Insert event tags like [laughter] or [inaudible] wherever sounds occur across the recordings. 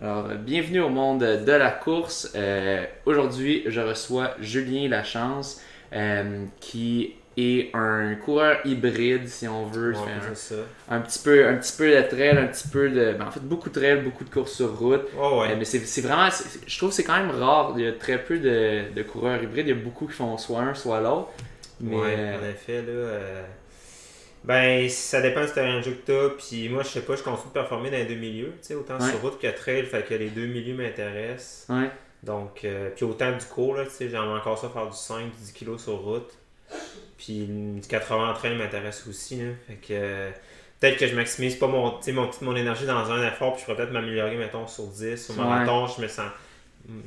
Alors, bienvenue au monde de la course. Euh, Aujourd'hui, je reçois Julien Lachance, euh, qui est un coureur hybride, si on veut. Ouais, c'est ça. un, un petit peu, un petit peu de trail, un petit peu de. ben, en fait, beaucoup de trail, beaucoup de courses sur route. Ouais, ouais. Euh, mais c'est vraiment. Je trouve que c'est quand même rare. Il y a très peu de, de coureurs hybrides. Il y a beaucoup qui font soit un, soit l'autre. Mais. Ouais, en effet, là. Ben, ça dépend du terrain de jeu que t'as. Puis moi, je sais pas, je continue de performer dans les deux milieux. Tu sais, autant Ouais. sur route que trail, fait que les deux milieux m'intéressent. ouais. Donc, euh, puis autant du court, là, tu sais, j'aimerais encore ça faire du 5, du 10 kg sur route. Puis du 80 en trail m'intéresse aussi, là. Fait que euh, peut-être que je maximise pas mon, mon, mon énergie dans un effort, puis je pourrais peut-être m'améliorer, mettons, sur 10. Au Ouais. marathon, je me sens.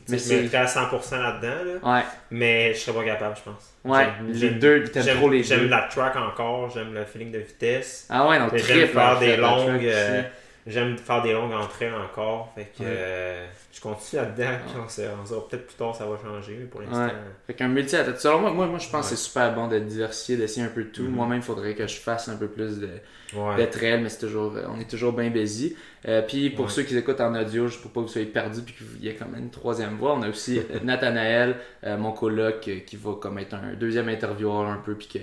Mais je me mettrais à 100% là-dedans, là. Ouais. Mais je serais pas capable, je pense. Ouais. J'aime- Les deux, t'aimes trop les j'aime la track encore, j'aime le feeling de vitesse. Ah ouais, donc J'aime faire des longues. euh, j'aime faire des longues entrées encore. Fait que Ouais. euh, je continue là-dedans. Puis on sait- peut-être plus tard ça va changer. Mais pour l'instant. Ouais. Fait qu'un multi athléte. Selon moi, moi, moi, je pense que c'est super bon de diversifier, d'essayer un peu de tout. Mhm. Moi-même, il faudrait que je fasse un peu plus de, Ouais. mais c'est toujours, euh, on est toujours bien busy. Euh, puis pour ceux qui écoutent en audio, juste pour pas que vous soyez perdus puis qu'il y ait comme une troisième voix, on a aussi euh, [laughs] Nathanaël, euh, mon coloc, qui va comme être un deuxième intervieweur un peu, puis que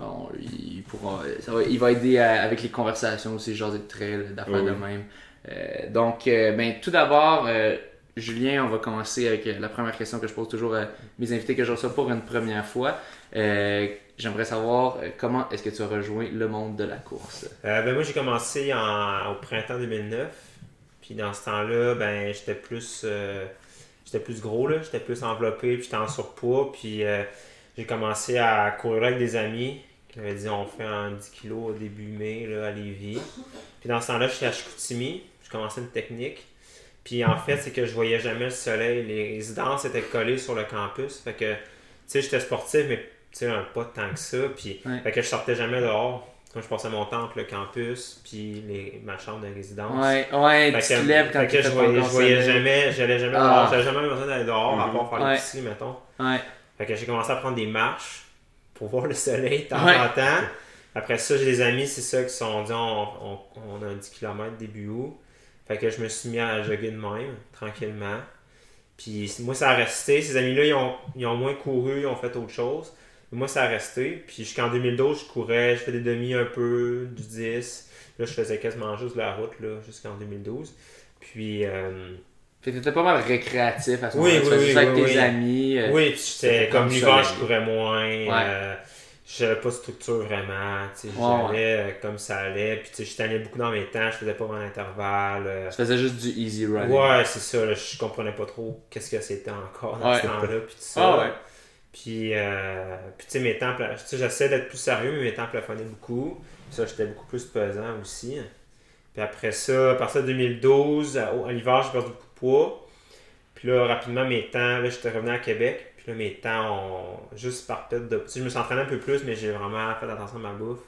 on- il pourra, ça va, il va aider à- avec les conversations aussi, genre de trail, d'affaires Oui. de même. Euh, donc, ben, tout d'abord, euh, Julien, on va commencer avec euh, la première question que je pose toujours à mes invités que je reçois pour une première fois. Euh, J'aimerais savoir euh, comment est-ce que tu as rejoint le monde de la course? Ben moi, j'ai commencé en- au printemps 2009. Puis dans ce temps-là, ben j'étais plus. j'étais plus gros. J'étais plus enveloppé. Puis j'étais en surpoids. Puis j'ai commencé à courir avec des amis qui m'avaient dit on fait un 10 kg au début mai à Lévis. Puis dans ce temps-là, j'étais à Chicoutimi. Je commençais une technique. Puis en fait, c'est que je voyais jamais le soleil. Les résidences étaient collées sur le campus. Fait que, tu sais, j'étais sportif, mais tu sais, pas tant que ça. Puis, Ouais. fait que je sortais jamais dehors. Quand je passais mon temps entre le campus, puis les, ma chambre de résidence. Ouais, ouais, Fait tu que, te lèves quand fait tu que je voyais, je voyais jamais, j'allais jamais Ah. dehors. J'avais jamais besoin d'aller dehors, à Mhm. part faire Ouais. l'épicerie, mettons. Ouais, Fait que j'ai commencé à prendre des marches pour voir le soleil de temps Ouais. en temps. Après ça, j'ai des amis, c'est ça, qui sont dit on, on, on a un 10 km début août. Fait que je me suis mis à jogger de même, tranquillement. Puis moi, ça a resté. Ces amis-là, ils ont, ils ont moins couru, ils ont fait autre chose. Mais moi, ça a resté. Puis jusqu'en 2012, je courais, je fais des demi un peu, du 10. Là, je faisais quasiment juste la route, là, jusqu'en 2012. Puis. euh, t'étais pas mal récréatif à ce Oui, moment-là. tu oui, faisais oui, ça avec oui, tes oui. amis. euh, Oui, puis c'était comme l'hiver, je courais moins. Ouais. euh, j'avais pas de structure vraiment. tu sais, Ouais, J'allais euh, comme ça allait. Puis tu sais, je tenais beaucoup dans mes temps, je faisais pas mon intervalle. euh. Tu faisais juste du easy run. Ouais, c'est ça. là, je comprenais pas trop qu'est-ce que c'était encore dans Ouais. ce temps-là. Puis tout ça. Ah. Puis, euh, puis tu sais, mes temps, pla- tu sais, j'essaie d'être plus sérieux, mais mes temps plafonnaient beaucoup. Ça, j'étais beaucoup plus pesant aussi. Puis après ça, à partir de 2012, à, à l'hiver, j'ai perdu beaucoup de poids. Puis là, rapidement, mes temps, là, j'étais revenu à Québec. Puis là, mes temps ont juste par tête de. Tu sais, je me suis entraîné un peu plus, mais j'ai vraiment fait attention à ma bouffe.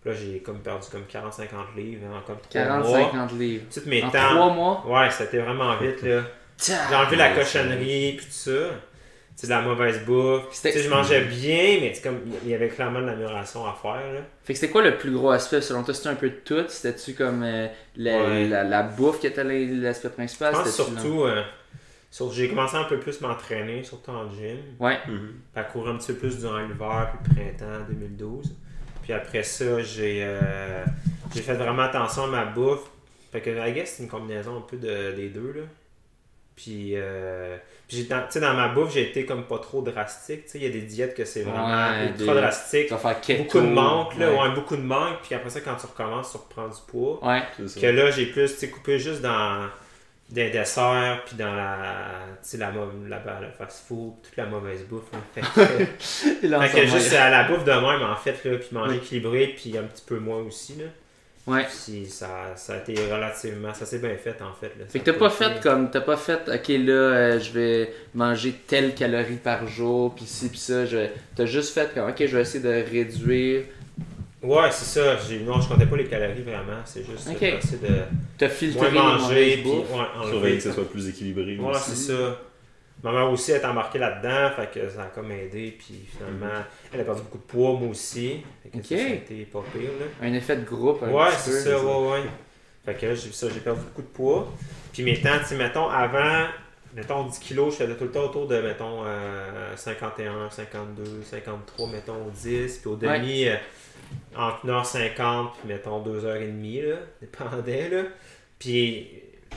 Puis là, j'ai comme perdu comme 40-50 livres en comme 3 mois. 40-50 livres. Toutes mes En temps. 3 mois? Ouais, c'était vraiment vite, là. J'ai enlevé la cochonnerie, puis tout ça. Tu sais, de la mauvaise bouffe. Tu C'était- sais, je mangeais bien, mais c'est comme, il y avait clairement de l'amélioration à faire, là. Fait que c'était quoi le plus gros aspect? Selon toi C'était un peu de tout? C'était-tu comme euh, la, Ouais. la, la bouffe qui était l'aspect principal? Je pense surtout, euh, sur- j'ai commencé un peu plus m'entraîner, surtout en gym. Ouais. à courir un petit peu plus durant l'hiver puis le printemps 2012. Puis après ça, j'ai euh, j'ai fait vraiment attention à ma bouffe. Fait que, I guess, c'est une combinaison un peu de, des deux, là. Puis, euh, puis j'ai- dans, tu sais, dans ma bouffe, j'ai été comme pas trop drastique. Tu sais, il y a des diètes que c'est vraiment Ouais, ultra des- drastique. Keto. Beaucoup de manque, là. Ouais. Ouais, beaucoup de manque. Puis après ça, quand tu recommences, tu reprends du poids. Que là, j'ai plus, tu sais, coupé juste dans des desserts, puis dans la, tu sais, la, la, le fast-food, toute la mauvaise bouffe. hein. [laughs] Fait que, fait juste à la bouffe de même, en fait, là, puis manger Oui. équilibré, puis un petit peu moins aussi, là. Ouais. Puis ça, ça a été relativement, ça s'est bien fait, en fait. Là. Fait que t'as pas été- fait comme t'as pas fait ok là euh, je vais manger telle calorie par jour puis ci puis ça t'as juste fait comme ok je vais essayer de réduire Ouais, c'est ça. J'ai... Non, je comptais pas les calories vraiment. C'est juste Ok. essayer de t'as filtré moins manger, puis ouais. Surveiller que ce soit plus équilibré. Ouais, aussi. c'est ça. Ma mère aussi est embarquée là-dedans, fait que ça a comme aidé, puis finalement, elle a perdu beaucoup de poids, moi aussi. Fait que Ok. ça, ça a été pas pire, là. un effet de groupe un Ouais, c'est peu. ça, ouais, ouais. Fait que là, j'ai ça, j'ai perdu beaucoup de poids. Puis mes temps, tu sais, mettons, avant, mettons 10 kilos, je faisais tout le temps autour de, mettons, euh, 51, 52, 53, mettons 10. Puis au demi, euh, entre 1h50 puis mettons 2h30, là, dépendait, là. Puis,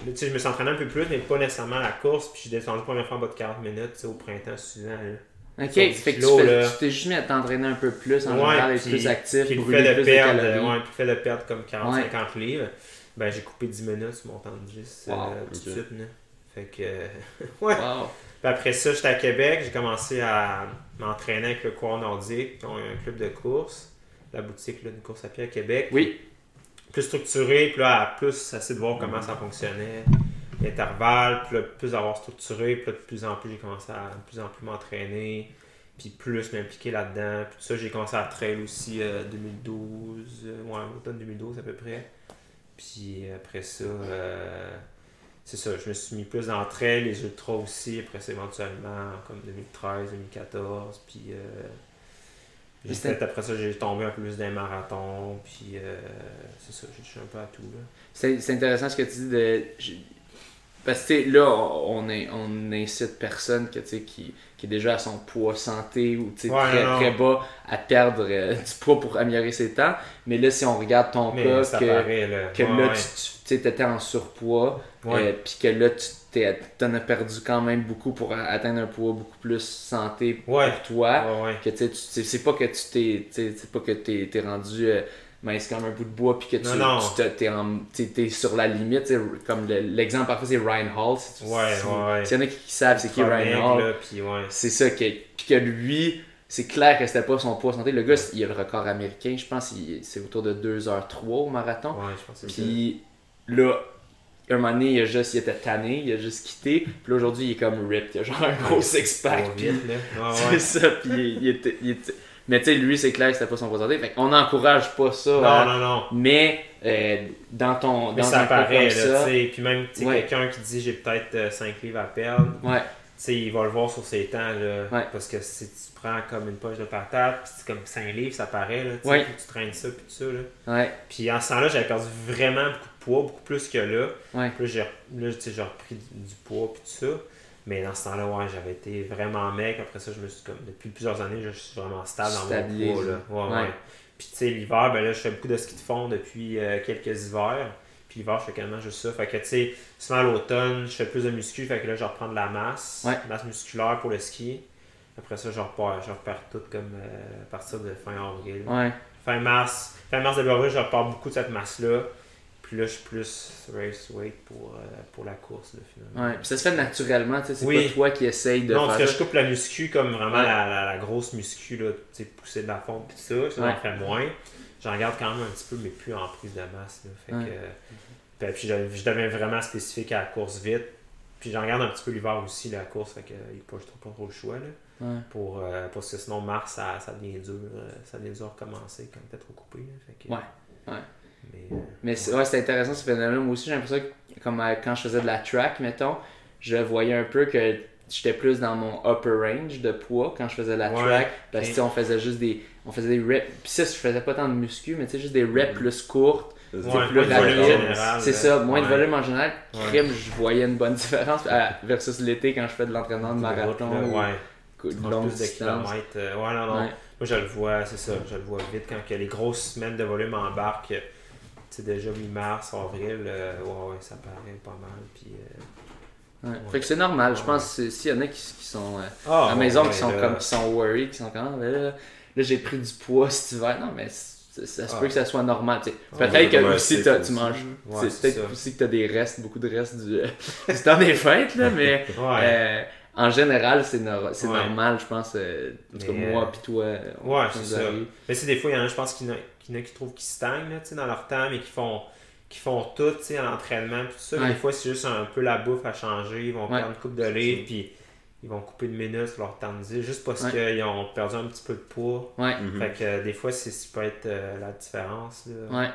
tu sais, je me suis entraîné un peu plus, mais pas nécessairement à la course. Puis, je suis descendu la première fois en bas de 40 minutes, tu sais, au printemps suivant, là. Ok, fait que tu fais- là. tu t'es juste mis à t'entraîner un peu plus, en Ouais, général, être puis- plus actif, Puis le brûler fait plus de perdre, de calories. ouais, puis le fait de perdre comme 40-50 livres, ben j'ai coupé 10 minutes sur mon temps de 10 Wow, tout de suite. Là. Fait que, euh, [laughs] ouais. Wow. Puis après ça, j'étais à Québec, j'ai commencé à m'entraîner avec le Courant Nordique, qui ont un club de course, la boutique là, de course à pied à Québec. Oui. Plus structuré, puis là, plus, assez de voir comment ça fonctionnait, l'intervalle, puis là, plus avoir structuré, puis là, de plus en plus, j'ai commencé à de plus en plus m'entraîner, puis plus m'impliquer là-dedans. Puis tout ça, j'ai commencé à trail aussi euh, 2012, euh, ouais, automne 2012 à peu près. Puis après ça, euh, c'est ça, je me suis mis plus dans trail, les ultras aussi, après ça éventuellement, comme 2013, 2014, puis euh, j'ai C'était- fait, après ça, j'ai tombé un peu plus d'un marathon, puis euh, c'est ça, j'ai touché un peu à tout, là. C'est c'est intéressant ce que tu dis de. Parce que là, on, est, on incite personne que, qui, qui est déjà à son poids santé ou Ouais, très, non, très bas à perdre euh, [laughs] du poids pour améliorer ses temps. Mais là, si on regarde ton Mais cas, que, paraît, là. que Ouais, là, ouais. tu tu étais en surpoids, euh, puis que là, tu t'en as perdu quand même beaucoup pour atteindre un poids beaucoup plus santé Ouais. pour toi. Ouais, ouais. Que c'est pas que tu t'es, pas que t'es, t'es rendu euh, mince comme un bout de bois puis que tu, Non, non. tu en- sur la limite. Comme le- l'exemple parfait c'est Ryan Hall. Si y en a qui, qui savent c'est qui Ryan Hall, c'est ça que, puis que lui, c'est clair que c'était pas son poids santé. Le gars, il a le record américain, je pense, c'est autour de 2h03 au marathon. Ouais, je pense que. Puis là, un moment donné, il, a juste, il était tanné, il a juste quitté. Puis là, aujourd'hui, il est comme ripped. Il a genre un gros six-pack. Puis-. [laughs] Ouais, c'est ça, puis il, il était, il était- Mais tu sais, lui, c'est clair que c'était pas son poids santé. Fait qu'on n'encourage pas ça. Non, hein. non, non. Mais euh, dans ton. Mais dans ça un cas paraît, comme là, ça, tu sais. Puis même, tu sais, Ouais. quelqu'un qui dit j'ai peut-être 5 livres à perdre, Ouais, tu sais, il va le voir sur ses temps, là. Ouais. Parce que si tu prends comme une poche de patate, puis c'est comme 5 livres, ça paraît, là. Tu traînes ça, puis tout ça, là. ouais, Puis en ce temps-là, j'avais perdu vraiment beaucoup de poids, beaucoup plus que là. ouais. Puis là, j'ai, repris du, du poids, puis tout ça. Mais dans ce temps-là, ouais, j'avais été vraiment mec. Après ça, je me suis comme, depuis plusieurs années, je suis vraiment stable dans mon poids, là. Ouais. Puis tu sais, l'hiver, ben là, je fais beaucoup de ski de fond depuis euh, quelques hivers. Puis l'hiver, je fais quasiment juste ça. Fait que tu sais, souvent à l'automne, je fais plus de muscu. Fait que là, je reprends de la masse, masse musculaire pour le ski. Après ça, je repars, je repars tout comme euh, à partir de fin avril. Fin mars, fin mars de avril, je repars beaucoup de cette masse-là. Puis là, je suis plus race weight pour, euh, pour la course, là, finalement. Ouais. Puis ça se fait naturellement, tu sais. C'est Oui. pas toi qui essaye de non, parce que ça. je coupe la muscu comme vraiment Ouais. la, la- la grosse muscu, là, tu sais, pousser de la fonte tout ça, ça Ouais. j'en fais moins. J'en garde quand même un petit peu, mais plus en prise de masse. Là, fait Ouais. que, euh, puis, puis je, je deviens vraiment spécifique à la course vite. Puis j'en garde un petit peu l'hiver aussi, la course, fait que je trouve pas trop le choix. Là, pour, euh, parce que sinon, mars, ça, ça devient dur. euh, ça devient dur à recommencer quand t'es trop coupé. Là, fait que, Ouais, ouais. Mais, euh, Mais c'est ouais, c'est intéressant ce phénomène. Moi aussi, j'ai l'impression que comme euh, quand je faisais de la track, mettons, je voyais un peu que j'étais plus dans mon upper range de poids quand je faisais la Ouais, track. Parce que ok. tu sais, on faisait juste des. On faisait des reps. Puis ça, je faisais pas tant de muscu, mais tu sais, juste des reps plus courtes. Ouais, plus moins de volume en rapide. général, C'est là. ça, moins de volume en général. Crime, je voyais une bonne [laughs] différence euh, versus l'été quand je fais de l'entraînement de marathon ou de longue plus de distance. euh, ouais, non, non. Moi, je le vois, c'est ça, je le vois vite quand que les grosses semaines de volume embarquent. Sais, déjà mi-mars, avril, euh, ouais, ouais, ça paraît pas mal. Puis, euh, Ouais. Fait que c'est normal, je pense s'il y en a qui, qui sont euh, Ah, à la maison qui sont là. comme qui sont worried, qui sont comme ah, ben là, là j'ai pris du poids cet hiver. Non mais ça se Ah. peut que ça soit normal. Peut-être que aussi tu manges. C'est c'est peut-être aussi que tu as des restes, beaucoup de restes du, du temps des fêtes, là, mais [laughs] euh, en général c'est c'est normal, je pense. en tout cas, Mais, moi puis toi. Ouais, c'est ça. Mais c'est des fois, il y en a, je pense qu'il y en a, qu'il y en a qui trouvent qu'ils stagnent là, tu sais, dans leur temps, mais qui font, qui font tout tu sais, à l'entraînement. Puis tout ça. Ouais. Des fois, c'est juste un peu la bouffe à changer. Ils vont Ouais. perdre une coupe de livres, puis ils vont couper une minute sur leur temps de vie, juste parce Ouais. qu'ils ont perdu un petit peu de poids. Ouais, Mhm. Fait que euh, des fois, c'est, ça peut être euh, la différence. Là. ouais.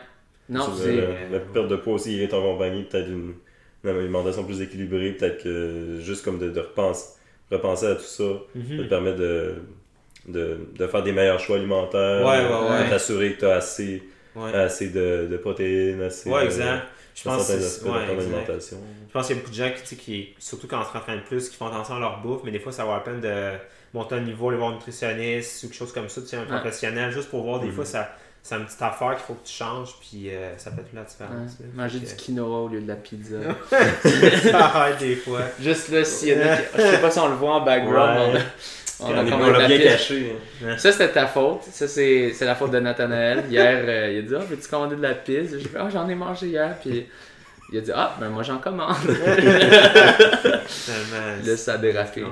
Non, c'est. le- la, la perte de poids aussi est accompagnée peut-être d'une d'une alimentation plus équilibrée, peut-être que juste comme de, de repenser, repenser à tout ça, Mhm. ça te permet de, de, de faire des meilleurs choix alimentaires, Ouais, ouais, ouais. de t'assurer que tu as assez, Ouais. assez de, de protéines, assez Ouais, de- exact. Je pense certains que aspects c'est- de ouais, ton exact. alimentation. Je pense qu'il y a beaucoup de gens qui, tu sais, qui surtout quand on se rentraîne plus, qui font attention à leur bouffe, mais des fois, ça vaut la peine de monter un niveau, aller voir un nutritionniste ou quelque chose comme ça, tu sais, un professionnel, juste pour voir, des Mhm. fois, ça, c'est une petite affaire qu'il faut que tu changes, puis euh, ça fait toute la Ouais. différence. là. Manger du quinoa au lieu de la pizza. [laughs] ça aide des fois. Juste là, s'il y en a qui... [laughs] Je sais pas si on le voit en background, Ouais. On a, on On l'a bien caché. Ça, c'était ta faute. Ça, c'est c'est la faute de Nathanaël. Hier, euh, il a dit Ah, veux-tu commander de la pizza? J'ai fait Ah, j'en ai mangé hier. Puis il a dit Ah, ben moi, j'en commande. Là, ça a dérapé.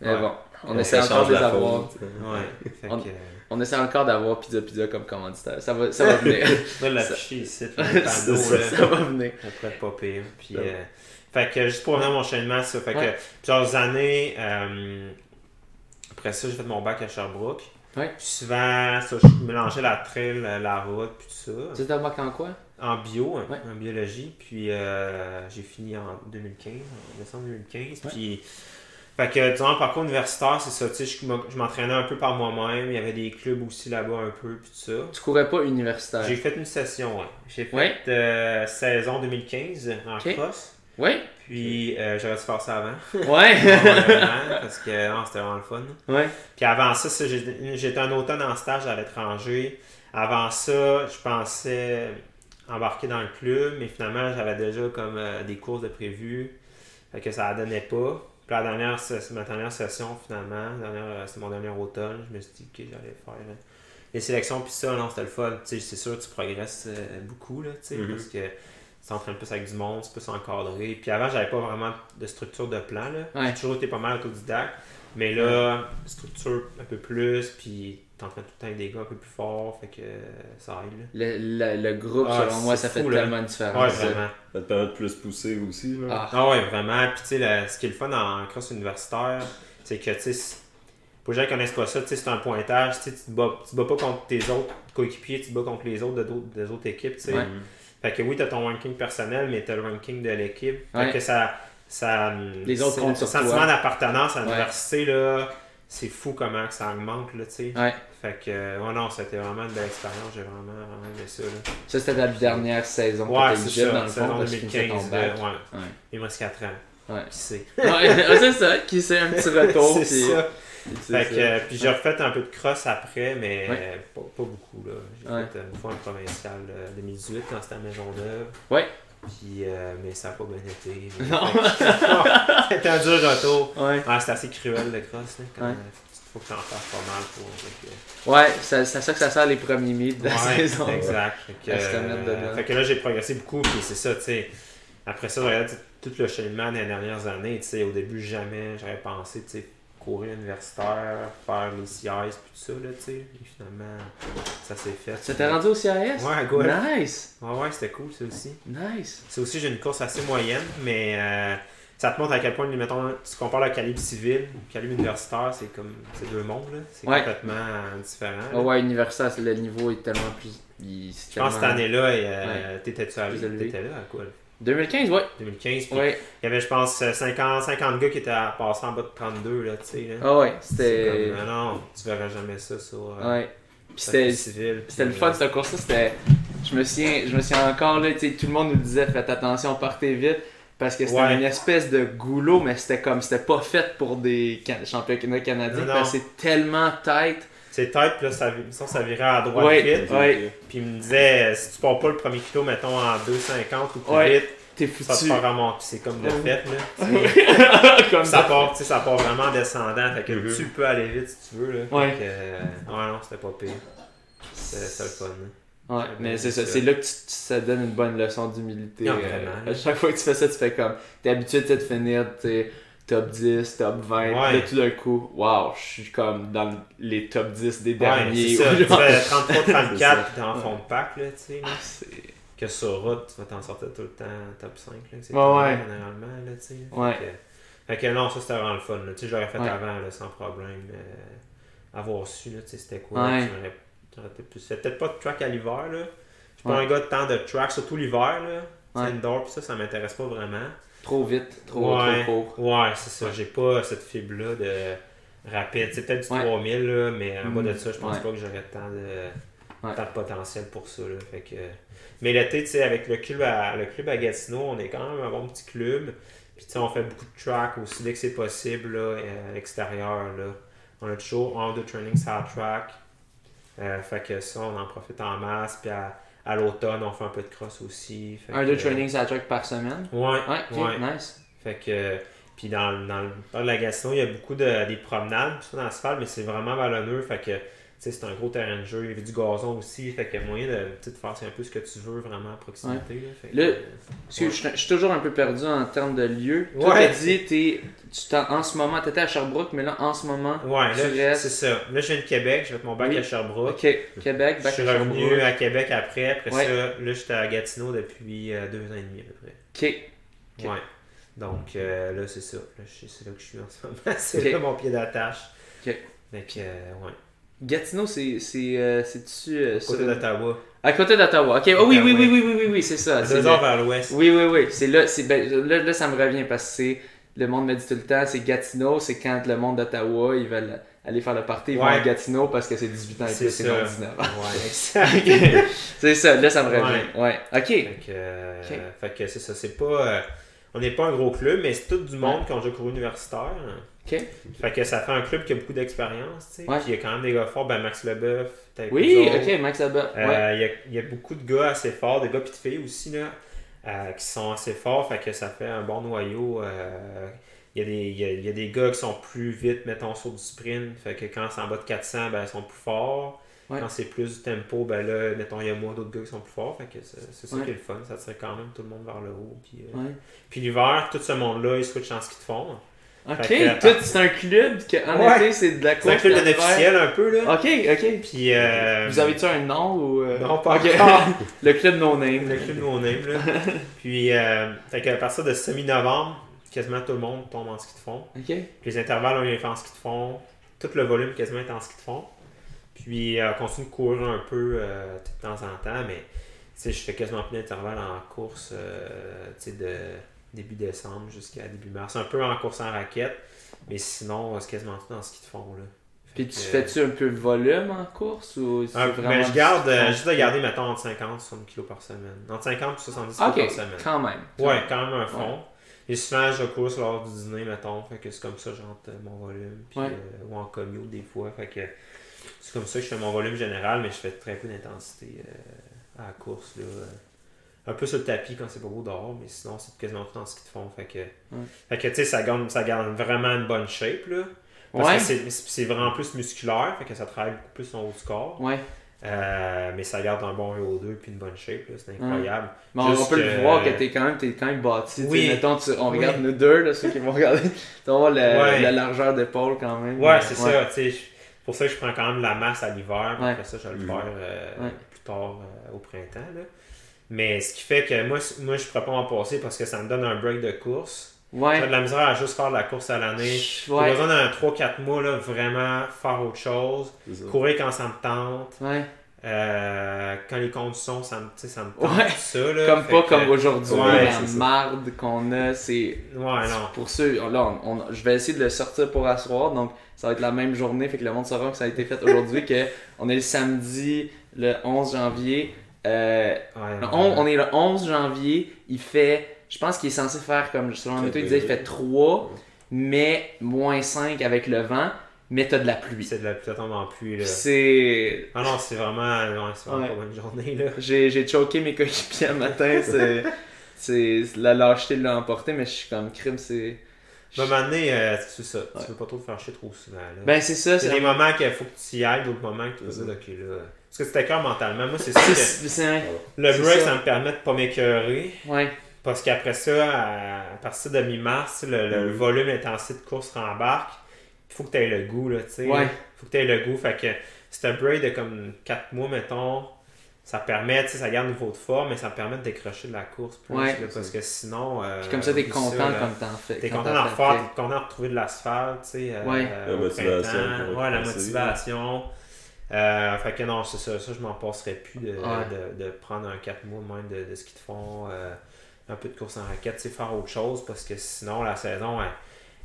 Mais Ouais. bon, on essaie encore de les avoir. Ouais. Fait On- que, On essaie encore d'avoir Pizza Pizza comme commanditaire. Ça va, ça va venir. [laughs] [laughs] Là, l'afficher ici, ça, ça va venir. être pas pire. Puis, Ouais. euh, fait que juste pour revenir à mon enchaînement, ça fait Ouais. que plusieurs années, euh, après ça, j'ai fait mon bac à Sherbrooke. Ouais. Puis souvent, ça, je mélangeais la trail, la, route, puis tout ça. Tu t'as bac en quoi? En bio, hein, Ouais. en biologie. Puis euh, j'ai fini en 2015, en décembre 2015. Ouais. Puis, fait que durant le parcours universitaire, c'est ça, tu sais, je, m'en- je m'entraînais un peu par moi-même. Il y avait des clubs aussi là-bas un peu, puis tout ça. Tu courais pas universitaire? J'ai fait une session, ouais. J'ai fait euh, saison 2015 en Ok. cross. Oui Puis euh, j'aurais dû faire ça avant. Ouais. [laughs] [laughs] Parce que non, c'était vraiment le fun. ouais. Puis avant ça, j'étais un automne en stage à l'étranger. Avant ça, je pensais embarquer dans le club, mais finalement, j'avais déjà comme euh, des courses de prévues. Fait que ça ne donnait pas. Puis la dernière, c'est ma dernière session, finalement, euh, c'est mon dernier automne, je me suis dit que j'allais faire les sélections, puis ça, non, c'était le fun. C'est sûr, tu progresses euh, beaucoup, là, tu sais, Mhm. parce que tu t'entraînes plus avec du monde, c'est plus encadré. Puis avant, j'avais pas vraiment de structure de plan, là. Ouais. J'ai toujours été pas mal autodidacte. Mais là, structure un peu plus, puis t'entraînes tout le temps avec des gars un peu plus forts, fait que ça aide, Le, le- le groupe, Ah, selon moi, ça fait là. tellement une là. différence. Ouais, vraiment. Ça te permet de plus pousser aussi. Là. Ah. Ah ouais, vraiment. Puis tu sais, ce qui est le fun en cross universitaire, c'est que, tu sais, pour les gens qui connaissent pas ça, tu sais, c'est un pointage, tu sais, tu te bats, tu te bats pas contre tes autres coéquipiers, tu te bats contre les autres de d'autres- des autres équipes, tu sais. Ouais. Fait que oui, t'as ton ranking personnel, mais t'as le ranking de l'équipe. Ouais. Fait que ça. ça Les autres comptent le sentiment d'appartenance à Ouais. l'université, là, c'est fou comment que ça augmente, là, tu sais. Ouais. Fait que, ouais, non, c'était vraiment une belle expérience, j'ai vraiment, vraiment aimé ça, là. Ça, c'était ta dernière saison Ouais, c'est legit, dans ça, le fond, saison parce que tu finissais 2015, ton bac. là, ouais. Il me reste 4 ans. Ouais. Qui sait? Ouais, [laughs] c'est ça, qui c'est un petit [laughs] retour. c'est ça. Puis c'est Fait que, euh, puis j'ai refait un peu de cross après, mais Ouais. euh, pas, pas beaucoup. là. J'ai Ouais. fait euh, une fois un provincial euh, 2018 quand c'était à Maisonneuve. Ouais. Puis, euh, mais ça n'a pas bien été. mais- [laughs] Non. [laughs] C'était un dur retour. Ouais. Ouais, c'était assez cruel le cross. Là, quand Ouais. Il faut que tu en fasses pas mal pour. Ouais, c'est c'est ça que ça sert les premiers meets de la Ouais, saison. Exact. Fait que, euh, fait que là, j'ai progressé beaucoup, puis c'est ça, tu sais. Après ça, regarde tout le cheminement des dernières années, tu sais. Au début, jamais j'aurais pensé, tu sais, courir universitaire, faire les CIS, puis tout ça, là, tu sais. Et finalement, ça s'est fait. Ça t'es rendu au CIS? Ouais, go. Nice! Ouais, ouais, c'était cool, ça aussi. Nice! C'est aussi, j'ai une course assez moyenne, mais euh, ça te montre à quel point, mettons, tu compares le calibre civil, le calibre universitaire, c'est comme, c'est deux mondes, là. C'est Ouais. complètement euh, différent. Ah ouais, universitaire, le niveau est tellement plus. il- Je pense que cette année-là, euh, t'étais-tu à. T'étais là à quoi? là? 2015, ouais. 2015. Puis Ouais. il y avait, je pense, 50, 50 gars qui étaient à passer en bas de 32, là, tu sais. là. Ah ouais, c'était. comme, ah non, tu verras jamais ça sur euh, Ouais. Puis c'était. civil. C'était le fun euh, cette course-là, c'était. Je me souviens, je me souviens encore là, tu sais, tout le monde nous disait faites attention, partez vite. Parce que c'était Ouais. une espèce de goulot, mais c'était comme c'était pas fait pour des can- championnats canadiens. Non, non. Parce que c'est tellement tight. C'est tête, puis là, ça, ça, ça virait à droite Ouais. vite. Ouais. Puis il me disait, si tu pars pas le premier kilo, mettons, en 2,50 ou plus Ouais. vite, T'es ça te foutu. fait remonter. Puis c'est comme de Ouais. fait, là. [laughs] comme ça, part, tu sais, ça part vraiment en descendant. Fait que Mhm. tu peux aller vite si tu veux, là. Ouais. Euh, ouais, non, c'était pas pire. C'était le fun. là. Ouais, mais c'est ça, c'est là que tu, tu- ça donne une bonne leçon d'humilité. Euh, vraiment. à chaque fois que tu fais ça, tu fais comme. T'es habitué de finir tu sais, top 10, top 20. puis Ouais. Là, tout d'un coup, waouh, je suis comme dans les top 10 des Ouais, derniers. c'est ça. ou [laughs] Tu fais C'est 33-34 ça. puis t'es en fond de pack, là, tu sais. là. Ah, c'est- que sur route, tu vas t'en sortir tout le temps top 5. Là, c'est Ouais, ouais. généralement. Là, tu sais. Ouais. Fait, que, fait que non, ça c'était vraiment le fun. là. Tu sais, je l'aurais fait avant là, sans problème. euh, avoir su, là, tu sais, c'était quoi. Ouais. J'aurais- peut-être plus- C'était peut-être pas de track à l'hiver. là. Je suis pas un gars de temps de track, surtout l'hiver. là. Indoor, pis ça, ça m'intéresse pas vraiment. Trop vite, trop, ouais, trop court. Ouais, c'est ça. J'ai pas cette fibre-là de rapide. C'est peut-être du Ouais. 3000, là, mais en bas de ça, je pense ouais. pas que j'aurais tant de, Ouais. tant de potentiel pour ça. Là. Fait que... Mais l'été, tu sais, avec le club, à, le club à Gatineau, on est quand même un bon petit club. Puis tu sais, on fait beaucoup de track aussi dès que c'est possible là, euh, à l'extérieur. Là. On a toujours un ou deux trainings la track. Euh, fait que ça, on en profite en masse. Puis à, à l'automne, on fait un peu de cross aussi. Fait Un, que- deux trainings à track par semaine. Ouais, Ouais, ouais. nice. Fait que, puis dans, dans le dans la Gatineau, il y a beaucoup de des promenades, tout ça dans l'asphalte, mais c'est vraiment vallonneux. Fait que, c'est un gros terrain de jeu. Il y avait du gazon aussi. Fait qu'il y a moyen de, tu de faire un peu ce que tu veux vraiment à proximité. Là. Fait que, Le- euh, Ouais. je, suis- je suis toujours un peu perdu en termes de lieu. Toi, Ouais. dit, tu t'en- en ce moment, t'étais à Sherbrooke, mais là, en ce moment, Ouais, tu là, restes- c'est ça. Là, je viens de Québec. J'ai fait mon bac Oui. à Sherbrooke. Ok, Québec, Je bac suis à revenu Sherbrooke. à Québec après. Après ça, là, j'étais à Gatineau depuis euh, deux ans et demi à peu près. Ok, Ok. Ouais. Donc euh, là, c'est ça. Là, je- c'est là que je suis en ce moment. [laughs] C'est là mon pied d'attache. Ok. Euh, ouais. Gatineau, c'est, c'est, euh, c'est-tu euh, sur Côté d'Ottawa. À côté d'Ottawa. Ok, oh, oui, oui, oui, oui, oui, oui, oui, c'est ça. C'est Deux heures vers l'ouest. Oui, oui, oui. C'est là, c'est, ben, là, là, ça me revient parce que c'est, le monde me dit tout le temps, c'est Gatineau, c'est quand le monde d'Ottawa, ils veulent aller faire le party, ils vont Ouais. à Gatineau parce que c'est 18 ans et C'est plus, c'est non 19 ans. Ouais, [laughs] c'est ça, là, ça me revient. Ouais. Ok. fait que, euh, Ok. fait que c'est ça. C'est pas. euh, on n'est pas un gros club, mais c'est tout du monde qui ont déjà couru universitaire. Ok. Fait que ça fait un club qui a beaucoup d'expérience, tu sais. Ouais. Puis il y a quand même des gars forts. Ben Max Leboeuf, Oui, ok, Max Abbott. Euh, ouais. Il y, a, il y a beaucoup de gars assez forts, des gars pis de filles aussi, là, euh, qui sont assez forts, fait que ça fait un bon noyau. euh, il, y a des, il, y a, il y a des gars qui sont plus vite, mettons, sur du sprint, fait que quand c'est en bas de 400, ben, ils sont plus forts. Ouais. Quand c'est plus du tempo, ben là, mettons, il y a moins d'autres gars qui sont plus forts, fait que c'est ça qui est le fun, ça tire quand même tout le monde vers le haut. Puis l'hiver, tout ce monde-là, ils switchent en ski de fond. Ok, que- toi, c'est un club que, en Ouais. été, c'est de la course. C'est un club officiel un peu, là. Ok, ok. Puis, euh, Vous avez-tu un nom ou. euh, Non, pas ok. encore. [laughs] le club no name. Le club no name, là. [laughs] Puis, euh, fait qu'à partir de semi-novembre, quasiment tout le monde tombe en ski de fond. Ok. Puis les intervalles, on les fait en ski de fond. Tout le volume quasiment est en ski de fond. Puis, euh, on continue de courir un peu euh, de temps en temps, mais tu sais, je fais quasiment plus d'intervalles en course, euh, tu sais, de début décembre jusqu'à début mars. Un peu en course en raquette, mais sinon, c'est quasiment tout en ski de fond, là. Fait Puis tu fais-tu un peu de volume en course ou c'est euh, vraiment. ben, je garde, euh, juste de garder, mettons, entre 50 et 60 kg par semaine. Entre 50 et 70 kg par semaine. quand même. Ouais, quand même un fond. Et souvent, je cours sur l'heure du dîner, mettons. Fait que c'est comme ça que j'entre euh, mon volume. Puis, Ouais. euh, ou en commute des fois. Fait que c'est comme ça que je fais mon volume général, mais je fais très peu d'intensité euh, à la course. Là. Un peu sur le tapis quand c'est pas beau dehors, mais sinon, c'est quasiment tout en ski de fond. Fait que, fait que tu sais, ça garde, ça garde vraiment une bonne shape. Là. Parce Ouais. que c'est- vraiment plus musculaire, fait que ça travaille beaucoup plus son haut du corps. Ouais. Euh, mais ça garde un bon VO2 puis une bonne shape, c'est incroyable. Mais on, peut que- le voir que t'es quand même, t'es quand même bâti. Oui. Mettons, tu- on Oui. regarde nous deux, là, ceux qui vont regarder. Tu le- Ouais. la largeur d'épaule quand même. Ouais, c'est ça. pour ça que je prends quand même la masse à l'hiver. Après ça, je vais le faire euh, plus tard euh, au printemps. là. Mais ce qui fait que moi, moi je ne pourrais pas m'en passer parce que ça me donne un break de course. Ouais. J'ai de la misère à juste faire de la course à l'année. J'ai Ouais. besoin d'un 3-4 mois, là, vraiment faire autre chose. Courir quand ça me tente. Ouais. Euh, quand les conditions, ça me, ça me tente. Ouais. ça, là. Comme Fait pas que- comme aujourd'hui, Ouais, la marde qu'on a, c'est. Ouais, non. Pour ceux, là, on- on- je vais essayer de le sortir pour asseoir, donc ça va être la même journée, fait que le monde saura que ça a été fait aujourd'hui, que on est le samedi, le 11 janvier. Euh, Ouais, le non. on, est le 11 janvier, il fait, je pense qu'il est censé faire comme, selon la météo, il disait il fait 3, mais moins 5 avec le vent, mais t'as de la pluie. C'est de la ça tombe en pluie, là. C'est. Ah non, c'est vraiment, ouais, c'est vraiment Ouais. pas bonne journée, là. J'ai, j'ai choqué mes coéquipiers le matin, c'est. c'est la lâcheté de l'emporter, mais je suis comme crime, c'est. Un moment donné, euh, c'est ça. Tu veux pas trop te faire chier trop souvent. Là. Ben c'est ça, c'est des moments qu'il faut que tu y ailles, d'autres moments que tu peux C'est dire, ok, là. Parce que c'était cœur mentalement. Moi, c'est ça le break, ça. ça. me permet de pas m'écœurer. Ouais. Parce qu'après ça, à, partir de mi-mars, le, le Mhm. volume, l'intensité de course rembarque. Il faut que tu aies le goût, là, tu sais. Ouais. faut que tu aies le goût. Fait que c'est un break de comme 4 mois, mettons. Ça permet, tu sais, ça garde niveau de forme, mais ça permet de décrocher de la course plus, Ouais. là, parce que sinon. euh, Puis comme ça, t'es content là. comme t'en fais. T'es content t'en d'en fait. t'es content de retrouver de l'asphalte, tu sais. euh, Ouais. euh, La au motivation printemps. Ouais, la motivation. Euh, fait que non, c'est ça. Ça, je m'en passerais plus de, Ouais. de, de prendre un 4 mois même de, de ski de fond, euh, un peu de course en raquette, sais, faire autre chose parce que sinon, la saison elle,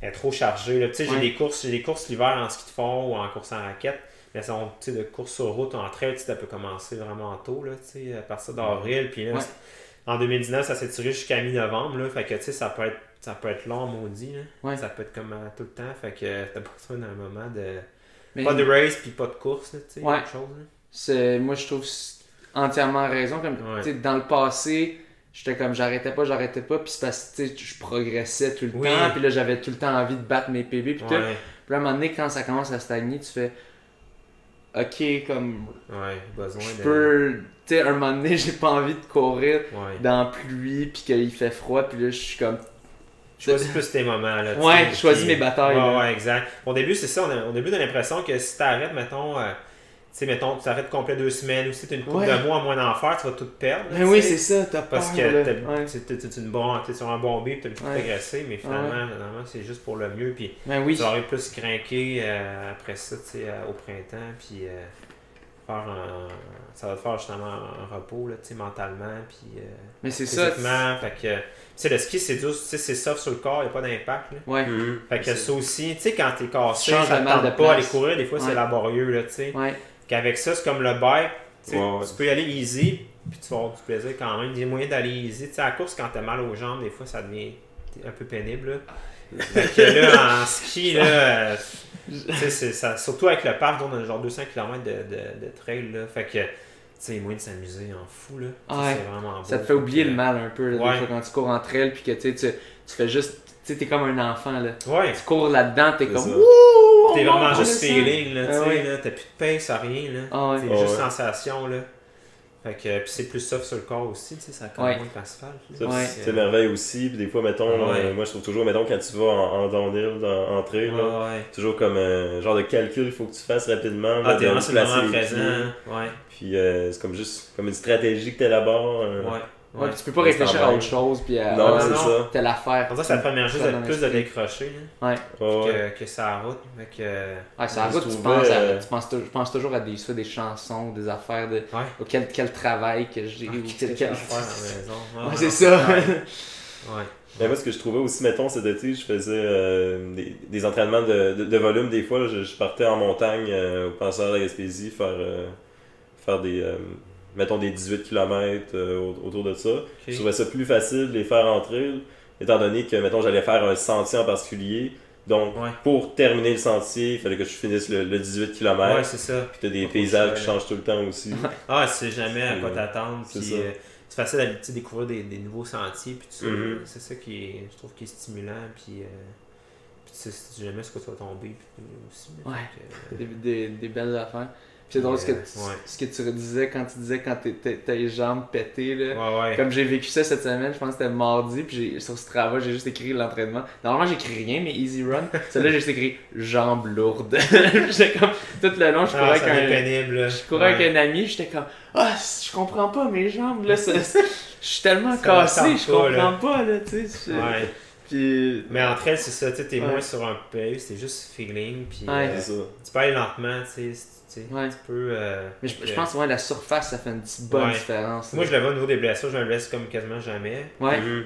elle est trop chargée. là. Tu sais, Ouais. j'ai des courses, j'ai des courses l'hiver en ski de fond ou en course en raquette. Mais ça, tu de course sur route, en trail, ça peut commencer vraiment tôt, là, tu sais, à partir d'avril. Puis là, Ouais. en 2019, ça s'est tiré jusqu'à mi-novembre, là. Fait que, tu sais, ça peut être, ça peut être long, maudit, là. Ça peut être comme euh, tout le temps. Fait que t'as besoin d'un moment de. Mais Pas de race, puis pas de course, tu sais, Ouais. chose, là. c'est, moi, je trouve entièrement raison. Comme, Ouais. dans le passé, j'étais comme j'arrêtais pas, j'arrêtais pas, puis c'est parce que je progressais tout le Oui. temps, puis là, j'avais tout le temps envie de battre mes PB, puis tout. Ouais, Puis là, à un moment donné, quand ça commence à stagner, tu fais Ok, comme ouais, besoin je de. peux. Tu sais, un moment donné, [laughs] j'ai pas envie de courir Ouais. dans la pluie, puis qu'il fait froid, puis là, je suis comme. Choisis plus tes moments, là. tu Ouais, sais, choisis puis- mes batailles, Ouais, là. ouais, exact. Au début, c'est ça. on a- Au début, t'as l'impression que si t'arrêtes, mettons. euh, tu sais, mettons, tu t'arrêtes complet deux semaines ou si t'as une couple Ouais. de mois en moins d'en faire, tu vas tout perdre. là, Mais tu oui, c'est ça, t'as peur. Parce que t'es- bon, sur un bon beat, t'as le Ouais. progresser, mais finalement, c'est juste pour le mieux. Puis Ben oui. tu arriver plus craqué euh, après ça, tu sais, euh, au printemps, puis euh, faire un, ça va te faire justement un repos, là, tu sais, mentalement, puis Mais c'est ça. Fait que, sais, le ski, c'est dur, tu sais, c'est soft sur le corps, il n'y a pas d'impact, là. Ouais. Mhm. Fait que ça aussi, tu sais, quand t'es cassé, ça te tente de pas aller courir, des fois, c'est laborieux, là, tu sais. Ouais. Qu'avec ça, c'est comme le bike, tu sais, Ouais, ouais. tu peux y aller easy, puis tu vas avoir du plaisir quand même. Il y a moyen d'aller easy. Tu sais, à la course, quand t'as mal aux jambes, des fois, ça devient un peu pénible, là. Fait que là, en [laughs] ski, là, c'est ça, surtout avec le parc, on a genre 200 km de, de, de trail, là. Fait que, sais, il y a moyen de s'amuser en fou, là. Ouais. C'est vraiment beau. Ça te fait oublier le mal un peu, là, des Ouais. fois, quand tu cours entre elles, puis que tu, fais juste. Tu sais, t'es comme un enfant, là. Ouais. Tu cours là-dedans, t'es comme. ça. Wouh! T'es vraiment juste feeling, là, tu Ah sais, ouais. là. T'as plus de pace, rien, là. Ah ouais. C'est Ah juste ouais. sensation, là. Fait que, puis c'est plus soft sur le corps aussi, tu sais, ça colle Ouais. moins que l'asphalte. c'est merveille aussi. Puis des fois, mettons, Ouais. euh, moi je trouve toujours, mettons, quand tu vas en, en downhill, en, en trail, là, Ouais, ouais. toujours comme un genre de calcul il faut que tu fasses rapidement. Ah, là, t'es vraiment sur le placer moment les présent. pieds. Ouais, Puis euh, c'est comme juste comme une stratégie que t'élabores. euh, ouais. Ouais, puis tu peux pas réfléchir à autre chose, puis à. Non, c'est non. ça. Telle affaire. Pour ça, c'est la première chose Ça de plus de décrocher là, Ouais. Ouais, ouais. que, que ça route. Fait que, Ouais, ça route, tu penses, à, euh, tu penses, toujours à des, soit des chansons, des affaires, de, ouais. ou quel, quel travail que j'ai. Ah, ou quel- que j'ai à quel- faire à la [laughs] maison? Ouais, c'est ça. Ouais. [laughs] Mais moi, ce que je trouvais aussi, mettons, cet été, je faisais euh, des, des entraînements de, de, de volume. Des fois, là, je, je partais en montagne euh, au penseur de la Gaspésie faire, euh, faire des, euh, mettons, des 18 km autour de ça. Je trouvais ça plus facile de les faire en trail, étant donné que, mettons, j'allais faire un sentier en particulier. Donc, Ouais. pour terminer le sentier, il fallait que je finisse le, le 18 km. Ouais, c'est ça. Puis t'as des paysages qui changent tout le temps aussi. [laughs] Ah, c'est jamais à quoi Euh, t'attendre. c'est puis, ça. euh, C'est facile d'aller découvrir des, des nouveaux sentiers. Puis. Mhm. C'est ça qui est, je trouve, qui est stimulant. Puis, euh, puis tu sais tu sais jamais ce que tu vas tomber. Puis, aussi. Ouais. Euh, [laughs] des, des, des belles affaires. C'est drôle ce que, tu, Ouais. ce que tu disais quand tu disais quand t'es- t'es- t'as les jambes pétées, là. Ouais, ouais. Comme j'ai vécu ça cette semaine, je pense que c'était mardi, puis j'ai- sur Strava, j'ai juste écrit l'entraînement. Normalement, j'écris rien, mais Easy Run. [laughs] Celui-là, j'ai juste écrit jambes lourdes. [laughs] j'étais comme, tout le long, je courais Ah, avec ça devient un. pénible. Je courais Ouais. avec un ami, j'étais comme, ah, je comprends pas mes jambes, là. ça- Je suis tellement Ça cassé, je comprends pas, là, tu sais. Puis. Mais entre elles, c'est ça, tu Ouais. moins sur un pace, c'est juste feeling, puis Ouais. euh, tu peux aller lentement, tu sais, tu sais, Ouais. tu peux... euh, Mais je, je que- pense, ouais, la surface, ça fait une petite bonne Ouais. différence. Moi, là. je le vois au niveau des blessures, je me blesse comme quasiment jamais,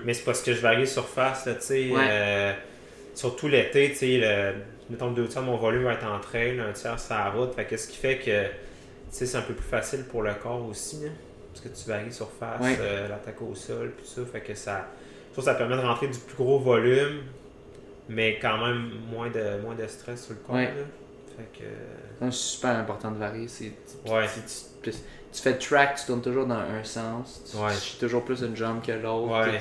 mais c'est parce que je varie surface, là, tu sais, Ouais. euh, surtout l'été, tu sais, le- mettons deux tiers de mon volume va être en trail, un tiers sur la route, fait que ce qui fait que, c'est un peu plus facile pour le corps aussi, là, parce que tu varies surface, euh, l'attaque au sol, puis ça, fait que ça, je trouve que ça permet de rentrer du plus gros volume, mais quand même moins de, moins de stress sur le corps, là. Fait que... C'est super important de varier. C'est, tu, Ouais. tu- tu- tu fais track, tu tournes toujours dans un sens. Tu, Ouais. tu toujours plus une jambe que l'autre. Ouais.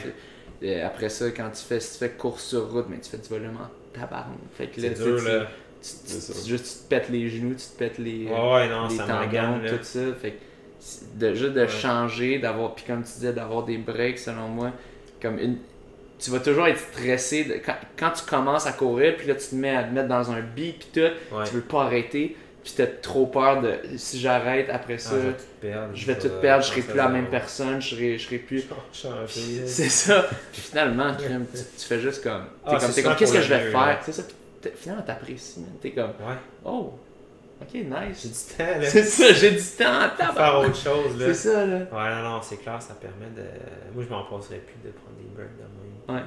et après ça, quand tu fais, si tu fais course sur route, mais tu fais du volume en tabarne. Fait que là, C'est tu sais, dur, tu- là. Tu, tu- C'est ça. tu- juste tu te pètes les genoux, tu te pètes les, Ouais, ouais, non, les ça tendons, tout ça. Fait que de, juste de Ouais. changer, d'avoir, puis comme tu disais, d'avoir des breaks, selon moi, comme une, tu vas toujours être stressé de- quand, quand tu commences à courir, puis là tu te mets à te mettre dans un beat, puis tout, Ouais. tu veux pas arrêter, puis t'as trop peur de si j'arrête après Ah, ça, je vais tout perdre. je vais tout perdre, je serai plus la même personne, je serai, je serai plus. [laughs] C'est ça. Puis finalement, tu, tu fais juste comme. T'es Ah, comme, comme qu'est-ce que je vais mieux, faire? C'est ça. Finalement, t'apprécies. T'es comme, Ouais. oh, ok, J'ai nice. du temps, là. C'est ça, j'ai du temps à Faire autre chose, là. C'est ça, là. Ouais, non, non, c'est clair, ça permet de. Moi, je m'en passerais plus de prendre des breaks de même. Ouais.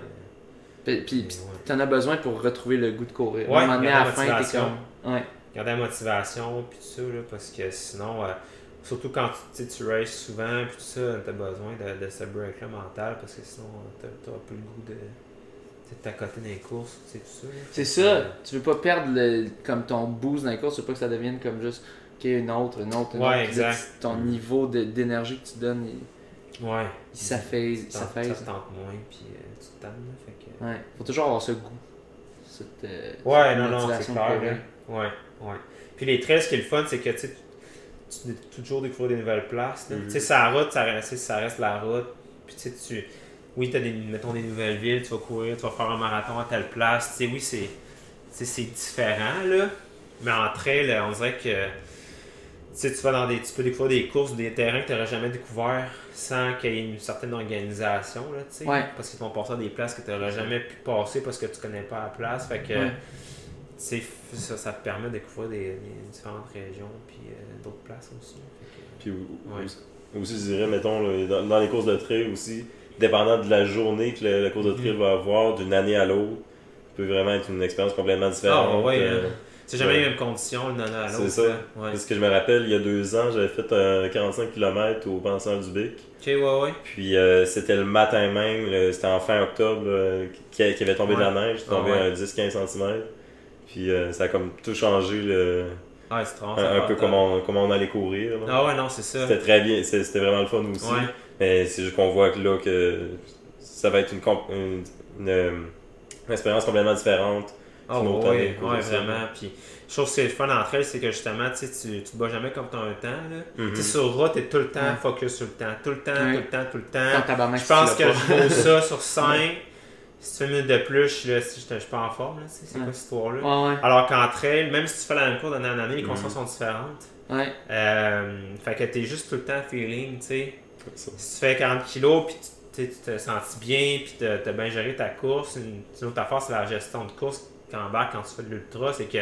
Puis, Puis, euh, t'en as besoin pour retrouver le goût de courir. Ouais, à un moment donné, à la garder fin, t'es motivation. comme. Ouais. garder la motivation, puis tout ça, là, parce que sinon, euh, surtout quand tu, races souvent, puis tout ça, tu as besoin de, de ce break-là mental, parce que sinon, tu n'auras plus le goût de, t'accoter dans les courses, tu sais, tout ça. C'est ça, tu veux pas perdre le, comme ton boost dans les courses, tu veux pas que ça devienne comme juste ok une autre, une autre, une Ouais, autre. Puis là, exact. Ton niveau de- d'énergie que tu donnes, il, Ouais. il s'affaisse. Ça, Ça ça, fait. te tente moins, puis euh, tu te tannes, là, fait que... Ouais, faut toujours avoir ce goût. Cette, euh, Ouais, cette non, non, c'est clair. là. Ouais, ouais. Puis les trails, ce qui est le fun, c'est que tu tu toujours découvrir des nouvelles places. Mhm. Tu sais, ça route, ça, reste- ça reste la route. Puis tu sais, tu. Oui, tu as des, mettons, des nouvelles villes, tu vas courir, tu vas faire un marathon à telle place. Tu sais, oui, c'est. tu sais, c'est différent, là. Mais en trail, on dirait que. Tu sais, tu vas dans des. Tu peux découvrir des courses ou des terrains que tu n'aurais jamais découvert sans qu'il y ait une certaine organisation, là, tu sais. Ouais. Parce qu'ils vont passer à des places que tu n'aurais jamais pu passer parce que tu connais pas la place. Fait que. Ouais. tu sais, ça, ça te permet de découvrir des, des différentes régions puis euh, d'autres places aussi. Fait que, Puis Ouais. aussi, je dirais, mettons, là, dans, dans les courses de trail aussi, dépendant de la journée que la, la course de trail Mhm. va avoir, d'une année à l'autre, peut vraiment être une expérience complètement différente. Ah, ouais, euh, hein. C'est jamais ouais. les mêmes conditions année à l'autre. C'est ça. Ouais. Parce que je me rappelle, il y a deux ans, j'avais fait un 45 km au Penseur du Bic. Ok, ouais, ouais. Puis euh, c'était le matin même, c'était en fin octobre, là, qui, qui avait tombé de la neige, Ah, tombé à 10-15 cm. Puis euh, ça a comme tout changé, le- Ah, un, un peu comment on, on allait courir. là. Ah, ouais, non, c'est ça. C'était très bien, c'était vraiment le fun aussi. Mais c'est juste qu'on voit que là, que ça va être une, comp- une, une, euh, une expérience complètement différente. Ah, C'est une autre ouais, vraiment. Puis, je trouve que c'est le fun entre elles, c'est que justement, tu tu tu te bats jamais comme t'as un temps. Là. Tu sais, sur route, t'es tout le temps Ouais. focus sur le temps. Tout le temps, Ouais. tout le temps, tout le temps. tabarnak, Je pense tu que je vaux ça sur [laughs] 5. Si tu fais une minute de plus, je suis, là, si je je suis pas en forme. tu C'est Ouais. quoi cette histoire-là? Ouais, ouais. Alors qu'en trail, même si tu fais la même course d'année en année, les conditions sont différentes. Ouais. Euh, fait que t'es juste tout le temps feeling, tu sais. Si tu fais 40 kilos, puis tu, tu tu te sens bien, puis t'as as bien géré ta course, une, une autre affaire, c'est la gestion de course bas quand tu fais de l'ultra, c'est que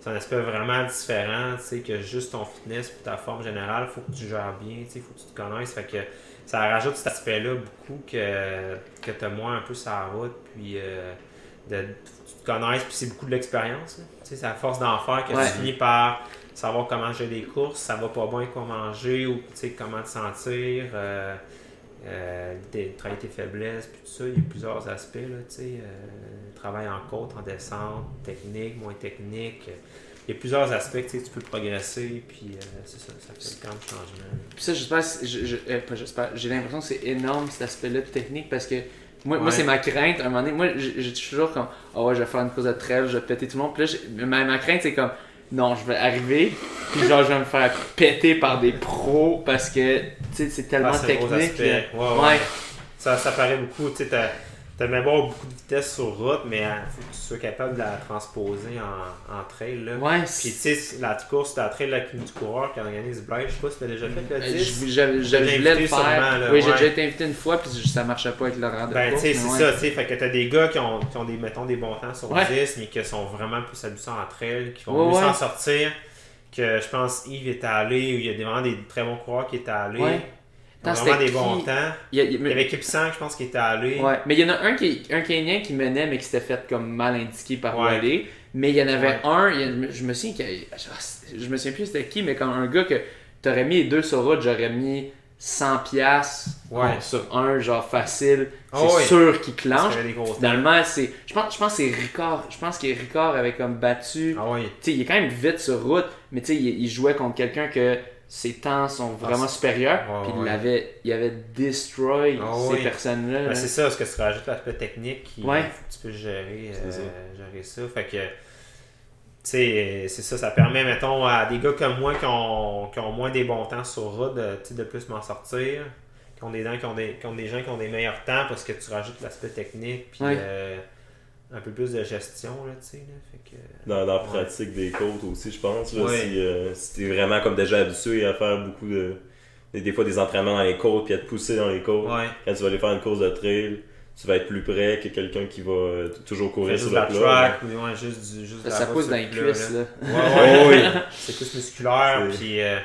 c'est un aspect vraiment différent, tu sais, que juste ton fitness puis ta forme générale, faut que tu gères bien, tu sais, faut que tu te connaisses, fait que ça rajoute cet aspect-là beaucoup que, que tu as moins un peu la route, puis euh, de, faut que tu te connaisses, puis c'est beaucoup de l'expérience, tu sais, c'est à force d'en faire que Ouais. tu finis par savoir comment gérer des courses, ça va pas bien quoi manger, ou tu sais, comment te sentir, euh, euh, tes- travailler tes faiblesses, puis tout ça, il y a plusieurs aspects, là, tu sais, euh, travail en côte, en descente, technique, moins technique, il y a plusieurs aspects, tu sais, tu peux progresser, puis euh, c'est ça, ça fait quand même changement. Puis ça, j'espère, euh, j'ai l'impression que c'est énorme cet aspect-là de technique parce que moi, c'est ma crainte. À un moment donné, moi, j'ai toujours comme, oh ouais, je vais faire une course de trêve, je vais péter tout le monde. Puis là, ma crainte, c'est comme, non, je vais arriver, puis genre, je vais me faire péter par des pros parce que, tu sais, c'est tellement Ah, un gros technique. aspect. là. Ouais, ouais. Ouais. Ça, ça paraît beaucoup, tu sais, t'as t'as même avoir beaucoup de vitesse sur route, mais il faut que tu sois capable de la transposer en, en trail, là. Ouais, Puis, tu sais, la course, la trail, la du coureur qui organise Blaise, je sais pas si tu déjà fait le Euh, 10. je- j'avais- j'avais- T'as je voulais le invité faire. sûrement, là, oui, j'ai déjà été invité une fois, puis ça marchait pas avec Laurent de Ben, tu sais, c'est ouais. ça, tu sais. Fait que t'as des gars qui ont, qui ont des, mettons, des bons temps sur Ouais. 10, mais qui sont vraiment plus habitués en trail, qui vont mieux s'en sortir. Que je pense Yves est allé, ou il y a des- vraiment des très bons coureurs qui étaient allés. Attends, vraiment des bons qui? temps. Il y a- il avait Kipsang, je pense, qui était allé. Ouais, mais il y en a un qui un Kenyan qui menait mais qui s'était fait comme mal indiqué par où Ouais. aller. Mais il y en avait Ouais. un, il a- je me souviens a- je me souviens plus c'était qui, mais comme un gars que t'aurais mis les deux sur route, j'aurais mis 100 piastres Ouais. sur un genre facile. Ah c'est sûr qu'il clenche. Finalement, c'est je pense je pense que c'est Ricard, je pense que Ricard avait comme battu Ah ouais. tu sais, il est quand même vite sur route, mais tu sais, il, il jouait contre quelqu'un que ses temps sont vraiment Ah, c'est- supérieurs, puis il ouais. avait, il avait destroy Ah, ces oui. personnes-là. Ben, c'est ça, parce que tu rajoutes l'aspect technique qui Ouais. tu peux gérer, euh, ça. gérer ça. Fait que, tu sais, c'est ça, ça permet, mettons, à des gars comme moi qui ont, qui ont moins des bons temps sur route, de, de plus m'en sortir, qui ont des gens qui ont des, qui ont des gens qui ont des meilleurs temps parce que tu rajoutes l'aspect technique, puis Ouais. euh, un peu plus de gestion, là, tu sais. là. Fait que, Dans, dans la Ouais. pratique des côtes aussi, je pense. Là, Ouais. Si, euh, si t'es vraiment comme déjà habitué à faire beaucoup de. Des, des fois des entraînements dans les côtes, puis à te pousser dans les côtes. ouais. Quand tu vas aller faire une course de trail, tu vas être plus près que quelqu'un qui va euh, toujours courir sur le la plat. track, ou ouais, juste du juste de Ça, la ça pousse dans le les cuisses, là. là. Ouais, ouais, [laughs] Oh oui. c'est plus musculaire, puis euh,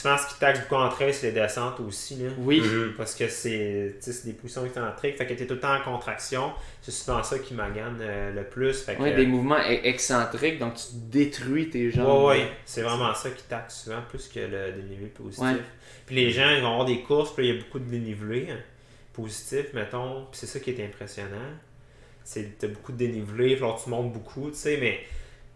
souvent, ce qui taxe beaucoup en trail, c'est les descentes aussi. Là. Oui. Mhm. Parce que c'est des positions excentriques. Fait que t'es tout le temps en contraction. C'est souvent ça qui magane euh, le plus. Fait que, Ouais, des mouvements e- excentriques, donc tu détruis tes jambes. Ouais, ouais, c'est vraiment ça qui taxe souvent plus que le dénivelé positif. Ouais. Puis les gens ils vont avoir des courses, puis il y a beaucoup de dénivelé hein, positif, mettons. Puis c'est ça qui est impressionnant. C'est t'as beaucoup de dénivelé, alors tu montes beaucoup, tu sais, mais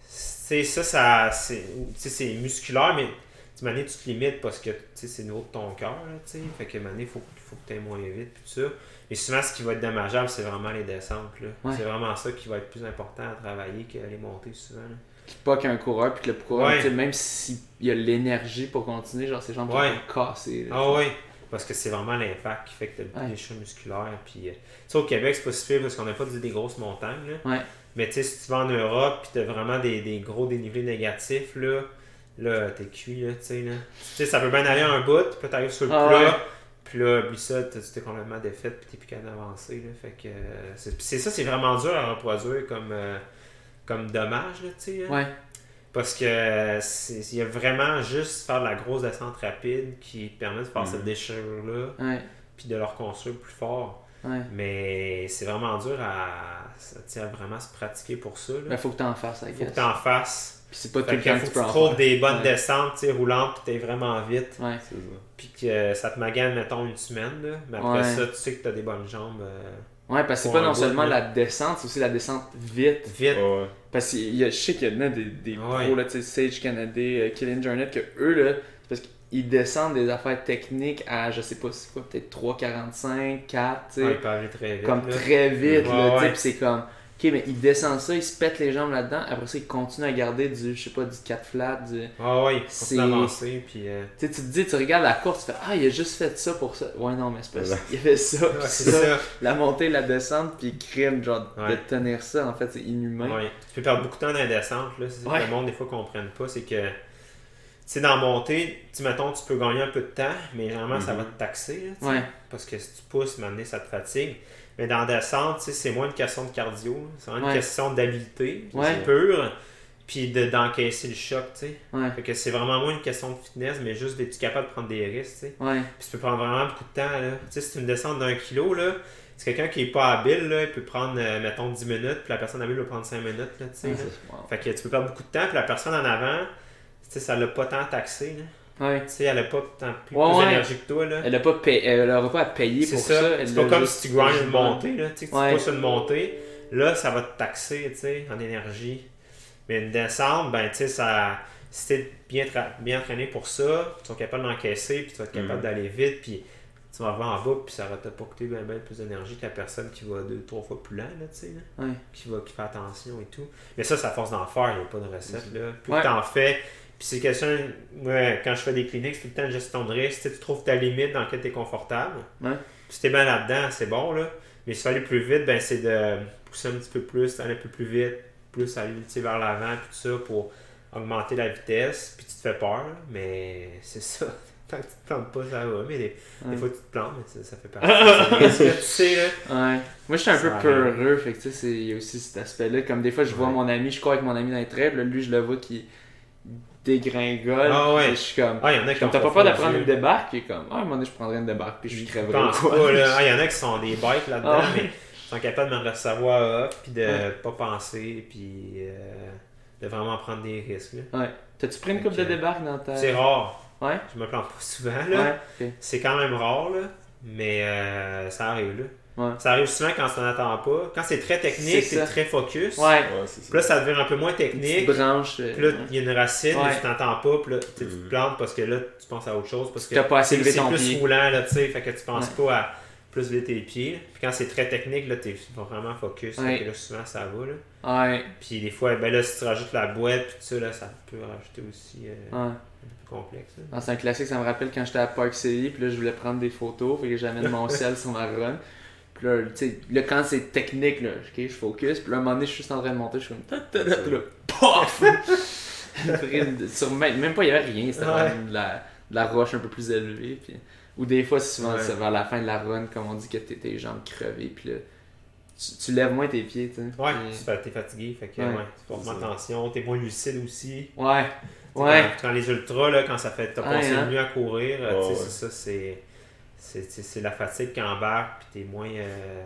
c'est ça, ça c'est c'est musculaire, mais tu manière, tu te limites parce que tu sais, c'est le niveau de ton cœur, tu sais. Fait que il faut, faut que tu ailles moins vite, puis tout ça. Et souvent, ce qui va être dommageable, c'est vraiment les descentes. là. Ouais. C'est vraiment ça qui va être plus important à travailler que les montées souvent. là. Qui pas qu'un coureur, puis que le coureur, Ouais. même s'il y a l'énergie pour continuer, genre ses jambes Ouais. sont cassées. là. Ah oui, parce que c'est vraiment l'impact qui fait que tu as Ouais. des choses musculaires. Puis, euh, tu sais, au Québec, c'est pas si parce qu'on n'a pas des grosses montagnes. Là. Ouais. Mais tu sais, si tu vas en Europe puis tu as vraiment des, des gros dénivelés négatifs, là, là t'es cuit. Là, tu sais, là. Tu sais, ça peut bien aller un bout, puis là, t'arrives sur le Ah plat. ouais. Puis là, oublie ça, t'es t'es complètement défaite, puis t'es plus capable d'avancer. là. Fait que euh, c'est ça, c'est vraiment dur à reproduire comme, euh, comme dommage, là, tu sais. là. Ouais. Parce que c'est- il y a vraiment juste faire de la grosse descente rapide qui permet de faire cette déchirure-là, Ouais. puis de le reconstruire plus fort. Ouais. Mais c'est vraiment dur à, tu à vraiment se pratiquer pour ça. Ben, Là. faut que t'en fasses, I faut que tu en fasses. Puis c'est pas tout Fait le que temps que tu peux en trouves des bonnes Ouais. descentes tu sais, roulantes, puis t'es vraiment vite. Ouais. C'est ça. Puis que ça te magane, mettons, une semaine. Là. Mais après Ouais. ça, tu sais que t'as des bonnes jambes. euh, Ouais, parce que c'est pas non bout, seulement la descente, c'est aussi la descente vite. vite. Parce que il y a, je sais qu'il y en a des, des Ouais. pros, là, tu sais, Sage Canada, euh, Killian Jornet, que eux, là, parce qu'ils descendent des affaires techniques à, je sais pas c'est quoi, peut-être 3,45, 4, tu sais. Ouais, très vite. comme là. très vite, Ouais, là, tu sais, c'est comme, ok, mais ils descendent ça, ils se pètent les jambes là-dedans, après ça, ils continuent à garder du, je sais pas, du 4 flat, du... Ah ouais, il C'est-. Puis, euh, tu te dis, tu regardes la course, tu fais, ah, il a juste fait ça pour ça. Ouais, non, mais c'est pas ça. Il a fait ça, puis ça, ça. la montée, la descente, puis crime, genre, de Ouais. tenir ça, en fait, c'est inhumain. Ouais. Tu peux perdre beaucoup de temps dans la descente. Là. C'est que le monde, des fois, comprenne pas. C'est que, tu sais, dans la montée, tu mettons, tu peux gagner un peu de temps, mais généralement, ça Mhm. va te taxer. là. Ouais. Parce que si tu pousses, maintenant, ça te fatigue. Mais dans la descente, c'est moins une question de cardio. C'est vraiment Ouais. une question d'habilité. Ouais. C'est pur. Puis de- d'encaisser le choc, tu sais. Ouais. Fait que c'est vraiment moins une question de fitness, mais juste d'être capable de prendre des risques, tu sais. Puis tu peux prendre vraiment beaucoup de temps, là. Tu sais, si tu une descente d'un kilo, là, c'est quelqu'un qui est pas habile, là, il peut prendre, euh, mettons, 10 minutes, puis la personne habile va prendre 5 minutes, là, tu sais. Wow. Fait que tu peux perdre beaucoup de temps, puis la personne en avant, tu sais, ça l'a pas tant taxé, là. Ouais. Tu sais, elle a pas tant plus, Ouais, plus ouais. d'énergie que toi, là. Elle a pas payé, elle aura pas à payer pour ça. C'est pas comme si tu grindes une montée, là. Tu sais, tu pousses une montée, là, ça va te taxer, tu sais, en énergie. Mais une descente, ben, tu sais, ça. Si t'es bien, tra- bien entraîné pour ça, tu vas être capable d'encaisser, puis tu vas être capable Mhm. d'aller vite, puis tu vas avoir en bas, puis ça va te pas coûter bien, bien plus d'énergie que la personne qui va deux, trois fois plus lent, là, tu sais, là. Ouais. Qui, va, qui fait attention et tout. Mais ça, c'est à force d'en faire, il n'y a pas de recette, là. Plus Ouais. que t'en fais, puis c'est question, ouais, quand je fais des cliniques, c'est tout le temps une gestion de risque, tu sais, tu trouves ta limite dans laquelle tu es confortable. Ouais. Si t'es bien là-dedans, c'est bon, là. Mais si tu veux aller plus vite, ben c'est de pousser un petit peu plus, aller un peu plus vite, plus aller tu vers l'avant, puis tout ça, pour augmenter la vitesse, puis tu te fais peur, mais c'est ça. [laughs] Tant que tu te plantes pas, ça va. Mais des, fois, tu te plantes, mais ça, ça fait partie. [laughs] ce que tu sais, là. Ouais. Moi, j'étais un peu peureux, fait que tu sais, il y a aussi cet aspect-là. Comme des fois, je vois mon ami, je cours avec mon ami dans les trails, là, lui, je le vois qui dégringole. Ah ouais. Je suis comme, Ah, il y en a qui t'as pas peur de aux prendre yeux. une débarque, puis comme, ah, à un moment donné, je prendrais une débarque, puis je crèverais. [laughs] Ah, il y en a qui sont des bêtes là-dedans, Ah. mais ils sont capables de me recevoir off, puis de Ouais. pas penser, puis euh, de vraiment prendre des risques. là. Ouais. T'as-tu pris une coupe de débarque dans ta. C'est rare. Ouais. Je me plante pas souvent, là. Ouais. C'est quand même rare, là. Mais euh, ça arrive, là. Ouais. Ça arrive souvent quand tu t'en attends pas. Quand c'est très technique, C'est très focus. Ouais. Ça. Puis là, ça devient un peu moins technique. branche. euh, Puis là, ouais. il y a une racine, tu t'entends pas. Puis là, tu sais, tu Mhm. te plantes parce que là, tu penses à autre chose. Parce que T'as pas assez c'est plus pied. roulant, là, tu sais. Fait que tu penses pas à plus lever tes pieds. Puis quand c'est très technique, là, t'es vraiment focus. Ouais. Fait que là, souvent, ça va, là. Ouais. Puis des fois, ben là, si tu rajoutes la boîte, puis tout ça, là, ça peut rajouter aussi euh, Ouais. un peu plus complexe. là. Ah, c'est un classique, ça me rappelle quand j'étais à Park City, puis là je voulais prendre des photos, fait que j'amène mon [laughs] ciel sur ma run. Puis là, tu sais, là, quand c'est technique, là, ok, je focus, puis là, à un moment donné, je suis juste en train de monter, je suis comme. là, [laughs] frime sur même, même pas, il y avait rien, c'était Ouais. de la, de la roche un peu plus élevée. Puis, ou des fois, c'est souvent Ouais. c'est vers la fin de la run, comme on dit que t'es tes jambes crevées, puis là, tu, tu lèves moins tes pieds, tu sais. Ouais, t'es fatigué, fait que Ouais. ouais, tu portes moins attention, t'es moins lucide aussi. Ouais, Ouais. Quand, quand les ultras, là, quand ça fait t'as passé hein. nuit à courir, euh, c'est ça, c'est. C'est la fatigue qui embarque, puis t'es moins. euh,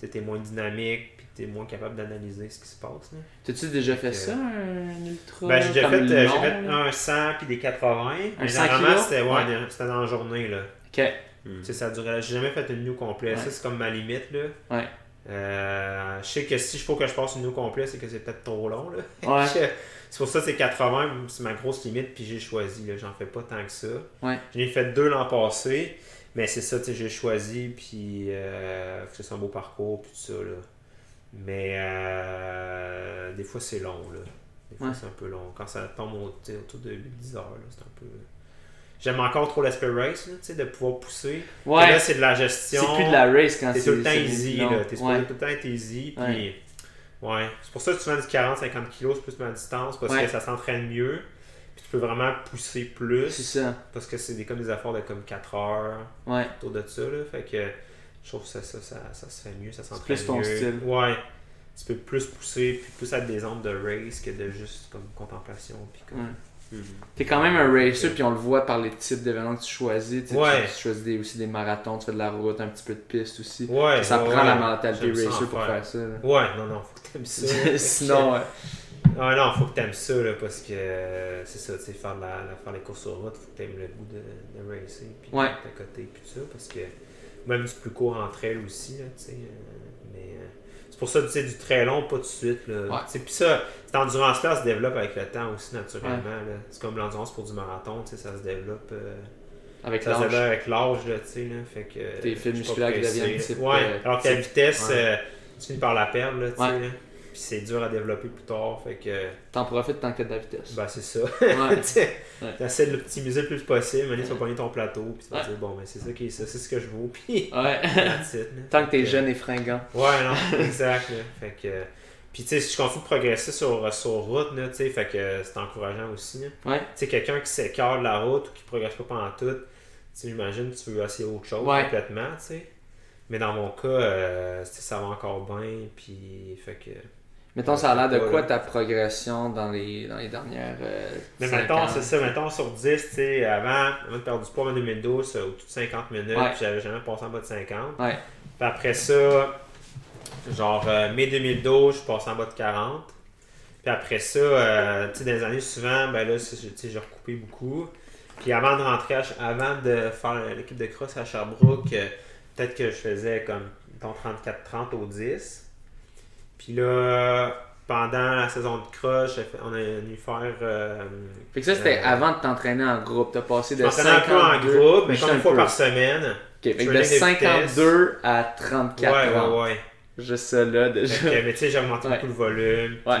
t'es moins dynamique, puis t'es moins capable d'analyser ce qui se passe. Là. T'as-tu déjà fait ça, un ultra Ben, j'ai déjà fait, euh, fait un 100 puis des 80. Un mais 100 généralement, kilos? c'était ouais, dans la journée. Là. Ok. Sais, ça durait. J'ai jamais fait une nuit complète. Ouais. Ça, c'est comme ma limite. Là. Ouais. Euh, je sais que si il faut que je passe une nuit complète, c'est que c'est peut-être trop long. Là. Ouais. [laughs] c'est pour ça que c'est 80, c'est ma grosse limite, puis j'ai choisi. Là. J'en fais pas tant que ça. Ouais. J'en ai fait deux l'an passé, mais c'est ça, tu sais, j'ai choisi, puis euh, que ce soit un beau parcours, puis tout ça. Là. Mais euh, des fois, c'est long. Là. Des fois, Ouais. c'est un peu long. Quand ça tombe autour de 10 heures, là, c'est un peu. J'aime encore trop l'aspect race, là, tu sais, de pouvoir pousser. Ouais. Là, c'est de la gestion. C'est plus de la race quand c'est tout le temps easy, là. T'es Ouais. tout le temps être easy. Puis, Ouais. C'est pour ça que tu fais du 40-50 kg, c'est plus ma distance, parce que ça s'entraîne mieux. Tu peux vraiment pousser plus, C'est ça. parce que c'est des, comme des efforts de comme 4 heures Ouais. autour de ça, là. Fait que je trouve que ça, ça, ça, ça se fait mieux, ça s'entraîne plus ton mieux. style. Ouais. Tu peux plus pousser, puis plus être des ondes de race que de juste comme contemplation. Puis comme... Ouais. Mhm. T'es quand même un racer, puis on le voit par les types d'événements que tu choisis. Tu, sais, Ouais. tu, tu choisis des- aussi des marathons, tu fais de la route, un petit peu de piste aussi. Ouais, ça ouais, prend la mentalité racer pour faire ça. là. Ouais, non, non, faut que t'aimes ça. [laughs] Sinon, ouais. Ah non, faut que t'aimes ça, là, parce que euh, c'est ça, tu sais, faire, la, la- faire les courses sur route, faut que t'aimes le goût de, de racer, puis Ouais. à côté, puis tout ça, parce que même du plus court entre elles aussi, là, tu sais, euh, mais euh, c'est pour ça, tu sais, du très long, pas tout de suite, là. Puis ça, cette endurance-là, se développe avec le temps aussi, naturellement, là. C'est comme l'endurance pour du marathon, tu sais, ça se développe... Avec ça se développe l'âge. avec l'âge, là, tu sais, là, fait que... Tes pas musculaires qui deviennent Ouais, alors que la vitesse, tu finis par la perdre, là, tu sais. Puis c'est dur à développer plus tard, fait que... T'en profites tant que de la vitesse. Ben, c'est ça. Ouais. [laughs] tu sais, Ouais. essaies de l'optimiser le plus possible, mais tu vas pogner ton plateau, puis tu vas dire, bon, ben, c'est ça qui est ça, c'est ce que je vaux, [laughs] puis Ouais. [laughs] tant que t'es jeune et fringant. Ouais, non, exact, là. Fait que. Puis, tu sais, si je continue de progresser sur, sur route, là, tu sais, fait que c'est encourageant aussi. Ouais. Tu sais, quelqu'un qui s'écarte de la route ou qui progresse pas pendant tout, tu sais, j'imagine que tu veux essayer autre chose Ouais. complètement, tu sais. Mais dans mon cas, euh, ça va encore bien, puis, fait que. Mettons, ça a l'air de quoi là. ta progression dans les, dans les dernières. euh, Mais mettons, c'est ça, mettons sur 10, tu sais, avant, avant de perdre du poids en 2012, euh, au-dessus de 50 minutes, Ouais. puis j'avais jamais passé en bas de 50. Ouais. Puis après ça, genre euh, mai 2012, je suis passé en bas de 40. Puis après ça, euh, tu sais, dans les années suivantes, ben là, c'est- tu sais, j'ai recoupé beaucoup. Puis avant de rentrer, à avant de faire l'équipe de cross à Sherbrooke, peut-être que je faisais comme mettons, 34-30 au 10. Puis là, pendant la saison de fait- on a dû faire. Euh, Fait que ça, c'était euh, avant de t'entraîner en groupe. T'as passé de m'entraînais un peu en 52... groupe, mais une fois peu. par semaine. Ok, fait que Je de faisais des 52 à 34 Ouais, ouais, ouais. Juste ça là, déjà. Fait que, mais tu sais, j'ai augmenté Ouais. beaucoup le volume. Ouais.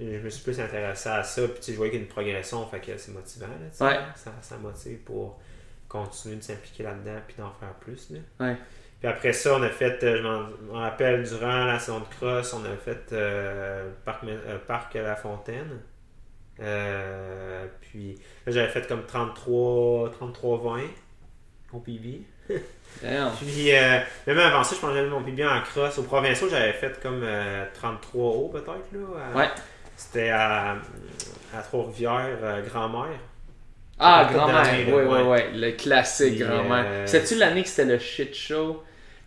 Je me suis plus intéressé à ça. Puis tu sais, je voyais qu'il y a une progression. Fait que c'est motivant. Là. Ouais. ça, ça motive pour continuer de s'impliquer là-dedans puis d'en faire plus. Là. Ouais. Puis après ça, on a fait, euh, je m'en rappelle, durant la saison de cross, on a fait euh, parc, euh, parc La Fontaine. Euh, puis là, j'avais fait comme 33, 33-20 au PB. Puis, euh, même avant ça, je j'avais mon PB en cross. Au provincial, j'avais fait comme euh, 33 hauts, peut-être. là. Ouais. C'était à, à Trois-Rivières, Grand-Mère. Ah, grand-mère. Oui, oui, oui. Le classique grand-mère. euh, C'était-tu l'année que c'était le shit show?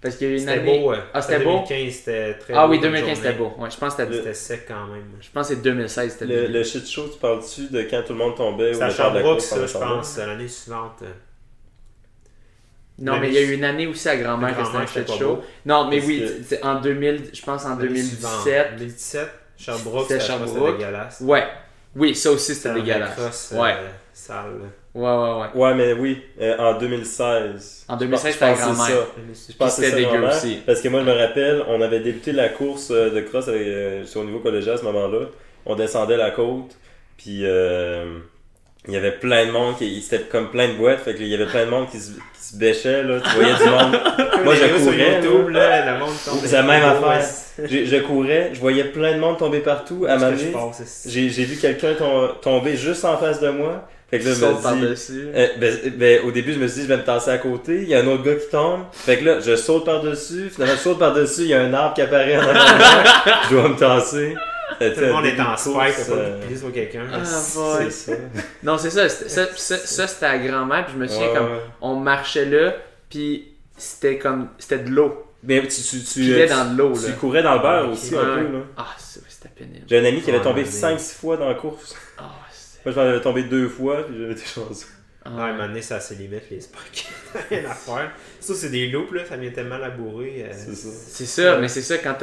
Parce qu'il y a eu une C'était année. beau. ouais. Ah, c'était beau? 2015, c'était très Ah beau oui, comme 2015 c'était beau. Ouais, je pense que c'était. C'était sec quand même. Je pense que c'est 2016 c'était Le, le shit show, tu parles-tu de quand tout le monde tombait C'est à Sherbrooke, ça, je pense, l'année suivante. Non, Mais il y a eu une année aussi à grand-mère que c'était un shit show. Non, mais oui, en 2000, je pense en L'année 2017. suivante. 2017, Sherbrooke, C'était dégueulasse. Ouais. Oui, ça aussi c'était dégueulasse. Ouais. euh, sale. Ouais, ouais, ouais. Ouais, mais oui, euh, en 2016. En Je 2016, pense- c'était grand-mère. ça. Je Puis pense que c'était c'est dégueu vraiment, aussi. Parce que moi, je me rappelle, on avait débuté la course euh, de cross avec, euh, au niveau collégial à ce moment-là. On descendait la côte, puis euh, il y avait plein de monde, qui, c'était comme plein de boîtes, fait qu'il y avait plein de monde qui se, qui se bêchait, là. Tu voyais du monde. [laughs] Moi, je courais, YouTube, là, le monde tombe. C'est la même Ouais. affaire. Je, je courais, je voyais plein de monde tomber partout. À ma j'ai vu quelqu'un tom- tomber juste en face de moi. Fait que là, je Saute me dis, par-dessus. euh, ben, ben, au début, je me suis dit, je vais me tasser à côté. Il y a un autre gars qui tombe. Fait que là, je saute par-dessus. Finalement, je saute par-dessus. Il y a un arbre qui apparaît en avant. Je dois me tasser. Tout le monde est en spike, pas sur quelqu'un. Ah, C'est ouais. ça. Non, c'est [laughs] ça. Ça, c'était à grand-mère. Puis je me souviens, Ouais, comme, ouais. on marchait là, puis c'était comme, c'était de l'eau. Mais tu, tu, tu- dans de l'eau, tu là. courais dans le beurre aussi ouais. un peu. Là. Ah, c'est- c'était pénible. J'ai un ami qui avait tombé mais- 5-6 fois dans la course. Ah, Moi, j'en avais tombé deux fois, puis j'avais été chanceux. ah, Ouais, à un moment donné, ça les spikes. [laughs] [laughs] Rien à faire. Ça, c'est des loops, là, ça vient tellement labourer. euh, C'est ça. C'est ça, mais c'est ça quand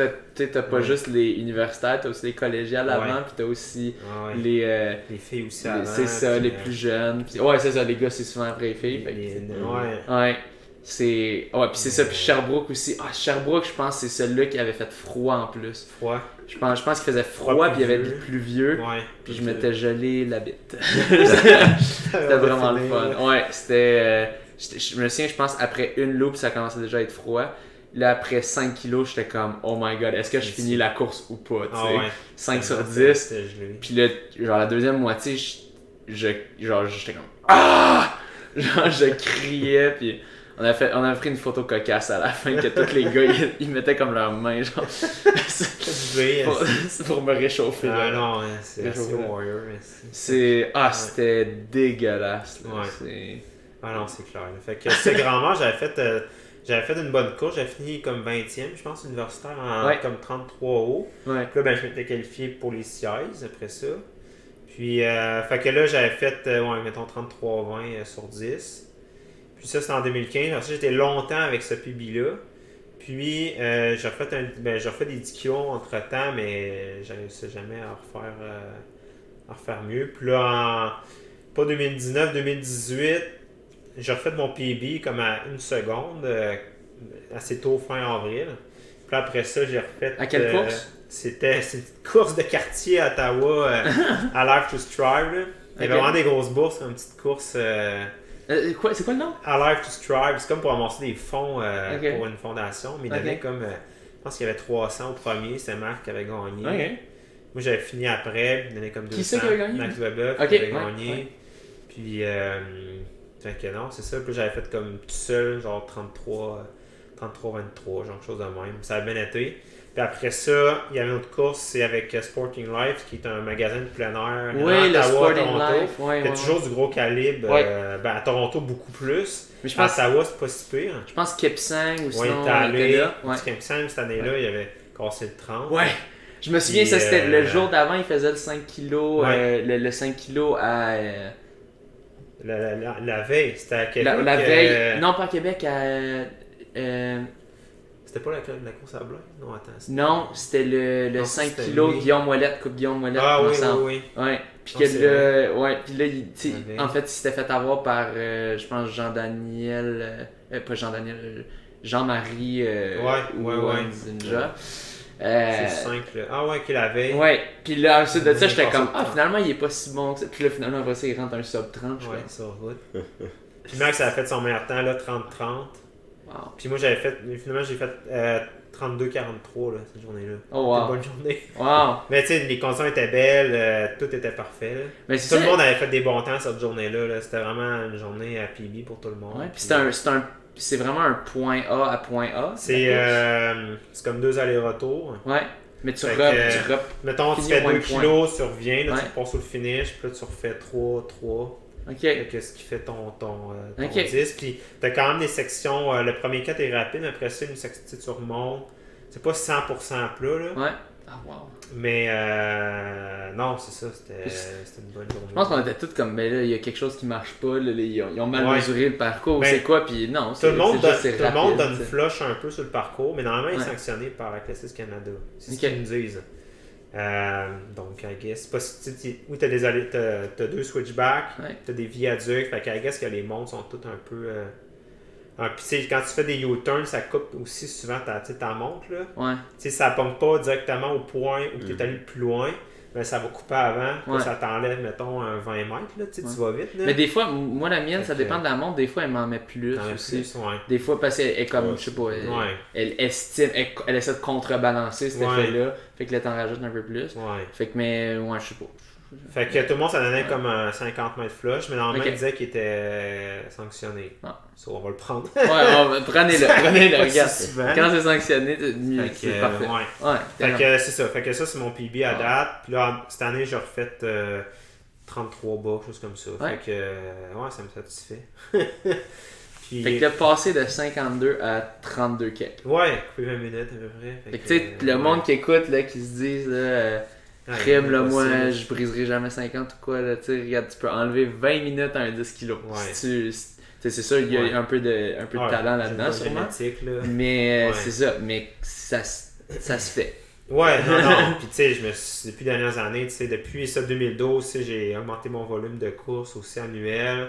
t'as pas Ouais. juste les universitaires, t'as aussi les collégiales Ouais. avant, puis t'as aussi Ah ouais. les. euh, Les filles aussi les- avant. c'est ça, puis, les euh, plus jeunes. Puis- ouais, c'est ça, les gars, c'est souvent après les filles. les- fait que- les- Ouais. Ouais. C'est. Ouais, puis c'est ça. Puis Sherbrooke aussi. Ah, Sherbrooke, je pense que c'est celui-là qui avait fait froid en plus. Froid. Je pense, je pense qu'il faisait froid, puis il y avait du pluvieux. Ouais. Puis je m'étais gelé la bite. [laughs] [laughs] C'était vraiment le fun. Ouais, c'était. euh, je me souviens, je pense, après une loupe, ça commençait déjà à être froid. Là, après 5 kilos, j'étais comme, oh my god, est-ce que je finis la course ou pas? Ah ouais. 5 sur C'était- 10. c'était gelé. Puis là, genre, la deuxième moitié, je, je- genre, j'étais comme, ah! [laughs] Genre, je criais, puis on a, fait, on a pris une photo cocasse à la fin que tous les gars, ils, ils mettaient comme leurs mains, genre, pour, pour me réchauffer. Ah là. non, hein, c'est warrior. mais c'est-. Ah, c'était dégueulasse. là. Ouais. Ah non, c'est clair. Fait que c'est grand-mère, j'avais fait, euh, j'avais fait une bonne course. J'avais fini comme 20e, je pense, universitaire, en Ouais. comme 33 hauts. Ouais. Puis là, ben, je m'étais qualifié pour les CIs après ça. Puis, euh, fait que là, j'avais fait, euh, ouais, mettons 33-20 euh, sur 10. Puis ça, c'était en 2015. Après ça, j'étais longtemps avec ce PB-là. Puis, euh, j'ai refait, un, ben, j'ai refait des 10 kilos entre-temps, mais je réussi jamais à refaire, euh, à refaire mieux. Puis là, en, pas 2019, 2018, j'ai refait mon PB comme à une seconde, euh, assez tôt, fin avril. Puis après ça, j'ai refait... À quelle course? C'était c'est une petite course de quartier à Ottawa, [laughs] à Life to Strive. là. Il y avait vraiment des grosses bourses, une petite course euh, quoi, c'est quoi le nom? à Life to Strive. C'est comme pour amasser des fonds euh, pour une fondation. Mais il y Ok. avait comme, euh, je pense qu'il y avait 300 au premier, c'était Marc qui avait gagné. Moi j'avais fini après, il donnait comme 200. Qui c'est qui avait gagné? Max Weber Ok, qui avait gagné. ouais. Puis, euh, fait que non, c'est ça. Puis j'avais fait comme tout seul, genre 33, 33-23, genre quelque chose de même. Ça a bien été. Puis après ça, il y avait une autre course, c'est avec euh, Sporting Life, qui est un magasin de plein air. Oui, à le Sporting Toronto. Life. Ouais, Il y a ouais, toujours du gros calibre. Euh, ben, à Toronto, beaucoup plus. Mais je À pense, Ottawa, c'est pas si pire. je pense Kipsang ou sinon. il était allé. Qu'un cette année-là, il avait cassé le 30. Ouais. Je me souviens, ça c'était le euh, jour d'avant, il faisait le 5 kg, le, le 5 kg à. La, la, la, la veille, c'était à Québec. la, veille. Non, pas à Québec, à. C'était pas la, la course à blanc? Non, attends. c'était- non, c'était le, le Non, 5 c'était kg. Guillaume Mollette, Coupe Guillaume Mollette. Ah oui, oui, oui. Ouais. Puis que là, ouais, puis il, La en fait, il s'était fait avoir par, euh, je pense, Jean-Daniel, euh, euh, pas Jean-Daniel, euh, Jean-Marie euh, Ouais, ouais, ouais. Ninja. C'est 5 là. Ah ouais, qui la veille. ouais, puis là, ensuite de ça, j'étais comme, ah, finalement, il est pas si bon que ça. Puis là, finalement, après ça, il rentre un sub 30, je Ouais, pense. sur route. Puis Max a fait son meilleur temps, là, 30-30. Wow. Puis moi, j'avais fait, finalement, j'ai fait euh, 32-43, là, cette journée-là. Oh, C'était une wow. bonne journée. Wow. [laughs] Mais tu sais, les conditions étaient belles, euh, tout était parfait, là. Mais c'est Tout ça. le monde avait fait des bons temps cette journée-là, là. C'était vraiment une journée à PB pour tout le monde. Ouais, puis c'est un, c'est un, c'est vraiment un point A à point A. C'est euh, c'est comme deux allers-rets-retours. Ouais. Mais tu repes, tu. Mettons, tu au fais moins 2 de points. kilos, tu reviens, là, Ouais. tu repars sur le finish, puis là, tu refais 3, 3. Ok. Fait que ce qui fait ton, ton, euh, ton Ok. 10. Puis t'as quand même des sections. euh, le premier 4 est rapide, mais après ça, une section, tu remontes. C'est pas 100% plat, là. Ouais. Ah, wow. Mais euh, non, c'est ça. C'était une bonne journée. Je pense qu'on était tous comme, mais là, il y a quelque chose qui marche pas, là, les- ils, ont, ils ont mal Ouais. mesuré le parcours, Ben, c'est quoi, puis non, Tout c'est le monde, donne, juste, tout le monde rapide, donne flush un peu sur le parcours, mais normalement, il est Ouais. sanctionné par la Classics Canada. C'est ce qu'ils nous disent. Euh, donc, I guess. pas oui, t'as des t'as deux switchbacks, Ouais. t'as des viaducs, fait que I guess que les montres sont toutes un peu. Euh, un- quand tu fais des U-turns, ça coupe aussi souvent ta, montre, là. Ouais. Ça pomme pas directement au point où tu es Mhm. allé plus loin, mais ça va couper avant, Ouais. ça t'enlève, mettons, un 20 mètres, là, tu sais, tu vas vite, là. Mais des fois, moi, la mienne, ça dépend de la montre, des fois, elle m'en met plus aussi. plus, ouais. Des fois, parce qu'elle est comme, Ouais. je sais pas, elle, Ouais. elle estime, elle, elle essaie de contrebalancer cet Ouais. effet-là. Fait que là, t'en rajoutes un peu plus. Ouais. Fait que, mais, ouais, je sais pas. Fait que tout le monde, ça donnait Ouais. comme un 50 mètres flush, mais normalement, Ok. il disait qu'il était sanctionné. Ah. So, on va le prendre. Ouais, on va- [laughs] prenez-le, prenez-le, regarde. si souvent. Quand c'est sanctionné, c'est euh, parfait. ouais. Ouais, Fait que c'est ça. Fait que ça, c'est mon PB à Ouais. date. Puis là, cette année, j'ai refait euh, 33 bas, chose comme ça. Ouais. Fait que, euh, ouais, ça me satisfait. [laughs] Puis, Fait que là, passer de 52 à 32 quelques. ouais, couper 20 minutes à peu près. Fait que, tu sais, le monde qui écoute, là, qui se disent, là, euh, crime, là, moi, je briserai jamais 50 ou quoi, là, tu sais, regarde, tu peux enlever 20 minutes à un 10 kg. Ouais. C'est sûr, il y a Ouais. un peu de, un peu de Ouais, talent là-dedans, sûrement. là. Mais euh, c'est ça, mais ça, se- ça se fait. Ouais, non, non. [laughs] Puis, tu sais, je me suis- depuis les dernières années, tu sais, depuis ça, 2012, tu sais, j'ai augmenté mon volume de course aussi annuel.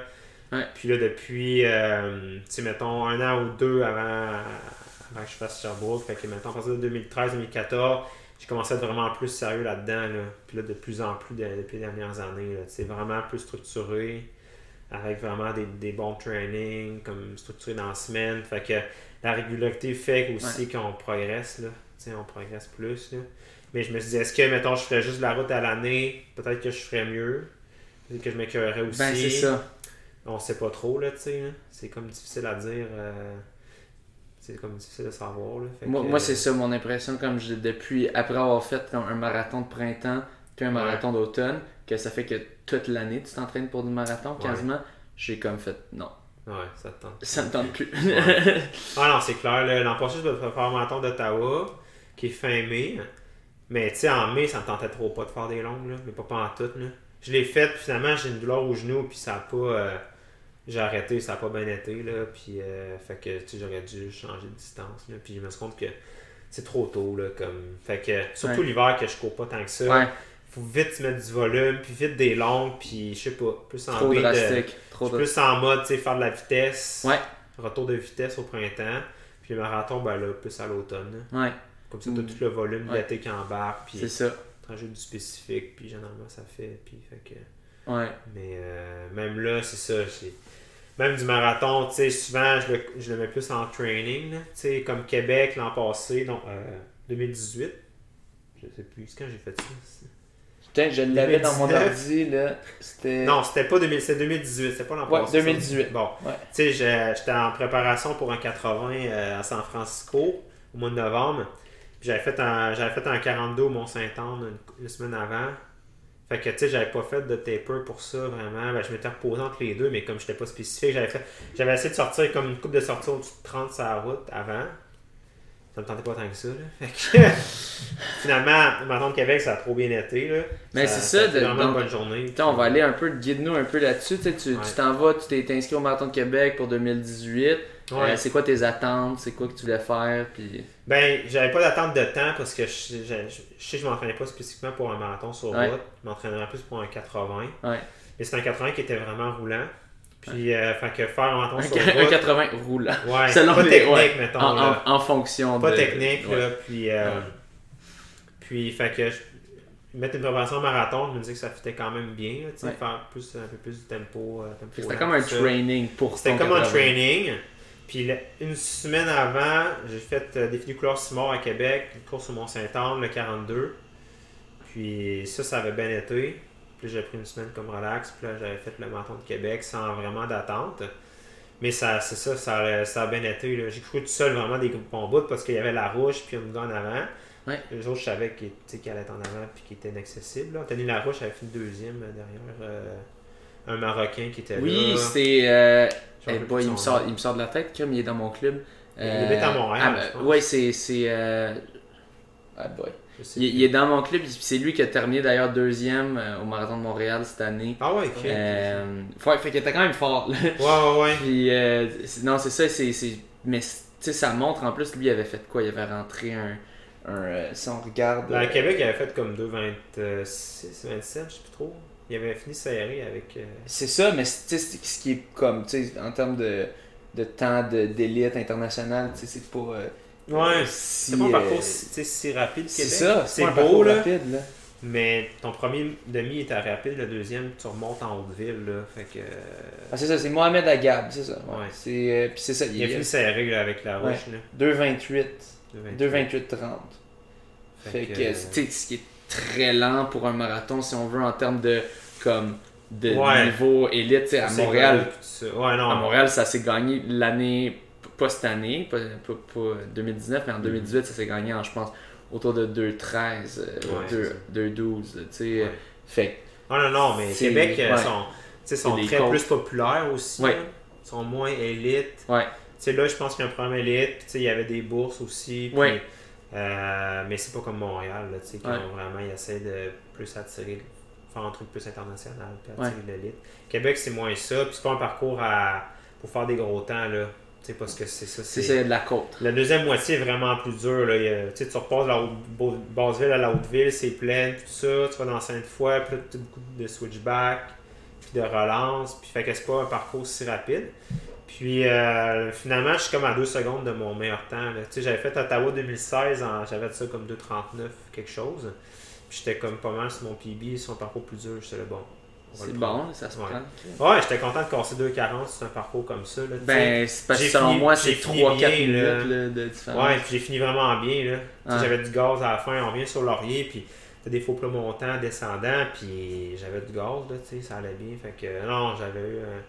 Puis là, depuis, euh, tu sais, mettons, un an ou deux avant, avant que je fasse Sherbrooke, fait que, mettons, à partir de 2013-2014, j'ai commencé à être vraiment plus sérieux là-dedans, là. Puis là, de plus en plus de- depuis les dernières années, sais, vraiment plus structuré, avec vraiment des, des bons trainings, comme structuré dans la semaine. Fait que la régularité fait aussi qu'on progresse, là. On progresse plus, là. Mais je me suis dit, est-ce que, mettons, je ferais juste la route à l'année, peut-être que je ferais mieux? Peut-être que je m'écœurerais aussi. Ben, c'est ça. On sait pas trop, là, tu sais. là. C'est comme difficile à dire. euh, C'est comme difficile de savoir, là. Fait Moi, que, moi c'est ça mon impression, comme je, depuis, après avoir fait comme un marathon de printemps, puis un Ouais. marathon d'automne, que ça fait que toute l'année tu t'entraînes pour du marathon Ouais. quasiment, j'ai comme fait non, Ouais, ça te tente. ça me tente plus. [laughs] Ah non, c'est clair. là. L'an passé, je vais faire un marathon d'Ottawa, qui est fin mai. Mais tu sais, en mai, ça me tentait trop pas de faire des longues, là. mais pas, pas en tout. Là. Je l'ai fait, puis finalement, j'ai une douleur au genou, puis ça a pas. euh, J'ai arrêté, ça a pas bien été, là. Puis, euh, fait que, tu sais, j'aurais dû changer de distance, là. Puis, je me suis compte que c'est trop tôt, là. Comme... Fait que, surtout Ouais. l'hiver, que je cours pas tant que ça. ouais, Faut vite mettre du volume, puis vite des longues, puis, je sais pas, plus en trop de-. Trop plus en mode, tu sais, faire de la vitesse. Ouais. Retour de vitesse au printemps. Puis le marathon, ben là, plus à l'automne. là. Ouais, Comme ça, t'as tout le volume d'été qui embarque. Puis c'est ça. tu rajoutes du spécifique. Puis généralement, ça fait. Puis fait que. Ouais, Mais euh, même là, c'est ça. c'est- Même du marathon, tu sais, souvent, je le, je le mets plus en training. Tu sais, comme Québec l'an passé, donc euh, 2018. Je sais plus, quand j'ai fait ça. putain, je l'avais dans mon 2019. ordi là. C'était. Non, c'était pas 2000, c'était 2018, c'était pas l'an Ouais, passé. ça. 2018. Bon, Ouais. tu sais, j'étais en préparation pour un 80 euh, à San Francisco au mois de novembre. J'avais fait un j'avais fait un 42 au Mont-Saint-Anne une, une semaine avant. Fait que tu sais, j'avais pas fait de taper pour ça vraiment. Ben, je m'étais reposé entre les deux, mais comme j'étais pas spécifique, j'avais fait j'avais essayé de sortir comme une coupe de sortie au-dessus de 30 sur la route avant. Ça me tentait pas tant que ça. Là. [laughs] Fait que finalement, le marathon de Québec, ça a trop bien été. Là. Mais c'est ça, de- vraiment donc, une bonne journée. On va aller un peu, guide-nous un peu là-dessus. Ouais. tu t'en vas, tu t'es inscrit au Marathon de Québec pour 2018. Ouais. Euh, c'est quoi tes attentes? C'est quoi que tu voulais faire? Puis... Ben, j'avais pas d'attente de temps parce que je, je, je- je sais que je m'entraînais pas spécifiquement pour un marathon sur Ouais. route. Je m'entraînerais plus pour un 80. Ouais. Mais c'est un 80 qui était vraiment roulant. Puis, euh, fait que faire un marathon Un, sur un route. 80 roulant. Ouais, [laughs] Selon pas les- technique, mettons. En, en- en fonction Pas de. technique, là. Puis, euh, puis, fait que mettre une préparation marathon, je me disais que ça fitait quand même bien. tu sais, Ouais. faire plus, un peu plus de tempo. euh, tempo C'était comme un training pour C'était comme un 80. training. Puis une semaine avant, j'ai fait euh, défi du couleur Simard à Québec, une course au Mont-Saint-Anne, le 42. Puis ça, ça avait bien été. Puis j'ai pris une semaine comme relax. Puis là, j'avais fait le marathon de Québec sans vraiment d'attente. Mais ça, c'est ça, ça, a- ça a bien été. J'ai cru tout seul vraiment des bons bouts parce qu'il y avait la rouge puis une gars en avant. Ouais. Les autres, je savais qu'ils allaient être en avant puis qu'ils étaient inaccessibles. là. Anthony Larouche avait fait deuxième euh, derrière euh, un Marocain qui était Oui, là. c'est. euh, Eh boy, il, me sort, il me sort de la tête, comme il est dans mon club. Il habite à Montréal, ah, pense. ouais, c'est. euh, Ah boy. Il, est dans mon club, c'est lui qui a terminé d'ailleurs deuxième euh, au Marathon de Montréal cette année. Ah ouais, ok. Euh, ouais, fait qu'il était quand même fort. là. Ouais, ouais, ouais. [laughs] Puis, euh, non, c'est ça, c'est. c'est- Mais, tu sais, ça montre en plus, lui, il avait fait quoi? Il avait rentré un. un euh, si on regarde. Euh, le Québec, il avait fait comme 2,26, 27, je sais plus trop. Il avait fini serré avec. euh, C'est ça, mais c'est- ce qui est comme, tu sais, en termes de, de temps de- d'élite internationale, tu sais, c'est pas. euh, Ouais, si, c'est pas un euh, parcours si, si rapide, C'est ça, C'est beau, là. rapide, là. Mais ton premier demi était rapide, le deuxième, tu remontes en Haute-Ville, là. Fait que. Ah, c'est ça, c'est Mohamed Agab, c'est ça. Ouais. Ouais. C'est, puis c'est ça, il a il fini est serré là, avec la Ouais. roche, là. 2,28. 2,28. 2,28-30. Fait que, que, tu sais, ce qui est très lent pour un marathon, si on veut, en termes de, comme, de Ouais. niveau élite, à Montréal. Ouais, non. À Montréal, ça s'est gagné l'année, pas cette année, pas, pas, pas 2019, mais en 2018, ça s'est gagné en, je pense, autour de 2,13, euh, Ouais, 2 c'est 2,12, tu sais. Fait Non, non, non, mais Québec, euh, sont, sont très plus populaires aussi. Ils sont moins élites. ouais, Tu sais, là, je pense qu'il y a un programme élite. Puis, tu sais, il y avait des bourses aussi. Ouais. euh, mais c'est pas comme Montréal, là, tu sais, qui vraiment, ils essaient de plus attirer, faire un truc plus international, puis Ouais. attirer l'élite. Québec, c'est moins ça. Puis, c'est pas un parcours à, pour faire des gros temps, là. Tu sais, parce que c'est ça. c'est de la côte. La deuxième moitié est vraiment plus dure. Là. A- tu sais, tu repasses de la Basseville à la Haute-Ville, c'est plein, tout ça. Tu vas dans Sainte-Foy, puis là, tu as beaucoup de switchback, puis de relance. Puis fait que c'est pas un parcours si rapide. Puis euh, finalement, je suis comme à deux secondes de mon meilleur temps. là. Tu sais, j'avais fait Ottawa 2016, en- j'avais fait ça comme 2,39 quelque chose. J'étais comme pas mal sur mon PB, sur un parcours plus dur. J'étais là, bon. C'est bon, ça se Ouais. prend. Ouais, j'étais content de casser 2,40 sur un parcours comme ça. Là. Ben, c'est parce que selon fini- moi, c'est fini 3-4 bien, minutes là. de différence. Ouais, puis j'ai fini vraiment bien. Là. J'avais du gaz à la fin, on vient sur Laurier, puis t'as des faux plats montants, descendants, puis j'avais du gaz, là, tu sais, ça allait bien. Fait que non, j'avais eu. euh,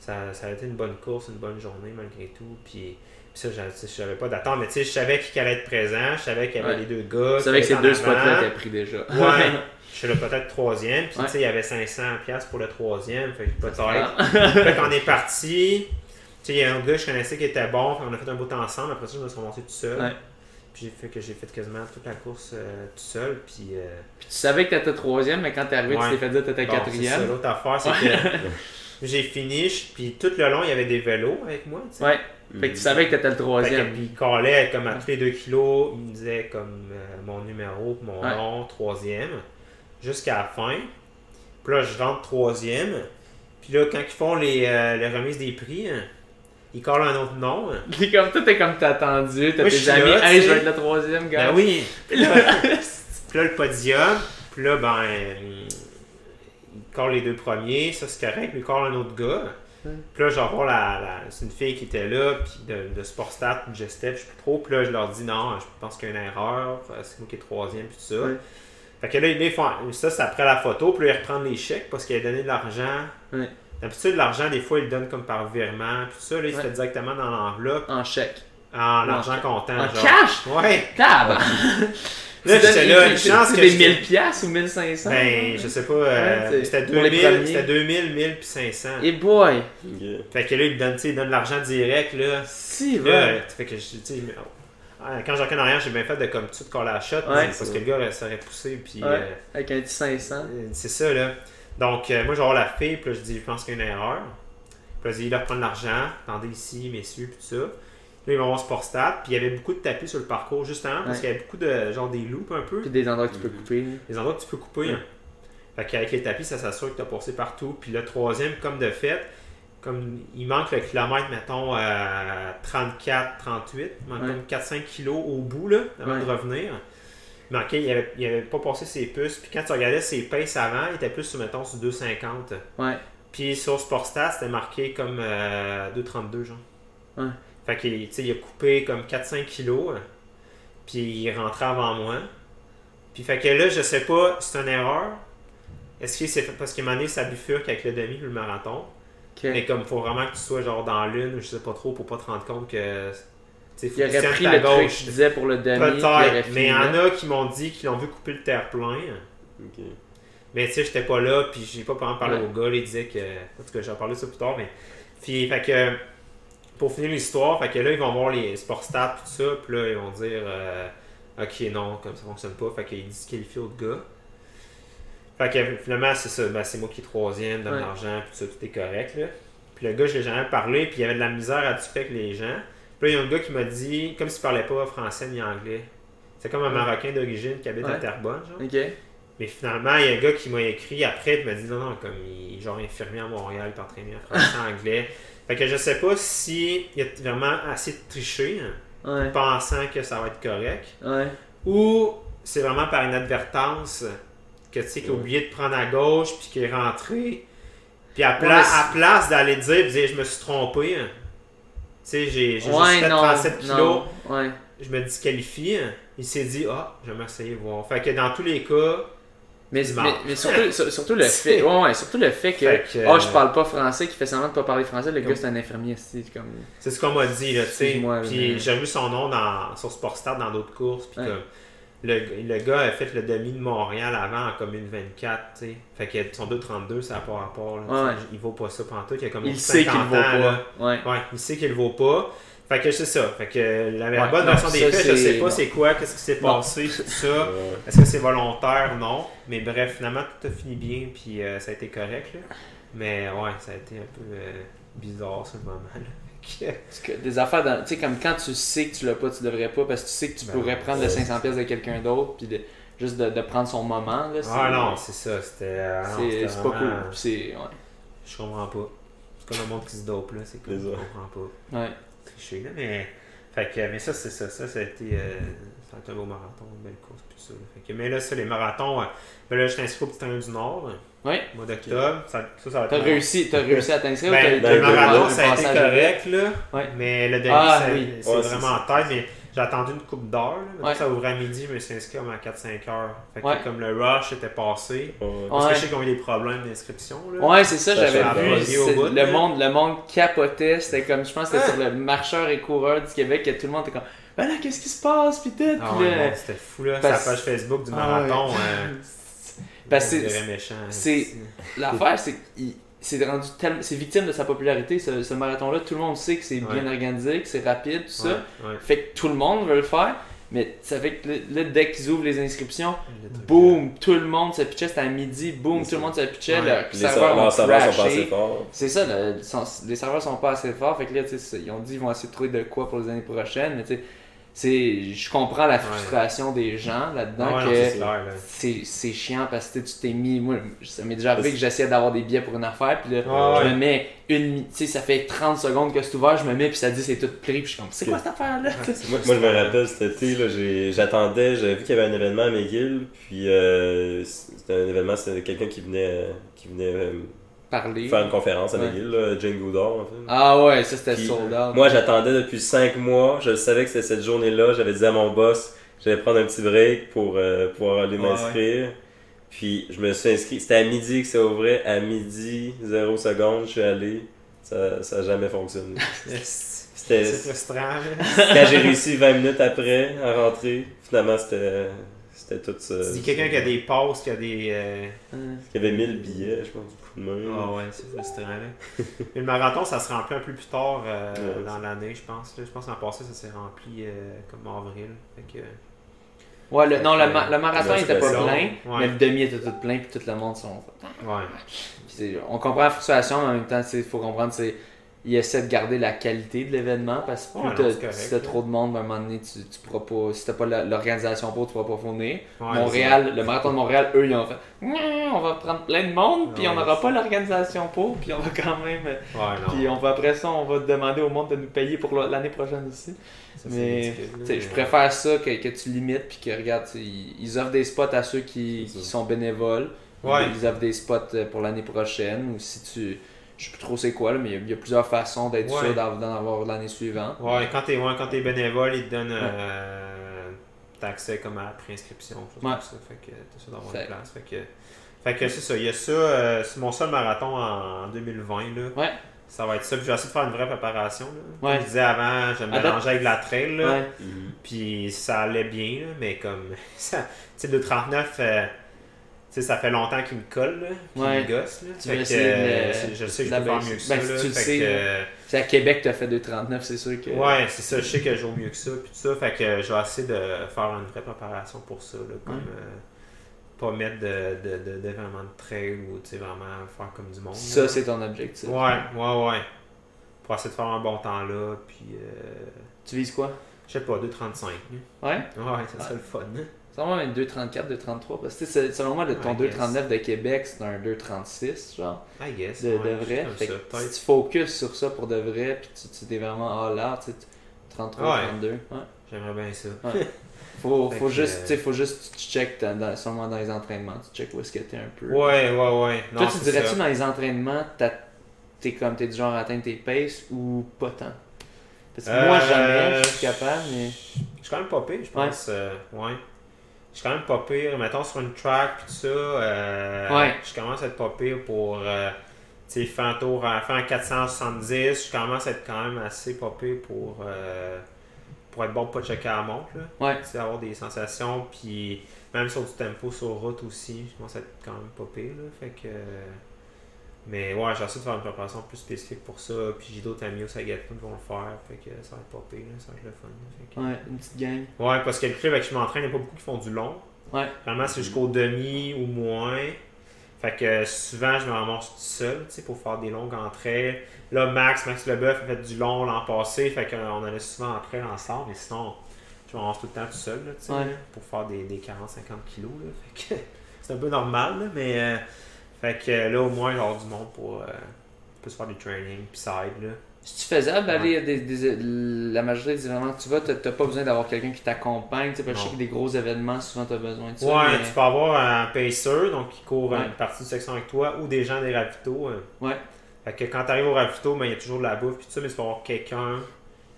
ça, ça a été une bonne course, une bonne journée malgré tout. Puis ça, je savais pas d'attendre, mais tu sais, je savais qui allait être présent, je savais qu'il y avait Ouais. les deux gars. Tu savais que ces deux spots-là étaient pris déjà. Ouais, [laughs] je suis là peut-être troisième, puis Ouais. tu sais, il y avait 500$ piastres pour le troisième, fait que peut-être. [laughs] Fait qu'on est [laughs] parti. Tu sais, il y a un gars que je connaissais qui était bon, on a fait un bout ensemble. Après ça, je me suis remonté tout seul. Ouais. Puis j'ai fait que j'ai fait quasiment toute la course euh, tout seul. Puis. euh, Puis tu savais que t'étais troisième, mais quand t'es arrivé, tu t'es fait dire que t'étais bon, quatrième. l'autre affaire, c'est que j'ai fini, je- puis tout le long, il y avait des vélos avec moi. tu sais. Ouais. Fait que tu savais que t'étais le troisième. puis il calait comme à tous les deux kilos, il me disait comme euh, mon numéro, mon Ouais. nom, troisième, jusqu'à la fin. Puis là, je rentre troisième. Puis là, quand ils font les, euh, les remises des prix, hein, ils collent un autre nom. hein. [laughs] T'es comme toi, t'es comme t'as attendu, t'as tes amis, là, hey, je vais être le troisième, gars. Ben oui. Puis là, le podium. Puis là, ben, colle les deux premiers. Ça, c'est correct. Mais colle un autre gars. Ouais. Puis là, je vais voir la, la- c'est une fille qui était là, puis de, de Sportstat, de Gestep, je sais plus trop. Puis là, je leur dis non, je pense qu'il y a une erreur. euh, C'est moi qui est troisième, puis tout ça. Fait que là, ils font, ça, c'est après la photo. Puis là, ils reprennent les chèques parce qu'il a donné de l'argent. Ouais. D'habitude, l'argent, des fois, ils le donnent comme par virement, puis tout ça. Là, il se fait directement dans l'enveloppe En chèque. en En argent ca- comptant. En genre. cash? Ouais. Tab! [laughs] Là, j'étais là, une C'est chance que des j'étais- 1000 piastres ou 1500? Ben, je sais pas, euh, Ouais, c'était pour les 2000, premiers. c'était 2000, 1000 puis 500. Et boy! Fait que là, il donne, tu sais, il donne de l'argent direct, là. Si, Là, ouais. fait que, je- tu sais, mais- ah, quand j'ai en arrière, j'ai bien fait de comme tout coller la shot, Ouais. parce que le gars serait poussé, puis Ouais. euh, Avec un petit 500. euh, c'est ça, là. Donc, euh, moi, je vais voir la fille, puis là, je dis, je pense qu'il y a une erreur. Puis là, je dis, il reprendre l'argent, attendez ici, messieurs, puis tout ça. Là, ils vont voir Sportstat, puis il y avait beaucoup de tapis sur le parcours, justement, parce Ouais. qu'il y avait beaucoup de, genre, des loops un peu. Puis des endroits que tu peux couper. Les endroits que tu peux couper. hein. Fait qu'avec les tapis, ça s'assure que tu as passé partout. Puis le troisième, comme de fait, comme il manque le kilomètre, mettons, à 34, 38, il manque Ouais. comme 4-5 kilos au bout, là, avant Ouais. de revenir. Il manquait, il avait, il avait pas passé ses puces. Puis quand tu regardais ses paces avant, il était plus, sur, mettons, sur 2,50. Ouais. Puis sur Sportstat, c'était marqué comme euh, 2,32, genre. Ouais. Fait qu'il il a coupé comme 4-5 kilos. hein. Puis il est rentré avant moi. Puis fait que là, je sais pas c'est une erreur. Est-ce que c'est parce qu'à un moment donné, ça bifurque avec le demi ou le marathon? Mais comme faut vraiment que tu sois genre dans l'une, ou je sais pas trop, pour pas te rendre compte que. tu sais, faut Il aurait pris le truc que gauche. je disais pour le demi. puis Peut-être, fini mais il y en a qui m'ont dit qu'ils l'ont vu couper le terre-plein. Ok. Mais tu sais, j'étais pas là, puis j'ai pas vraiment parlé Ouais. au gars, il disait que. En tout cas, j'en parler de ça plus tard, mais. Puis, fait que. Pour finir l'histoire, fait que là, ils vont voir les sport stats, tout ça, puis là, ils vont dire. euh, ok, non, comme ça fonctionne pas, fait qu'ils disqualifient l'autre gars. Fait que finalement, c'est ça, ben, c'est moi qui est troisième, donne Ouais. l'argent, puis ça, tout est correct, là. Puis le gars, je l'ai jamais parlé, puis il y avait de la misère à discuter avec les gens. Puis là, il y a un gars qui m'a dit, comme s'il parlait pas français ni anglais. C'est comme un Ouais. Marocain d'origine qui habite à Ouais. Terrebonne, genre. Ok. Mais finalement, il y a un gars qui m'a écrit après, il m'a dit non, non, comme il est genre infirmier à Montréal, il parle très bien français, anglais. Fait que je sais pas si il a vraiment assez de tricher, hein, Ouais. pensant que ça va être correct, Ouais. ou c'est vraiment par inadvertance que tu sais qu'il a oublié de prendre à gauche puis qu'il est rentré. Puis à, pla- Ouais, à place d'aller dire, dire je me suis trompé, hein. tu sais, j'ai juste fait non. 37 kilos. je me disqualifie, il s'est dit, ah, je vais m'essayer voir. Fait que dans tous les cas, Mais, surtout, sur- surtout le fait, ouais, ouais, surtout le fait que, Fait que, oh, euh, je parle pas français, qui fait semblant de pas parler français, le gars c'est un infirmier, c'est comme. c'est ce qu'on m'a dit, là, tu sais. Puis j'ai vu son nom dans, sur Sportstar dans d'autres courses, puis Ouais. comme, le, le gars a fait le demi de Montréal avant en commune 24, tu sais. Fait que son 2,32, ça n'a pas rapport, là. Ouais. Il vaut pas ça pantoute, il a comme Il sait qu'il 50 le vaut là. pas. Ouais. Ouais, il sait qu'il vaut pas. Fait que c'est ça. Fait que la, Ouais, bonne version des faits, je sais pas c'est quoi, qu'est-ce qui s'est passé, tout ça. Ouais. Est-ce que c'est volontaire? Non. Mais bref, finalement, tout a fini bien, puis euh, ça a été correct. Là. Mais ouais, ça a été un peu euh, bizarre, ce moment. Là. Que- Parce que des affaires, dans- tu sais, comme quand tu sais que tu l'as pas, tu devrais pas, parce que tu sais que tu Ben pourrais prendre le 500 pièces de quelqu'un d'autre, puis de, juste de, de prendre son moment, là. ah non, c'est ça. C'était. euh, c'est c'est pas cool. vraiment- c'est, ouais. Je comprends pas. C'est comme le monde qui se dope, là. C'est. C'est Je comprends pas. Ouais. Tricher, là. Mais. Fait que, mais ça, c'est ça. Ça, ça a été. euh, ça a été un beau marathon, une belle course, puis tout ça. Fait que, mais là, ça, les marathons. euh, ben là, je suis inscrit au Petit Train du Nord, Ouais. au mois d'octobre. Ça, ça, ça va T'as être. réussi, t'as réussi à t'inscrire ou Ben, t'as- le t'as marathon, le ça a été correct, là. Ouais. Mais le demi, Ah, c'est oui. Ouais, vraiment en tête. Mais j'ai attendu une coupe. Mettons, Ouais. Ça ouvrait à midi, mais je me suis inscrit comme à 4-5 heures. Fait que Ouais. comme le rush était passé. Parce Ouais. que je sais qu'ils ont eu des problèmes d'inscription. Ouais, c'est ça, Ça j'avais vu. Ouais, c'est- au bout, le, monde, le monde capotait. C'était comme, je pense que c'était Ah. sur le marcheur et coureur du Québec que tout le monde était comme, ben là, qu'est-ce qui se passe? Puis tout. Ah c'était fou là. Parce- Sa page Facebook du Ah marathon. ouais. euh, [laughs] Parce que c'est- c'est- L'affaire, c'est qu'il c'est rendu tellement. C'est victime de sa popularité, ce, ce marathon-là. Tout le monde sait que c'est bien organisé, que c'est rapide, tout ça. Ouais, ouais. Fait que tout le monde veut le faire. Mais ça fait que là, là, dès qu'ils ouvrent les inscriptions, boum, tout le monde se pitchait. C'était à midi, boum, tout le monde se pitchait. Ouais. Les serveur serveurs, ont leurs serveurs sont pas assez forts. C'est ça, le- les serveurs sont pas assez forts. Fait que là, tu sais, c'est- ils ont dit qu'ils vont essayer de trouver de quoi pour les années prochaines. Mais tu sais, je comprends la frustration des gens là-dedans. Ouais, non, que c'est là. chiant parce que tu t'es mis. Moi, ça m'est déjà arrivé que j'essayais d'avoir des billets pour une affaire. Puis là, Ouais, je ouais. me mets une. Tu sais, ça fait 30 secondes que c'est ouvert. Je me mets, puis ça dit c'est tout pris. Puis je suis comme, c'est quoi cette affaire-là? [laughs] Moi, moi, je me rappelle cet été, là, j'ai- j'attendais, j'avais vu qu'il y avait un événement à McGill, puis euh, c'était un événement, c'était quelqu'un qui venait, euh, qui venait euh, Parler. faire une conférence à Ouais. McGill, là, Jane Goodall, en fait. Ah ouais, ça c'était Puis, sold out. Moi, j'attendais depuis 5 mois, je savais que c'était cette journée-là, j'avais dit à mon boss, j'allais prendre un petit break pour euh, pouvoir aller Ouais, m'inscrire. Puis je me suis inscrit, c'était à midi que ça ouvrait, à midi, 0 secondes, je suis allé, ça n'a jamais fonctionné. [laughs] C'est C'était c'est frustrant. là. [laughs] quand j'ai réussi 20 minutes après à rentrer, finalement c'était c'était tout ça. Tu dis quelqu'un qui a des passes, qui a des. euh. Il y avait 1000 billets, je pense, coup de main. Ah ouais, c'est frustrant. Là. [laughs] Mais le marathon, ça se remplit un peu plus tard euh, Ouais, dans l'année, je pense. là. Je pense qu'en passé, ça s'est rempli euh, comme avril. Fait que, Ouais, le, non, le, ma- le marathon la il était pas plein, Ouais. mais le demi était tout plein, puis tout le monde sont. ouais. On comprend la frustration, mais en même temps, il faut comprendre c'est il essaie de garder la qualité de l'événement parce que plus Ouais, correct, si t'as trop de monde, à un moment donné, tu, tu pourras pas. Si t'as pas l'organisation pour, tu pourras pas fournir. Ouais, Montréal, le marathon de Montréal, eux, ils ont fait on va prendre plein de monde, puis Ouais, on n'aura pas l'organisation pour, puis on va quand même. Puis on va après ça, on va demander au monde de nous payer pour l'année prochaine aussi. Ça, Mais je préfère ça que, que tu limites puis que regarde, ils, ils offrent des spots à ceux qui, qui sont bénévoles. Ils, offrent des spots euh, pour l'année prochaine ou si tu. Je sais plus trop c'est quoi là, mais il y a- il y, a plusieurs façons d'être Ouais. sûr d'en d'en avoir l'année suivante. Ouais, quand t'es ouais, quand t'es bénévole, ils te donnent euh, t'as accès comme à la préinscription, chose Ouais. comme ça. Fait que t'as ça d'avoir Fait- une place. Fait que, fait que c'est ça. Il y a ça. euh, c'est mon seul marathon en 2020. Là. Ouais. Ça va être ça. Puis j'ai essayé de faire une vraie préparation. Là. Ouais. Comme je disais avant, je me mélangeais avec la trail. Là. Ouais. Mhm. Puis ça allait bien, là, mais comme. [laughs] ça- Tu sais, le 39, euh, tu sais, ça fait longtemps qu'il me colle, là, puis Ouais. il me gosse. Là. Tu Fait veux que, essayer de euh, le- c'est- je sais que je de peux faire mieux que ça. Ben, si là. tu le sais, que, euh, à Québec que tu as fait 2,39, c'est sûr que. Ouais, c'est ça. Je sais que je joue mieux que ça. Puis tout ça. Fait que je vais essayer de faire une vraie préparation pour ça. Là, comme, Ouais. euh, pas mettre de, de, de, d'événements de trail ou tu sais, vraiment faire comme du monde. Ça, c'est ton objectif. Ouais, ouais, ouais. Pour essayer de faire un bon temps là. Puis, euh, Tu vises quoi? je sais pas, 2,35. là. Ouais? Ouais, ça serait le fun. C'est vraiment un 2,34, 2,33. Parce que selon moi, le, ton I guess. 2,39 de Québec, c'est un 2,36, genre. I guess. de, ouais, de vrai. Fait ça, que si tu focuses sur ça pour de vrai, puis tu, tu t'es vraiment all out, tu sais, tu- 33, Ouais. 32. Ouais. J'aimerais bien ça. Faut, [laughs] faut juste, euh, faut juste que tu check dans, dans- seulement dans les entraînements, tu check où est-ce que t'es un peu. Ouais, ouais, ouais. Toi, tu dirais-tu ça. dans les entraînements, t'es comme, t'es du genre à atteindre tes paces ou pas tant? Parce que moi, Euh, jamais, je suis capable, mais. Je suis quand même pas pire, je pense. euh, ouais. Je suis quand même pas pire. Mettons sur une track pis tout ça, euh, Ouais. je commence à être pas pire pour euh, tu sais, faire un tour à faire un 470. Je commence à être quand même assez pas pire pour, euh, pour être bon pour pas checker à la montre. Là. Ouais. Tu sais, avoir des sensations. Puis même sur du tempo sur route aussi, je commence à être quand même pas pire. Là. Fait que. Mais ouais, j'essaie de faire une préparation plus spécifique pour ça. Puis j'ai d'autres amis au Sagatun qui vont le faire. Fait que ça va être pas pire, là. ça va être le fun. là. Fait que- Ouais, une petite gang. Ouais, parce que le club avec qui je m'entraîne, il n'y a pas beaucoup qui font du long. Ouais. Vraiment, c'est jusqu'au demi ou moins. Fait que souvent, je me ramasse tout seul, tu sais, pour faire des longues entrées. Là, Max, Max Leboeuf a fait du long l'an passé, fait qu'on allait souvent entrer ensemble, mais sinon, je me ramasse tout le temps tout seul, là, tu sais, Ouais. pour faire des, des 40-50 kilos, là. Fait que [laughs] c'est un peu normal, là, mais... euh, fait que là, au moins, genre du monde pour... Euh, plus faire du training, puis side, là. C'est-tu faisable d'aller à des, des- la majorité des événements que tu vas, t'as t'as pas besoin d'avoir quelqu'un qui t'accompagne. Tu sais, parce que je sais Non. que des gros événements, souvent t'as besoin de ça. Ouais, mais- tu peux avoir un pacer, donc qui court Ouais. une partie de section avec toi, ou des gens des ravitaux. euh. Ouais. Fait que quand tu arrives au ravito, ben, il y a toujours de la bouffe, puis tout ça, mais tu peux avoir quelqu'un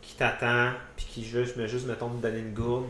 qui t'attend, puis qui juste, mais juste, mettons, te donner une gourde.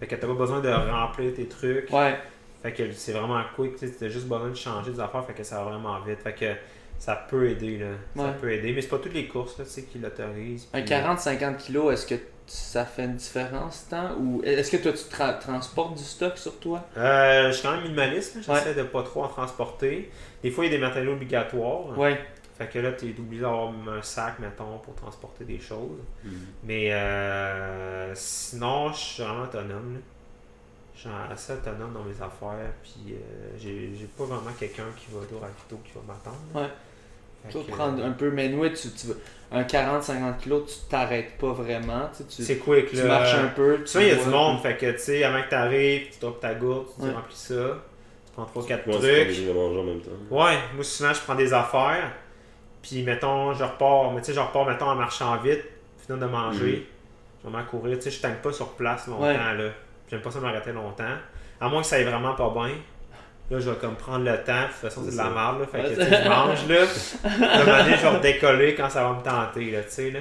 Fait que t'as pas besoin de remplir tes trucs. Ouais, Fait que c'est vraiment quick, tu as juste besoin de changer des affaires, fait que ça va vraiment vite. Fait que ça peut aider, là. Ça peut aider, mais c'est pas toutes les courses, là, tu sais, qui l'autorisent. un puis- 40-50 kilos, est-ce que ça fait une différence tant ou est-ce que toi tu tra- transportes du stock sur toi? Euh, je suis quand même minimaliste, j'essaie Ouais. de pas trop en transporter. Des fois, il y a des matériaux obligatoires. Ouais, Fait que là, tu es obligé d'avoir un sac, mettons, pour transporter des choses. Mhm. Mais euh, sinon, je suis vraiment autonome. là. Je suis assez autonome dans mes affaires. Puis euh, j'ai j'ai pas vraiment quelqu'un qui va au ravito qui va m'attendre. Ouais. Tu vas prendre un peu, mais nous, tu, tu un 40-50 kilos, tu t'arrêtes pas vraiment. Tu, sais, tu, C'est quick tu là. marches un peu. tu Souvent, il y a du monde. Fait que tu sais, avant que tu arrives, tu drops ta gourde, tu Ouais. remplis ça. Tu prends 3-4 Moi, c'est pas trucs. obligé de manger en même temps. Ouais, moi souvent je prends des affaires, puis mettons, je repars, mais tu sais, je repars, mettons, en marchant vite, finir de manger, je vais m'en courir, tu sais, je tangue pas sur place longtemps, Ouais. là. J'aime pas ça m'arrêter longtemps. À moins que ça aille vraiment pas bien. Là, je vais comme prendre le temps, de toute façon, c'est de la merde, là. Fait que, tu je [laughs] mange, là. Je vais redécoller quand ça va me tenter, là, tu sais, là.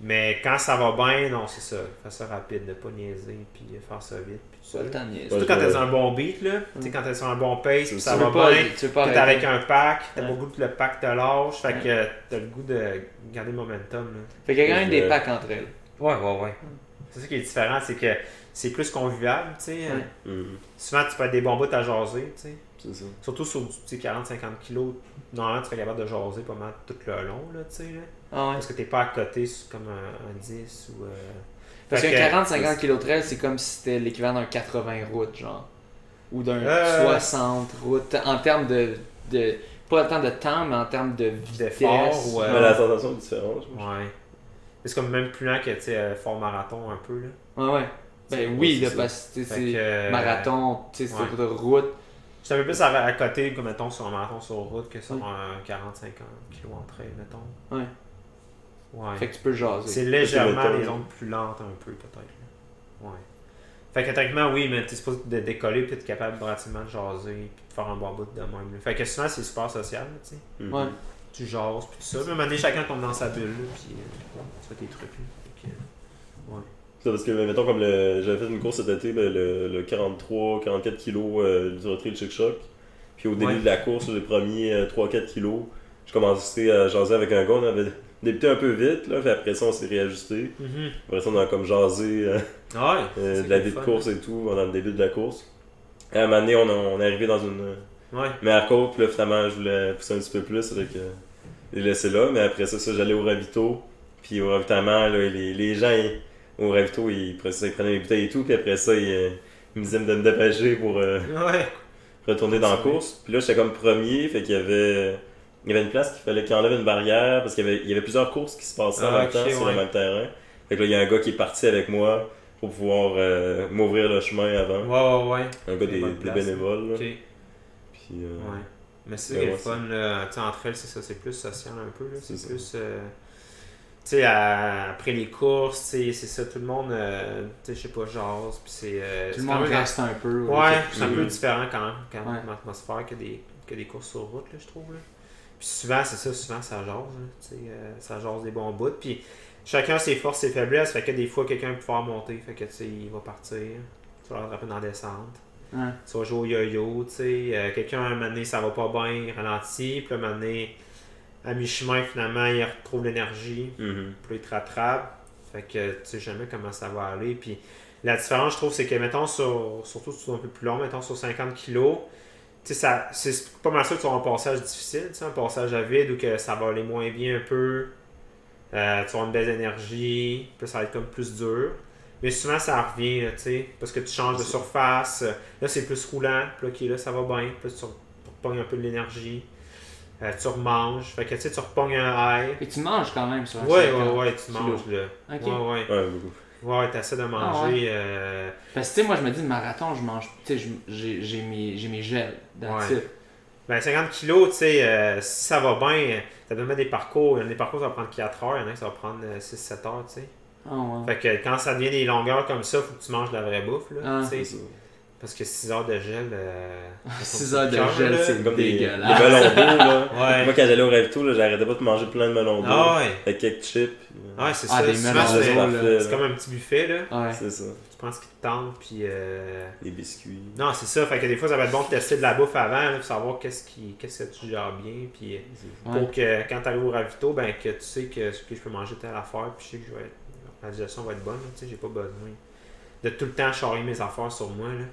Mais quand ça va bien, non, c'est ça. Fais ça rapide, de pas niaiser, puis faire ça vite, puis tout ça. Le temps de. Surtout Ouais, quand t'es sur un bon beat, là. Tu sais, quand t'es sur un bon pace, puis ça tu va pas, bien. tu veux pas T'es avec un pack, t'as Ouais. pas le goût que le pack te lâche, fait Ouais. que t'as le goût de garder le momentum. Là. Fait qu'il y a quand même des Ouais. packs entre elles. Ouais, ouais, ouais. C'est ça qui est différent, c'est que c'est plus convivial, tu sais. Ouais. Mhm. Souvent, tu peux être des bons bouts à jaser, tu sais. C'est ça. Surtout sur du tu sais, 40-50 kilos, normalement, tu serais capable de jaser pas mal tout le long, là, tu sais. là. Ah ouais. Parce que t'es pas à côté comme un, un 10 ou... euh, Parce qu'un que- 40-50 kg trail, c'est comme si c'était l'équivalent d'un 80 routes, genre. Ou d'un Euh. 60 routes. En termes de, de. Pas en termes de temps, mais en termes de vitesse. D'effort, ouais. Mais la sensation est différente. je pense. Ouais. C'est comme même plus lent que, tu sais, euh, fort marathon un peu, là. Ouais, ouais. Ben oui, c'est là, parce que c'est que, marathon, tu sais, c'est ouais. de route. Je un peu plus à, à côté, comme mettons, sur un marathon sur route que sur Ouais. un 40-50 kg en trail, mettons. Ouais. Ouais. Fait que tu peux jaser. C'est légèrement les ondes plus lentes un peu, peut-être. Ouais. Fait que techniquement, oui, mais t'es supposé de décoller puis être capable relativement de jaser puis de faire un bon bout de même. là. Fait que souvent, c'est super social, tu sais. Mhm. Ouais. Tu jases puis tout ça. Mais à un moment donné, chacun tombe dans sa bulle, là, puis euh, tu fais tes trucs, là. Fait que, euh, Ça, parce que, mettons, comme j'avais fait une course cet été, ben, le, le 43-44 kg euh, du retrait de Chic Choc. Puis au début Ouais. de la course, les premiers euh, 3-4 kg, je commençais à jaser avec un gars. On avait débuté un peu vite, là, puis après ça, on s'est réajusté. Mhm. Après ça, on a comme jasé euh, Ouais. euh, de la vie de course et tout, dans le début de la course. Et à un moment donné, on, a- on est arrivé dans une euh, Ouais. meilleure course, puis là, finalement, je voulais pousser un petit peu plus, avec que les laisser là. Mais après ça, ça j'allais au ravito. Puis au ravitaillement, là, les, les gens ils- au ravito, ça, ils prenaient mes bouteilles et tout. Puis après ça, ils, euh, me disaient de me dépêcher pour euh, Ouais. retourner dans la course. Puis là, j'étais comme premier, fait qu'il y avait. Il y avait une place qu'il fallait qu'il enlève une barrière parce qu'il y avait, il y avait plusieurs courses qui se passaient en Ah, même temps sur ouais. le même terrain. Fait que là, il y a un gars qui est parti avec moi pour pouvoir euh, m'ouvrir le chemin avant. Ouais, ouais, ouais. Un gars des, des bénévoles. là. Ok. Puis, euh, Ouais. Mais c'est Ben le fun, là. Entre elles, c'est ça, c'est plus social un peu, là. C'est plus. Sais, après les courses, c'est ça, tout le monde, euh, tu sais, je sais pas, jase, puis c'est. euh, Tout le monde reste un peu. Ouais, c'est un peu différent quand même, quand Ouais. même, l'atmosphère que des, que des courses sur route, là, je trouve, là. Puis souvent, c'est ça, souvent, ça jase, là, tu sais, euh, ça jase des bons bouts, puis chacun ses forces et faiblesses. Fait que des fois, quelqu'un peut pouvoir monter. Fait que, tu sais, il va partir. Tu vas le rattraper dans la descente. Ouais. Tu vas jouer au yo-yo, tu sais. Euh, quelqu'un, un moment donné, ça va pas bien, il ralentit. Puis, un moment donné, à mi-chemin, finalement, il retrouve l'énergie. Puis, là, il te rattrape. Fait que, tu sais jamais comment ça va aller. Puis, la différence, je trouve, c'est que, mettons, sur, surtout si tu es un peu plus long, mettons, sur 50 kilos, tu sais, c'est pas mal sûr que tu auras un passage difficile, tu sais, un passage à vide où que ça va aller moins bien un peu. Euh, tu vas avoir une baisse d'énergie, puis ça va être comme plus dur. Mais souvent, ça revient, tu sais, parce que tu changes de surface. Là, c'est plus roulant, puis là, ok, là, ça va bien. Puis là, tu repognes un peu de l'énergie. Euh, tu remanges. Fait que, tu sais, tu repognes un high. Et tu manges quand même sur un Ouais, 50 ouais, ouais, tu kilos. manges, là. Ok. Ouais, ouais. Ouais, beaucoup. Ouais, t'essaies de manger. euh, Parce que tu sais, moi je me dis, le marathon, je mange. Tu sais, j'ai j'ai mes, j'ai mes gels dans Ouais. le Ben, 50 kilos, tu sais, euh, si ça va bien, ça peut mettre des parcours. Il y en a des parcours, ça va prendre 4 heures. Il y en a qui ça va prendre 6-7 heures, tu sais. Ah ouais. Fait que quand ça devient des longueurs comme ça, faut que tu manges de la vraie bouffe, là. Ah. tu sais. Parce que 6 heures de gel. Euh, [laughs] 6 heures de gel, c'est Comme des, des dégueulasse. melons d'eau, là. Ouais. Moi, quand j'allais au Ravito, là, j'arrêtais pas de manger plein de melons d'eau. Ah ouais. Avec quelques chips. Ouais, c'est Ah, ça. des melons c'est- d'eau, comme un petit buffet, là. Ouais. C'est ça. Tu prends ce qui te tente, puis. Euh... Des biscuits. Non, c'est ça. Fait que des fois, ça va être bon de tester de la bouffe avant, là, pour savoir qu'est-ce qui, qu'est-ce que tu gères bien, puis. euh, Ouais. Pour que quand tu arrives au ravito, ben, que tu sais que, que je peux manger telle affaire, puis je sais que je vais être, la digestion va être bonne. Tu sais, j'ai pas besoin de tout le temps charrier mes affaires sur moi. Là.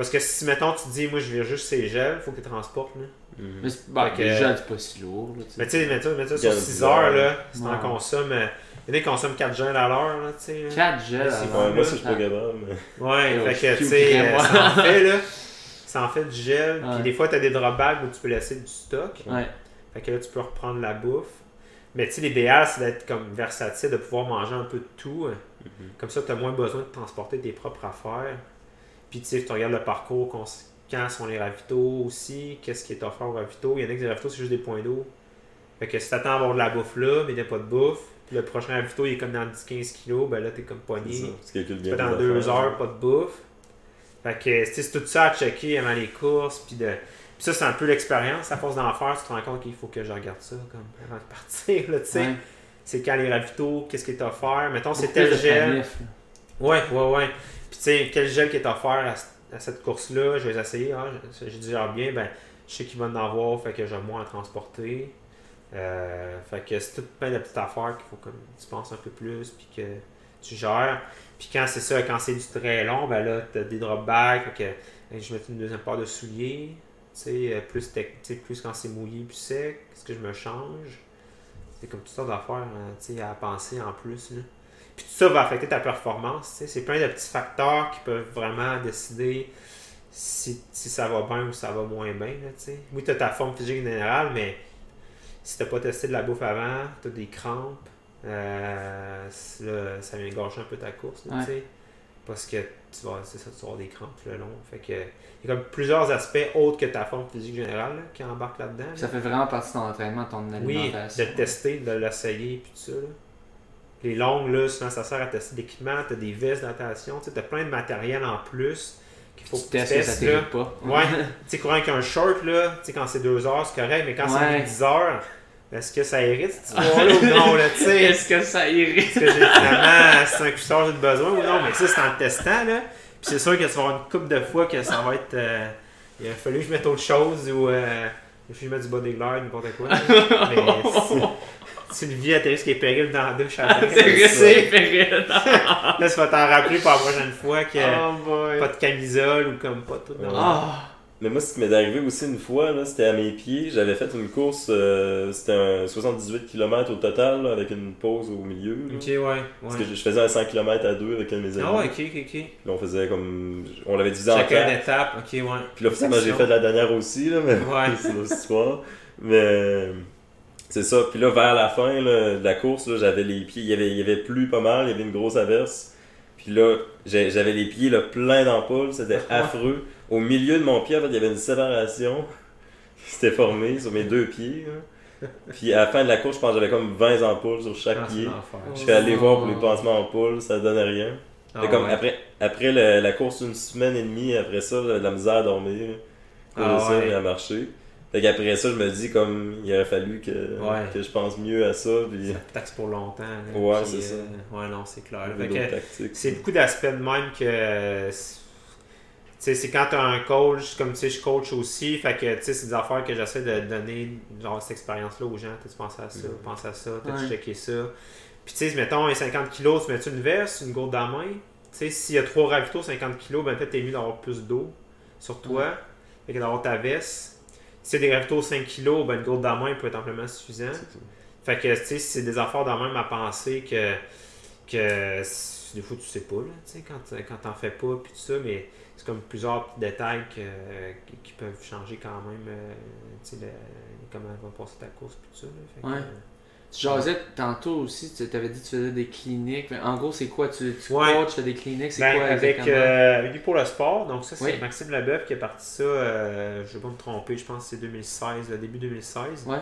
Parce que si, mettons, tu te dis, moi, je vais juste ces gels, faut que tu les transportes. Là. Mhm. Mais c'est bah, les gels, c'est pas si lourd. Là. Mais tu sais, mets ça, mets ça sur Quinze 6 heures, là, si Ouais. t'en consommes. euh, Il y en a qui consomment 4 gels à l'heure, là, tu sais. là. 4 gels. Ouais, c'est alors. Ouais, moi, ça, je suis pas capable. mais- Ouais, fait que, tu sais, euh, ça en fait, là. Ça en fait du gel. Puis des fois, t'as des drop bags où tu peux laisser du stock. Ouais. Fait que là, tu peux reprendre la bouffe. Mais tu sais, l'idéal, c'est d'être comme versatile, de pouvoir manger un peu de tout. hein. Mhm. Comme ça, tu as moins besoin de transporter tes propres affaires. Puis tu sais, tu regardes le parcours, quand sont les ravitaux aussi, qu'est-ce qui est offert aux ravitaux. Il y en a que les ravitaux, c'est juste des points d'eau. Fait que si t'attends à avoir de la bouffe là, mais il n'y a pas de bouffe, puis le prochain ravito, il est comme dans 10-15 kilos, ben là, t'es comme C'est pogné. ça. Tu fais dans deux affaires. heures, pas de bouffe. Fait que c'est tout ça à checker avant les courses. Puis de... puis ça, c'est un peu l'expérience. À force d'en faire, tu te rends compte qu'il faut que je regarde ça comme avant de partir. Là, tu sais. Ouais. C'est quand les ravitaux, qu'est-ce qui est offert. Mettons, c'est tel gel. Ouais, ouais, ouais. Sais, quel gel qui est offert à, cette course-là, je vais essayer. Je, je dis genre bien, ben, je sais qu'il va en avoir, fait que j'ai moins à transporter. Euh, fait que c'est tout plein de petites affaires qu'il faut que tu penses un peu plus, puis que tu gères. Puis quand c'est ça, quand c'est du très long, ben là, t'as des drop fait que je mets une deuxième paire de souliers. Euh, plus, plus quand c'est mouillé, plus sec, est-ce que je me change? C'est comme toutes sortes d'affaires hein, à penser en plus. Là. Puis tout ça va affecter ta performance. C'est plein de petits facteurs qui peuvent vraiment décider si, si ça va bien ou ça va moins bien. Là, oui, tu as ta forme physique générale, mais si tu pas testé de la bouffe avant, tu as des crampes, euh, là, ça vient gâcher un peu ta course. là, Ouais. Parce que tu vas, c'est ça, tu vas avoir des crampes le long. Fait que, il y a comme plusieurs aspects autres que ta forme physique générale là, qui embarquent là-dedans. là. Ça fait vraiment partie de ton entraînement, de ton Oui, alimentation. de le tester, de l'essayer, puis tout ça. Les longues, là, souvent, ça sert à tester l'équipement. Tu as des vestes de natation, tu as plein de matériel en plus qu'il faut Tu que tu testes que ça pas. Ouais, [laughs] tu sais, courant avec un short, là, tu sais, quand c'est 2 heures, c'est correct, mais quand Ouais. c'est 10 heures, est-ce que ça hérite, cette [laughs] histoire-là, ou non, là, tu sais? Est-ce que ça irrite? Est-ce que j'ai finalement 5 heures j'ai besoin ou non? Mais ça, c'est en testant, là. Puis c'est sûr que tu vas avoir une couple de fois que ça va être. euh, il a fallu que je mette autre chose ou. Euh, il a fallu que je mette du n'importe quoi. là. [laughs] Mais si, si le vie à tes risques et périls dans la douche après, C'est péril. [laughs] là, tu vas t'en rappeler pour la prochaine fois que Oh boy. pas de camisole ou comme pas tout. non. Ah. Mais moi, ce qui m'est arrivé aussi une fois, là, c'était à mes pieds. J'avais fait une course, euh, c'était un 78 km au total, là, avec une pause au milieu. là. Ok, ouais. Parce que je je faisais un 100 km à deux avec un de mes amis. Ah ouais, ok, ok, ok. Là, on faisait comme. On l'avait divisé en Chacun quatre. une étape, ok, ouais. Puis là, finalement, j'ai fait la dernière aussi, là, mais Ouais. [laughs] c'est une autre histoire. Mais c'est ça. Puis là, vers la fin là, de la course, là, j'avais les pieds. Il y, avait, il y avait plu pas mal, il y avait une grosse averse. Puis là, j'avais les pieds là, pleins d'ampoules, c'était affreux. Au milieu de mon pied, en fait, il y avait une séparation [laughs] qui s'était formée sur mes deux pieds. là. Puis à la fin de la course, je pense que j'avais comme 20 ampoules sur chaque Ah, pied. Je suis allé voir pour les pansements ampoules, ça donnait rien. Ah, comme ouais. après, après le- la course une semaine et demie, après ça, j'avais de la misère à dormir. Ah ça, ouais. et à marcher. Fait qu'après ça, je me dis comme il aurait fallu que, Ouais. que je pense mieux à ça. Puis, Ça te taxe pour longtemps. là, Ouais, c'est ça. euh, ouais, non, c'est clair. c'est beaucoup d'aspects de même que. euh, c'est- Tu sais, c'est quand tu as un coach, comme tu sais, je coach aussi, fait que tu sais, c'est des affaires que j'essaie de donner, genre cette expérience-là aux gens. T'as-tu pensé à ça, Mhm. pense à ça, t'as-tu Ouais. checké ça? Puis tu sais, mettons, un 50 kg, tu mets-tu une veste, une gourde dans la main? Tu sais, s'il y a trois ravitaux 50 kg, ben peut-être t'es mieux d'avoir plus d'eau sur toi, fait que d'avoir ta veste. Si c'est des ravitaux 5 kg, ben une gourde main peut être amplement suffisant. C'est ça. Fait que, tu sais, c'est des affaires dans même à penser que, que des fois, tu sais pas, là, tu sais, quand, quand t'en fais pas, puis tout ça, mais c'est comme plusieurs petits détails que- qui, qui peuvent changer quand même, euh, tu sais, comment va passer ta course, puis tout ça, là. Fait que, Ouais. Tu jasais tantôt aussi, tu avais dit que tu faisais des cliniques. Mais en gros, c'est quoi? Tu, tu Ouais. coaches, tu fais des cliniques, c'est Ben, quoi avec euh, Lui pour le sport, donc ça c'est Oui. Maxime Leboeuf qui a parti ça, euh, je vais pas me tromper, je pense que c'est 2016, le début 2016. Ouais.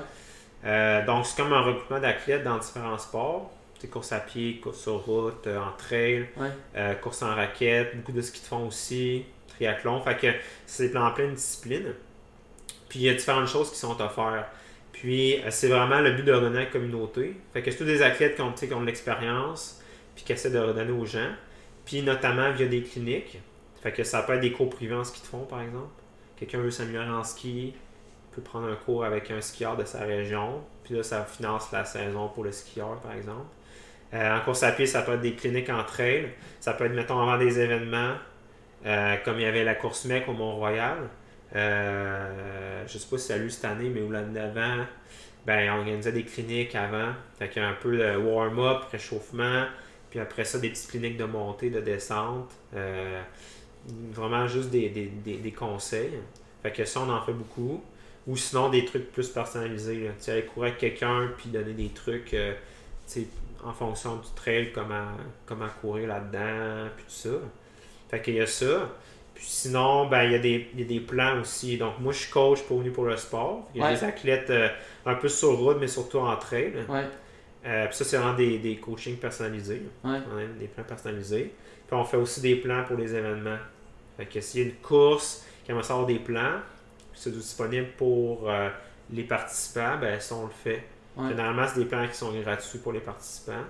Euh, donc c'est comme un regroupement d'athlètes dans différents sports. C'est course à pied, course sur route, en trail, Ouais. course en raquette, beaucoup de ski de fond aussi, triathlon. Fait que c'est en pleine discipline. Puis il y a différentes choses qui sont offertes. Puis euh, c'est vraiment le but de redonner à la communauté. Fait que c'est tous des athlètes qui ont, de l'expérience, puis qui essaient de redonner aux gens. Puis notamment via des cliniques. Fait que ça peut être des cours privés en ski de fond, par exemple. Quelqu'un veut s'améliorer en ski, peut prendre un cours avec un skieur de sa région. Puis là, ça finance la saison pour le skieur, par exemple. Euh, en course à pied, ça peut être des cliniques en trail. Ça peut être, mettons, avant des événements, euh, comme il y avait la course mec au Mont-Royal. Euh, je sais pas si ça a eu cette année, mais ou l'année d'avant, ben, on organisait des cliniques avant. Fait qu'il y a un peu de warm-up, réchauffement, puis après ça, des petites cliniques de montée, de descente. Euh, vraiment juste des, des, des, conseils. Fait que ça, on en fait beaucoup. Ou sinon, des trucs plus personnalisés. Tu sais, aller courir avec quelqu'un, puis donner des trucs euh, tu en fonction du trail, comment, comment courir là-dedans, puis tout ça. Fait qu'il y a ça. Puis sinon, ben, il y, a des, il y a des plans aussi. Donc, moi, je suis coach pour pour le sport. Il y a Ouais. des athlètes euh, un peu sur route, mais surtout en trail. Ouais, Euh, puis ça, c'est vraiment des, des coachings personnalisés. ouais. Des plans personnalisés. Puis on fait aussi des plans pour les événements. Fait que s'il y a une course qui aimerait savoir des plans, puis c'est disponible pour euh, les participants, ben ça on le fait. Généralement, c'est des plans qui sont gratuits pour les participants.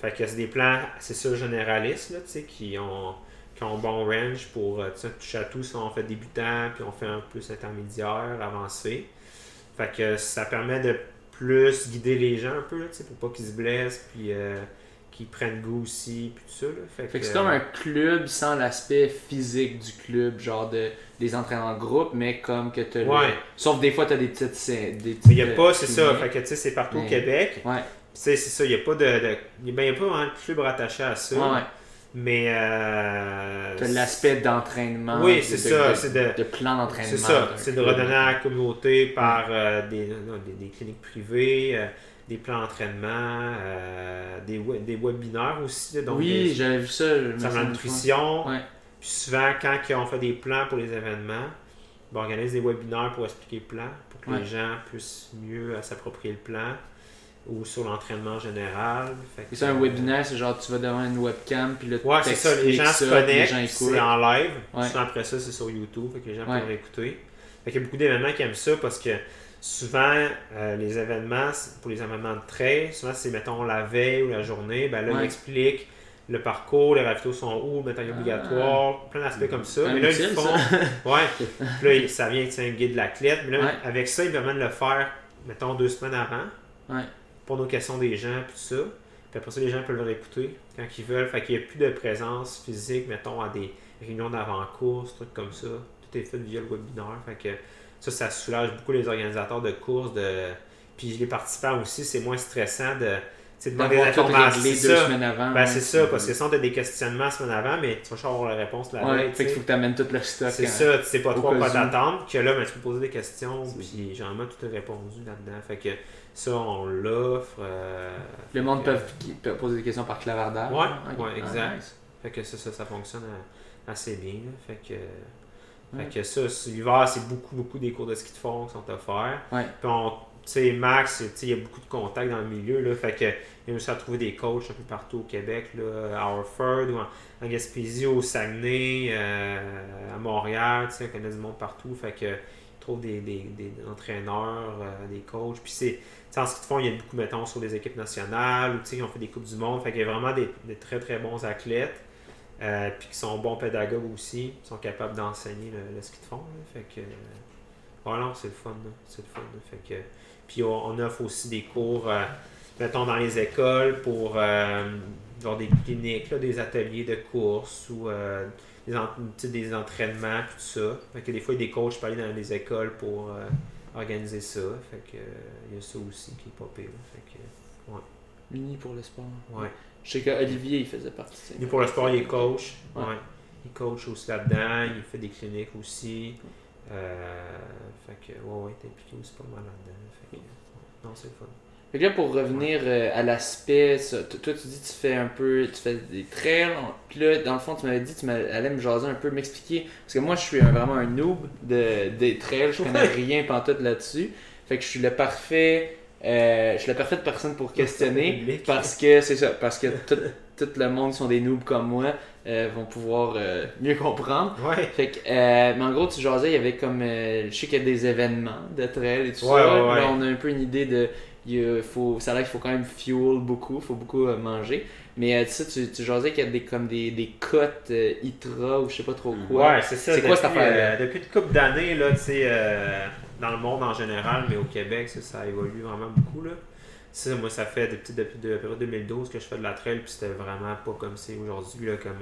Fait que c'est des plans, c'est ça, généralistes, là, tu sais, qui ont, qui ont bon range pour euh, tu toucher à tout. Si on fait débutant, puis on fait un plus intermédiaire, avancé. Fait que ça permet de plus guider les gens un peu, là, tu pour pas qu'ils se blessent, puis euh, qu'ils prennent goût aussi, puis tout ça. Là. Fait, Fait que c'est euh, comme un club sans l'aspect physique du club, genre de des entraînements de groupe, mais comme que le- Ouais. Sauf des fois, t'as des petites. Des Il n'y a petites, pas, euh, c'est ça. Fait que tu sais, c'est partout au Québec. Ouais, Tu c'est ça. Il n'y a pas de. de- il ben, y a pas vraiment de club rattaché à ça. ouais. Mais. Euh, l'aspect d'entraînement. Oui, c'est de- ça, de- c'est de- de plan d'entraînement. C'est ça. C'est de redonner à la communauté par euh, des, non, des, des cliniques privées, euh, des plans d'entraînement, euh, des, des webinaires aussi. donc Oui, j'avais vu ça. sur la nutrition. Ouais. Puis souvent, quand on fait des plans pour les événements, on organise des webinaires pour expliquer le plan, pour que Ouais. les gens puissent mieux s'approprier le plan ou sur l'entraînement général. C'est un euh, webinaire, c'est genre tu vas devant une webcam, puis là, Ouais, c'est ça. Les gens se ça, les connectent, c'est en live. Ouais. Après ça, c'est sur YouTube, fait que les gens Ouais. peuvent écouter. Fait qu'il y a beaucoup d'événements qui aiment ça parce que souvent, euh, les événements, c'est- pour les événements de trail, souvent c'est, mettons, la veille ou la journée, ben là, Ouais. ils expliquent le parcours, les ravitaux sont où, le matériel Ah. obligatoire, plein d'aspects comme ça. C'est Mais là, ils utile, font. [laughs] Ouais. Puis là, ça vient avec un guide de l'athlète. Mais là, avec ça, ils permettent de le faire, mettons, deux semaines avant. Ouais. Pour nos questions des gens, puis tout ça. Puis après ça, les gens peuvent le réécouter quand ils veulent. Fait qu'il n'y a plus de présence physique, mettons, à des réunions d'avant-course, trucs comme ça. Tout est fait via le webinaire. Fait que ça, ça soulage beaucoup les organisateurs de courses. De... Puis les participants aussi, c'est moins stressant de, sais, de demander réglé C'est deux ça. semaines avant. Ben, c'est ça, parce que sinon, tu as des questionnements la semaine avant, mais tu vas toujours avoir la réponse la Ouais, veille. fait qu'il faut que tu amènes tout le stock. C'est hein. ça, tu sais pas trop quoi t'attendre, que là, ben, tu peux poser des questions, C'est- puis généralement, tout est répondu là-dedans. Fait que ça, on l'offre. euh, Le monde peut, poser des questions par clavardage. Ouais, Ok. ouais, Ah, exact. nice. Fait que ça, ça, ça fonctionne euh, assez bien. là. Fait que, fait que ça, l'hiver, c'est beaucoup, beaucoup des cours de ski de fond qui sont offerts. Ouais. Puis on, tu sais, Max, il y a beaucoup de contacts dans le milieu, là. Fait que, il a réussi à trouver des coachs un peu partout au Québec, là, à Harford ou en, en Gaspésie, au Saguenay, euh, à Montréal, tu sais, connaît du monde partout. Fait que, il trouve des, des, des entraîneurs, euh, des coachs. Puis c'est, en ski de fond, il y a beaucoup, mettons, sur les équipes nationales ou ils ont fait des Coupes du Monde. Fait qu'il y a vraiment des, très très bons athlètes. euh, puis qui sont bons pédagogues aussi, qui sont capables d'enseigner le, le ski de fond. Fait que. non, c'est le fun. C'est le fun. Fait que, puis on, offre aussi des cours, euh, mettons, dans les écoles pour euh, genre des cliniques, des ateliers de course ou des, en- des entraînements, tout ça. Fait que des fois, il y a des coachs qui aller dans les écoles pour organiser ça. Fait que il y a ça aussi qui est pas pire. Fait que, Mini pour le sport. ouais. Je sais qu'Olivier, il faisait partie. de ça. Lui, pour le sport, il est coach. Ouais. Ouais. Il coach aussi là-dedans. Il fait des cliniques aussi. Euh, fait que, ouais, ouais, t'es impliqué aussi pas mal là-dedans. Fait que, ouais. non, c'est le fun. Fait que là, pour revenir euh, à l'aspect, toi, tu dis que tu fais un peu, tu fais des trails. Puis là, dans le fond, tu m'avais dit, tu m'allais allais me jaser un peu, m'expliquer. Parce que moi, je suis un- vraiment un noob de, des trails. Je connais Ouais. rien pantoute là-dessus. Fait que je suis le parfait, euh, je suis la parfaite personne pour questionner. Parce que c'est ça, parce que tout, [laughs] tout le monde qui sont des noobs comme moi euh, vont pouvoir euh, mieux comprendre. Ouais. Fait que, mais en gros, tu jasais, il y avait comme, je sais qu'il y a des événements de trail et tout Ouais, ça. ouais. Là, on a un peu une idée de, il faut, ça a l'air qu'il faut quand même fuel beaucoup, il faut beaucoup manger. Mais euh, tu sais, tu, jasais qu'il y a des, comme des, des cotes ITRA ou je sais pas trop quoi. Ouais, c'est ça. C'est quoi cette affaire-là? depuis une couple d'années, là, tu sais, dans le monde en général, mais au Québec, ça, ça évolue vraiment beaucoup, là. Ça, moi, ça fait depuis, depuis de- depuis 2012 que je fais de la trail, puis c'était vraiment pas comme c'est aujourd'hui, là, comme...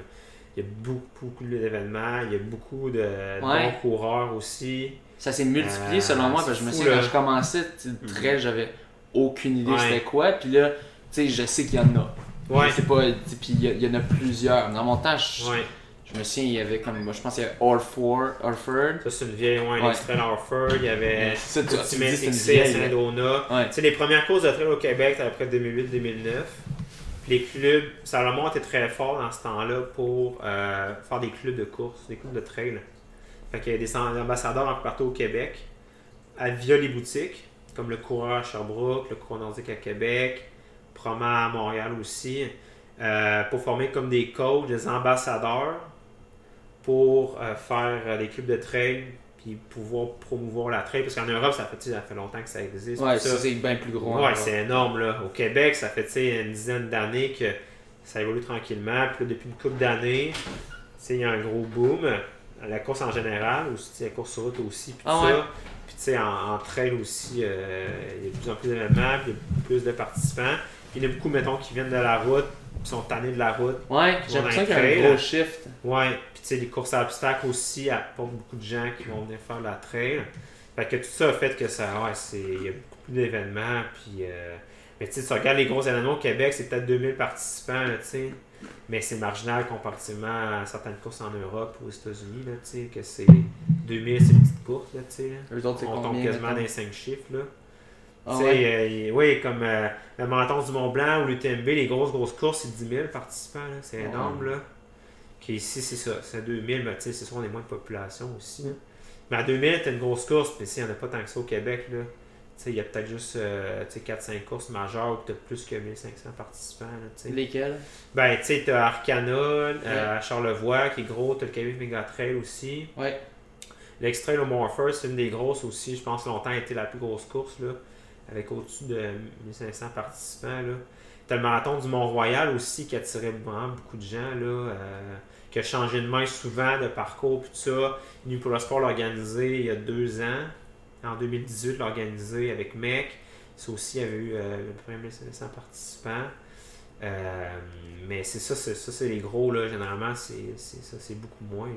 Il y a beaucoup, beaucoup d'événements, il y a beaucoup de bons coureurs aussi. Ça s'est multiplié Euh, selon moi, parce que je me souviens quand je commençais, le trail, j'avais aucune idée Ouais. c'était quoi. Puis là, tu sais, je sais qu'il y en a. Ouais, Je sais pas, tu sais, puis il y, a- il y en a plusieurs. Dans mon temps, je, ouais. Je me souviens, il y avait comme, moi, je pense qu'il y avait Orford. Orford. Ça, c'est une vieille, ouais, Ouais. l'extrait Harford, il y avait Ça, tu- tu Ultimate dis, c'est une vieille. Ouais. Tu sais, les premières courses de trail au Québec, c'était après 2008-2009. Les clubs, Salomon était très fort dans ce temps-là pour euh, faire des clubs de course, des clubs de trail. Fait qu'il y a des ambassadeurs un peu partout au Québec, à, via les boutiques, comme le coureur à Sherbrooke, le coureur nordique à Québec, Proma à Montréal aussi, euh, pour former comme des coachs, des ambassadeurs pour euh, faire euh, des clubs de trail puis pouvoir promouvoir la trail parce qu'en Europe ça fait, ça fait longtemps que ça existe Ouais, c'est bien plus gros. Ouais, c'est énorme là. Au Québec, ça fait une dizaine d'années que ça évolue tranquillement. Puis là, depuis une couple d'années, il y a un gros boom. La course en général, sais, la course sur route aussi, puis Ah ouais? ça. Puis tu sais, en, en trail aussi, euh, il y a de plus en plus d'événements, puis il y a plus de participants. Puis il y en a beaucoup, mettons, qui viennent de la route, qui sont tannés de la route. Ouais, j'ai l'impression un qu'il y a un gros shift. Ouais, sais, les courses à obstacles aussi apportent beaucoup de gens qui vont venir faire la trail. Fait que tout ça a fait que ça, ouais, c'est, il y a beaucoup plus d'événements, puis... euh, mais tu sais, tu regardes les gros événements au Québec, c'est peut-être 2000 participants, tu sais. Mais c'est marginal comparativement à certaines courses en Europe ou aux États-Unis, là, tu sais, que c'est 2000, c'est une petite course, là, tu sais. Eux autres, c'est On tombe quasiment dans les 5 chiffres, là. Ah ouais? euh, oui, comme euh, le Menton du Mont-Blanc ou l'UTMB, les grosses, grosses courses, c'est 10 000 participants, là. C'est Ouais. énorme, là. Qui ici, c'est ça, c'est 2000, mais tu sais, ce sont des moins de population aussi. Mais à 2000, t'as une grosse course, mais ici, il n'y en a pas tant que ça au Québec, là. Tu sais, il y a peut-être juste euh, tu sais, 4-5 courses majeures où tu as plus que 1500 participants, là, tu. Lesquels Ben, tu sais, t'as Arcana, euh, à Charlevoix, qui est gros, t'as le Québec Mega Trail aussi. Ouais. L'extrail au Morpher, c'est une des grosses aussi. Je pense longtemps a été la plus grosse course, là, avec au-dessus de 1500 participants. Là. T'as le marathon du Mont-Royal aussi qui attirait vraiment beaucoup de gens, là, euh, qui a changé de main souvent de parcours, puis tout ça. Nous, pour le sport, l'a organisé il y a deux ans. En 2018, l'a organisé avec MEC. Ça aussi, il y avait eu euh, le premier 1500 participants. Euh, mais c'est ça, c'est ça, c'est les gros, là. Généralement, c'est c'est ça, c'est beaucoup moins.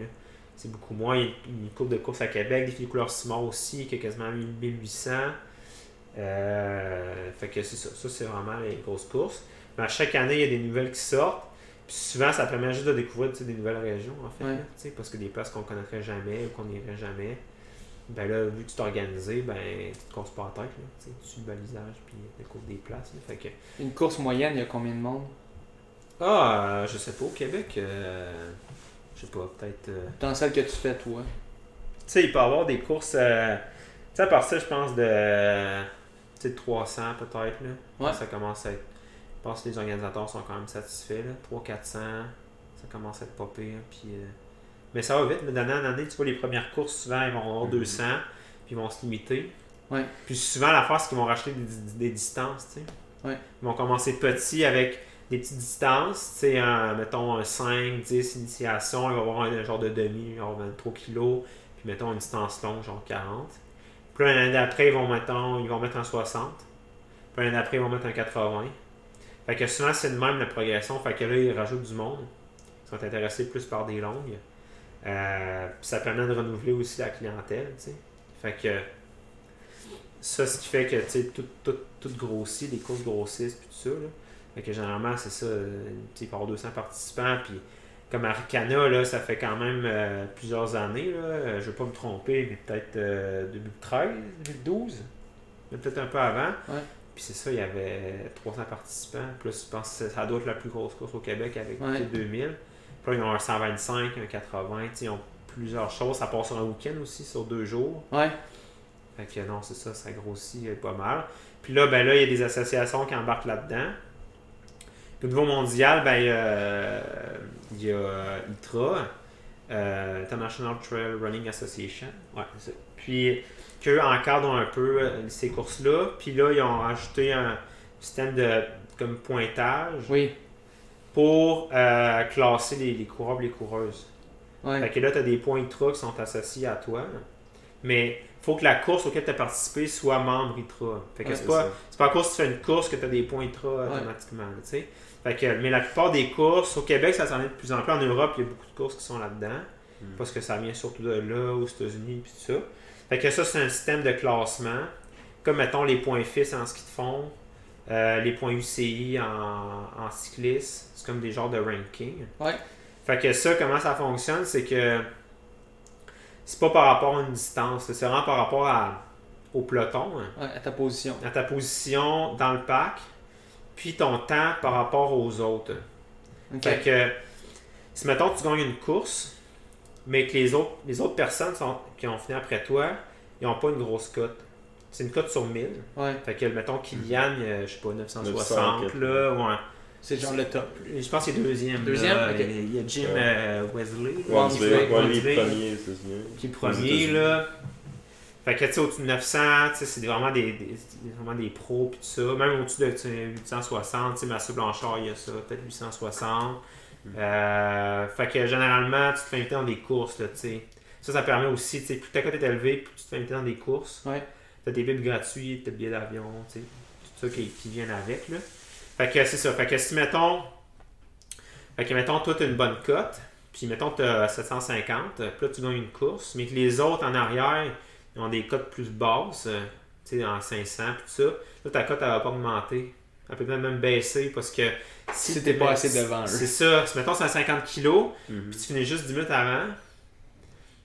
C'est beaucoup moins. Il y a une coupe de course à Québec, des filles de couleur ciment aussi, qui a quasiment 1800. Euh, fait que ça. Ça, c'est vraiment les grosses courses. Mais à chaque année, il y a des nouvelles qui sortent. Puis souvent, ça permet juste de découvrir des nouvelles régions, en fait. Ouais. parce que des places qu'on connaîtrait jamais ou qu'on n'irait jamais. Ben là, vu que tu t'es organisé, ben tu te casses pas la tête. Là, tu suis le balisage puis tu découvres des places. là. fait que Une course moyenne, il y a combien de monde? Ah, euh, je sais pas, au Québec, euh, je sais pas, peut-être. euh, Dans celle que tu fais, toi. Tu sais, il peut y avoir des courses. euh, tu sais, à partir, je pense, de. Tu sais, de 300 peut-être, là. Ouais. Ça commence à être. Je pense que les organisateurs sont quand même satisfaits, là. 300-400, ça commence à être pas pire. Puis, euh, Mais ça va vite, là, d'année en année, tu vois, les premières courses, souvent, ils vont avoir Mhm. 200. puis ils vont se limiter. Ouais. Puis souvent, la c'est qu'ils vont racheter des, des distances, tu sais. Ouais. Ils vont commencer petit avec des petites distances, tu sais, mettons un 5, 10 initiation, il va y avoir un, genre de demi, genre 23 kilos, puis mettons une distance longue, genre 40. Puis l'année d'après, ils vont, mettons, ils vont mettre un 60. Puis l'année d'après, ils vont mettre un 80. Fait que souvent, c'est de même la progression. Fait que là, ils rajoutent du monde. Ils sont intéressés plus par des longues. Euh, ça permet de renouveler aussi la clientèle, tu ça, ce qui fait que, tout, grossit, les courses grossissent, puis tout ça, là. Fait que généralement, c'est ça, tu sais, avoir 200 participants, puis comme Arcana, là, ça fait quand même euh, plusieurs années, là. Euh, je vais pas me tromper, mais peut-être euh, 2013, 2012, mais peut-être un peu avant. Puis c'est ça, il y avait 300 participants. Plus, je pense que ça doit être la plus grosse course au Québec avec Ouais. les 2000. Puis là, ils ont un 125, un 80, tu sais, ils ont plusieurs choses. Ça passe sur un week-end aussi, sur deux jours. Ouais. Fait que non, c'est ça, ça grossit euh, pas mal. Puis là, ben là, il y a des associations qui embarquent là-dedans. Puis au niveau mondial, ben, euh, il y a euh, ITRA, euh, International Trail Running Association. Ouais, c'est ça. Puis qu'eux encadrent un peu euh, ces courses-là. Puis là, ils ont ajouté un système de comme pointage Oui. pour euh, classer les, les coureurs et les coureuses. Ouais. Fait que là, tu as des points ITRA qui sont associés à toi. Mais faut que la course auquel tu as participé soit membre ITRA. Fait que Ouais, c'est pas, pas à cause que tu fais une course que tu as des points ITRA automatiquement. là. Fait que, mais la plupart des courses, au Québec, ça s'en est de plus en plus. En Europe, il y a beaucoup de courses qui sont là-dedans. Mm. Parce que ça vient surtout de là, aux États-Unis, puis tout ça. Fait que ça, c'est un système de classement. Comme, mettons, les points FIS en ski de fond, euh, les points UCI en, en cyclisme. C'est comme des genres de ranking. Ouais. Fait que ça, comment ça fonctionne, c'est que c'est pas par rapport à une distance, c'est vraiment par rapport à, au peloton, hein, Ouais, à ta position. à ta position dans le pack, puis ton temps par rapport aux autres. Ok. Fait que si mettons tu gagnes une course, mais que les autres, les autres personnes sont- qui ont fini après toi, ils n'ont pas une grosse cote. C'est une cote sur 1000. Ouais. Fait que mettons Kylian, je sais pas, 960 900, là, ouais. C'est genre le top. Je pense qu'il est deuxième. Deuxième? là. Il y a Jim Ouais. euh, Wesley. Wamsley. premier, c'est. Qui est premier, là. Fait que, tu sais, au-dessus de 900, tu sais, c'est vraiment des, vraiment des pros, pis tout ça. Même au-dessus de tu sais, 860, tu sais, Mathieu Blanchard, il y a ça, peut-être 860. Euh, fait que, généralement, tu te fais inviter dans des courses, là, tu sais. Ça, ça permet aussi, tu sais, plus ta cote est élevée, plus tu te fais inviter dans des courses. Ouais. T'as des bibles gratuits, t'as des billets d'avion, tu sais, tout ça qui, qui viennent avec, là. Fait que, c'est ça. Fait que, si, mettons, fait que, mettons, toi, t'as une bonne cote, puis mettons, tu as 750, puis là, tu gagnes une course, mais que les autres en arrière, ils ont des cotes plus basses, tu sais, en 500, puis tout ça. Là, ta cote, elle va pas augmenter. Elle peut même, baisser parce que si, Si t'es pas assez devant eux. C'est ça. Si, mettons, c'est à 50 kilos, Mhm. puis tu finis juste 10 minutes avant,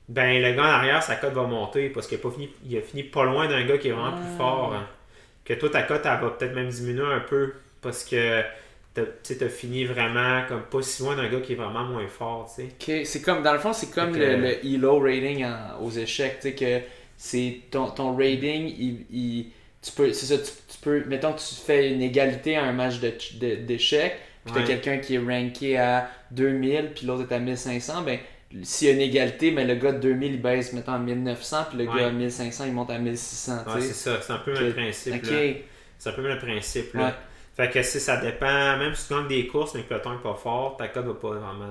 ben, le gars en arrière, sa cote va monter parce qu'il a, pas fini, il a fini pas loin d'un gars qui est vraiment Ah. plus fort. hein. Que toi, ta cote, elle va peut-être même diminuer un peu parce que tu t'as fini vraiment comme pas si loin d'un gars qui est vraiment moins fort, c'est comme, dans le fond, c'est comme le, que- le ELO rating en- aux échecs, tu sais, que c'est ton, ton rating, il, il- tu peux, c'est ça, tu peux, mettons que tu fais une égalité à un match de- d'échecs, puis t'as Ouais. quelqu'un qui est ranké à 2000, puis l'autre est à 1500, ben, s'il y a une égalité, mais le gars de 2000, il baisse, mettons, à 1900, puis le Ouais. gars à 1500, il monte à 1600, Ouais, tu c'est ça, c'est un peu le principe. Là. C'est un peu le principe. Là. Ouais. Fait que si ça dépend, même si tu gagnes des courses mais que le peloton n'est pas fort, ta cote va pas vraiment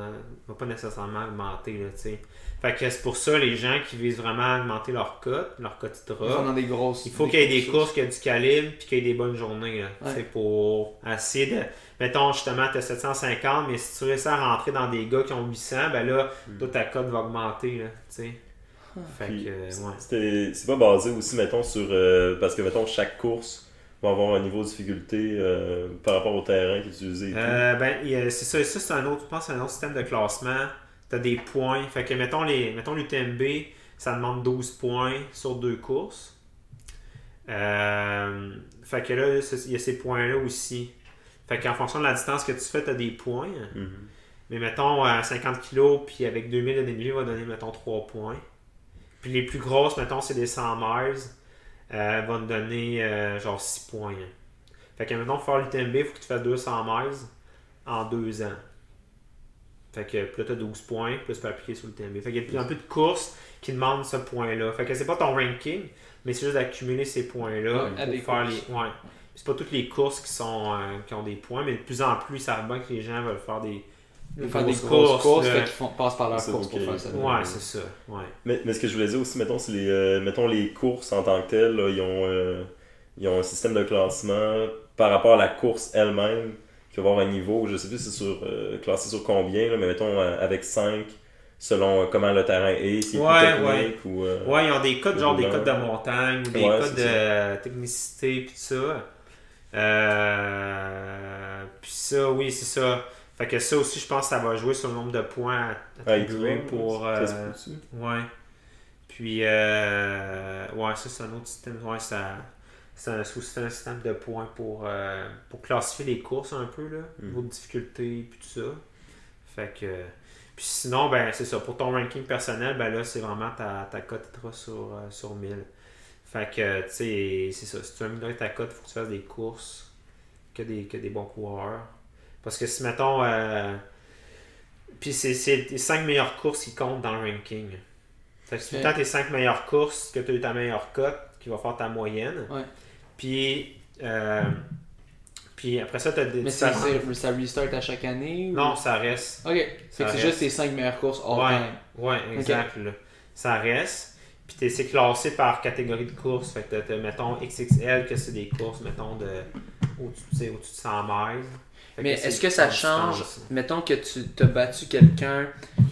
va pas nécessairement augmenter. Là, tu sais. Fait que c'est pour ça les gens qui visent vraiment à augmenter leur cote, leur cote ils font dans ITRA, des grosses. il faut qu'il y ait des courses. courses qui aient du calibre puis qu'il y ait des bonnes journées. Là, tu sais, Ouais. pour essayer de. Mettons justement, tu as 750, mais si tu réussis à rentrer dans des gars qui ont 800, ben là, toi, ta cote va augmenter. Là, tu sais. Fait Puis, que, ouais. c'était- C'est pas basé aussi, mettons, sur. euh, parce que, mettons, chaque course va avoir un niveau de difficulté euh, par rapport au terrain qui est utilisé. et. Euh, ben, y c'est ça, ça c'est un autre, je pense que c'est un autre système de classement. Tu as des points. Fait que mettons les mettons l'UTMB, ça demande 12 points sur deux courses. Euh, fait que là, il y a ces points-là aussi. Fait qu'en fonction de la distance que tu fais, tu as des points. Mhm. Mais mettons à 50 kg, puis avec 2000 de dénivelé, va donner, mettons, 3 points. Puis les plus grosses, mettons, c'est des 100 miles, euh, va te donner euh, genre 6 points. Fait que mettons, pour faire l'UTMB, il faut que tu fasses 200 miles en 2 ans. Fait que puis là, t'as 12 points, plus tu peux appliquer sur le TMB. Fait qu'il y a de plus en plus de courses qui demandent ce point-là. Fait que c'est pas ton ranking, mais c'est juste d'accumuler ces points-là Ouais, pour faire courses. les. Ouais. C'est pas toutes les courses qui sont euh, qui ont des points, mais de plus en plus, ça va bien que les gens veulent faire des, Ils faire des grosses grosses courses, font- passent par leur course pour faire ça. Ouais, c'est ça. Ouais. Mais, mais ce que je voulais dire aussi, mettons, c'est les, euh, mettons, les courses en tant que telles, là, ils, ont, euh, ils ont un système de classement par rapport à la course elle-même, qui va avoir un niveau, je sais plus si c'est sur, euh, classé sur combien, là, mais mettons euh, avec 5, selon euh, comment le terrain est, est Ouais, technique ou... euh, Ouais, ils ont des codes, genre des codes de montagne ou des Ouais, codes de technicité puis tout ça. Euh, puis ça, oui, c'est ça. Fait que ça aussi, je pense que ça va jouer sur le nombre de points attribués ouais, pour. euh, ouais. Puis, euh, ouais, ça, c'est un autre système. Ouais, ça. C'est un, un système de points pour, euh, pour classifier les courses un peu, là, Mm. niveau de difficulté, puis tout ça. Fait que. Puis sinon, ben, c'est ça. Pour ton ranking personnel, ben là, c'est vraiment ta, ta cote sur, euh, sur 1000. Fait que, tu sais, c'est ça. Si tu veux améliorer ta cote, il faut que tu fasses des courses que des, que des bons coureurs. Parce que si, mettons. euh, puis c'est tes 5 meilleures courses qui comptent dans le ranking. Fait que c'est tout le Ok. temps tes 5 meilleures courses que tu as eu ta meilleure cote qui va faire ta moyenne. Ouais. Puis. euh, puis après ça, tu as des. Mais ça- ça restart à chaque année ou- Non, ça reste. Ok. Fait Ça que c'est juste tes 5 meilleures courses all Ouais, ouais, exact. là. Ça reste. Puis t'es- c'est classé par catégorie de course. Fait que t'as- t'as, mettons, XXL, que c'est des courses, mettons, de au-dessus de 100 miles. Mais est-ce que ça change? distance. Mettons que tu as battu quelqu'un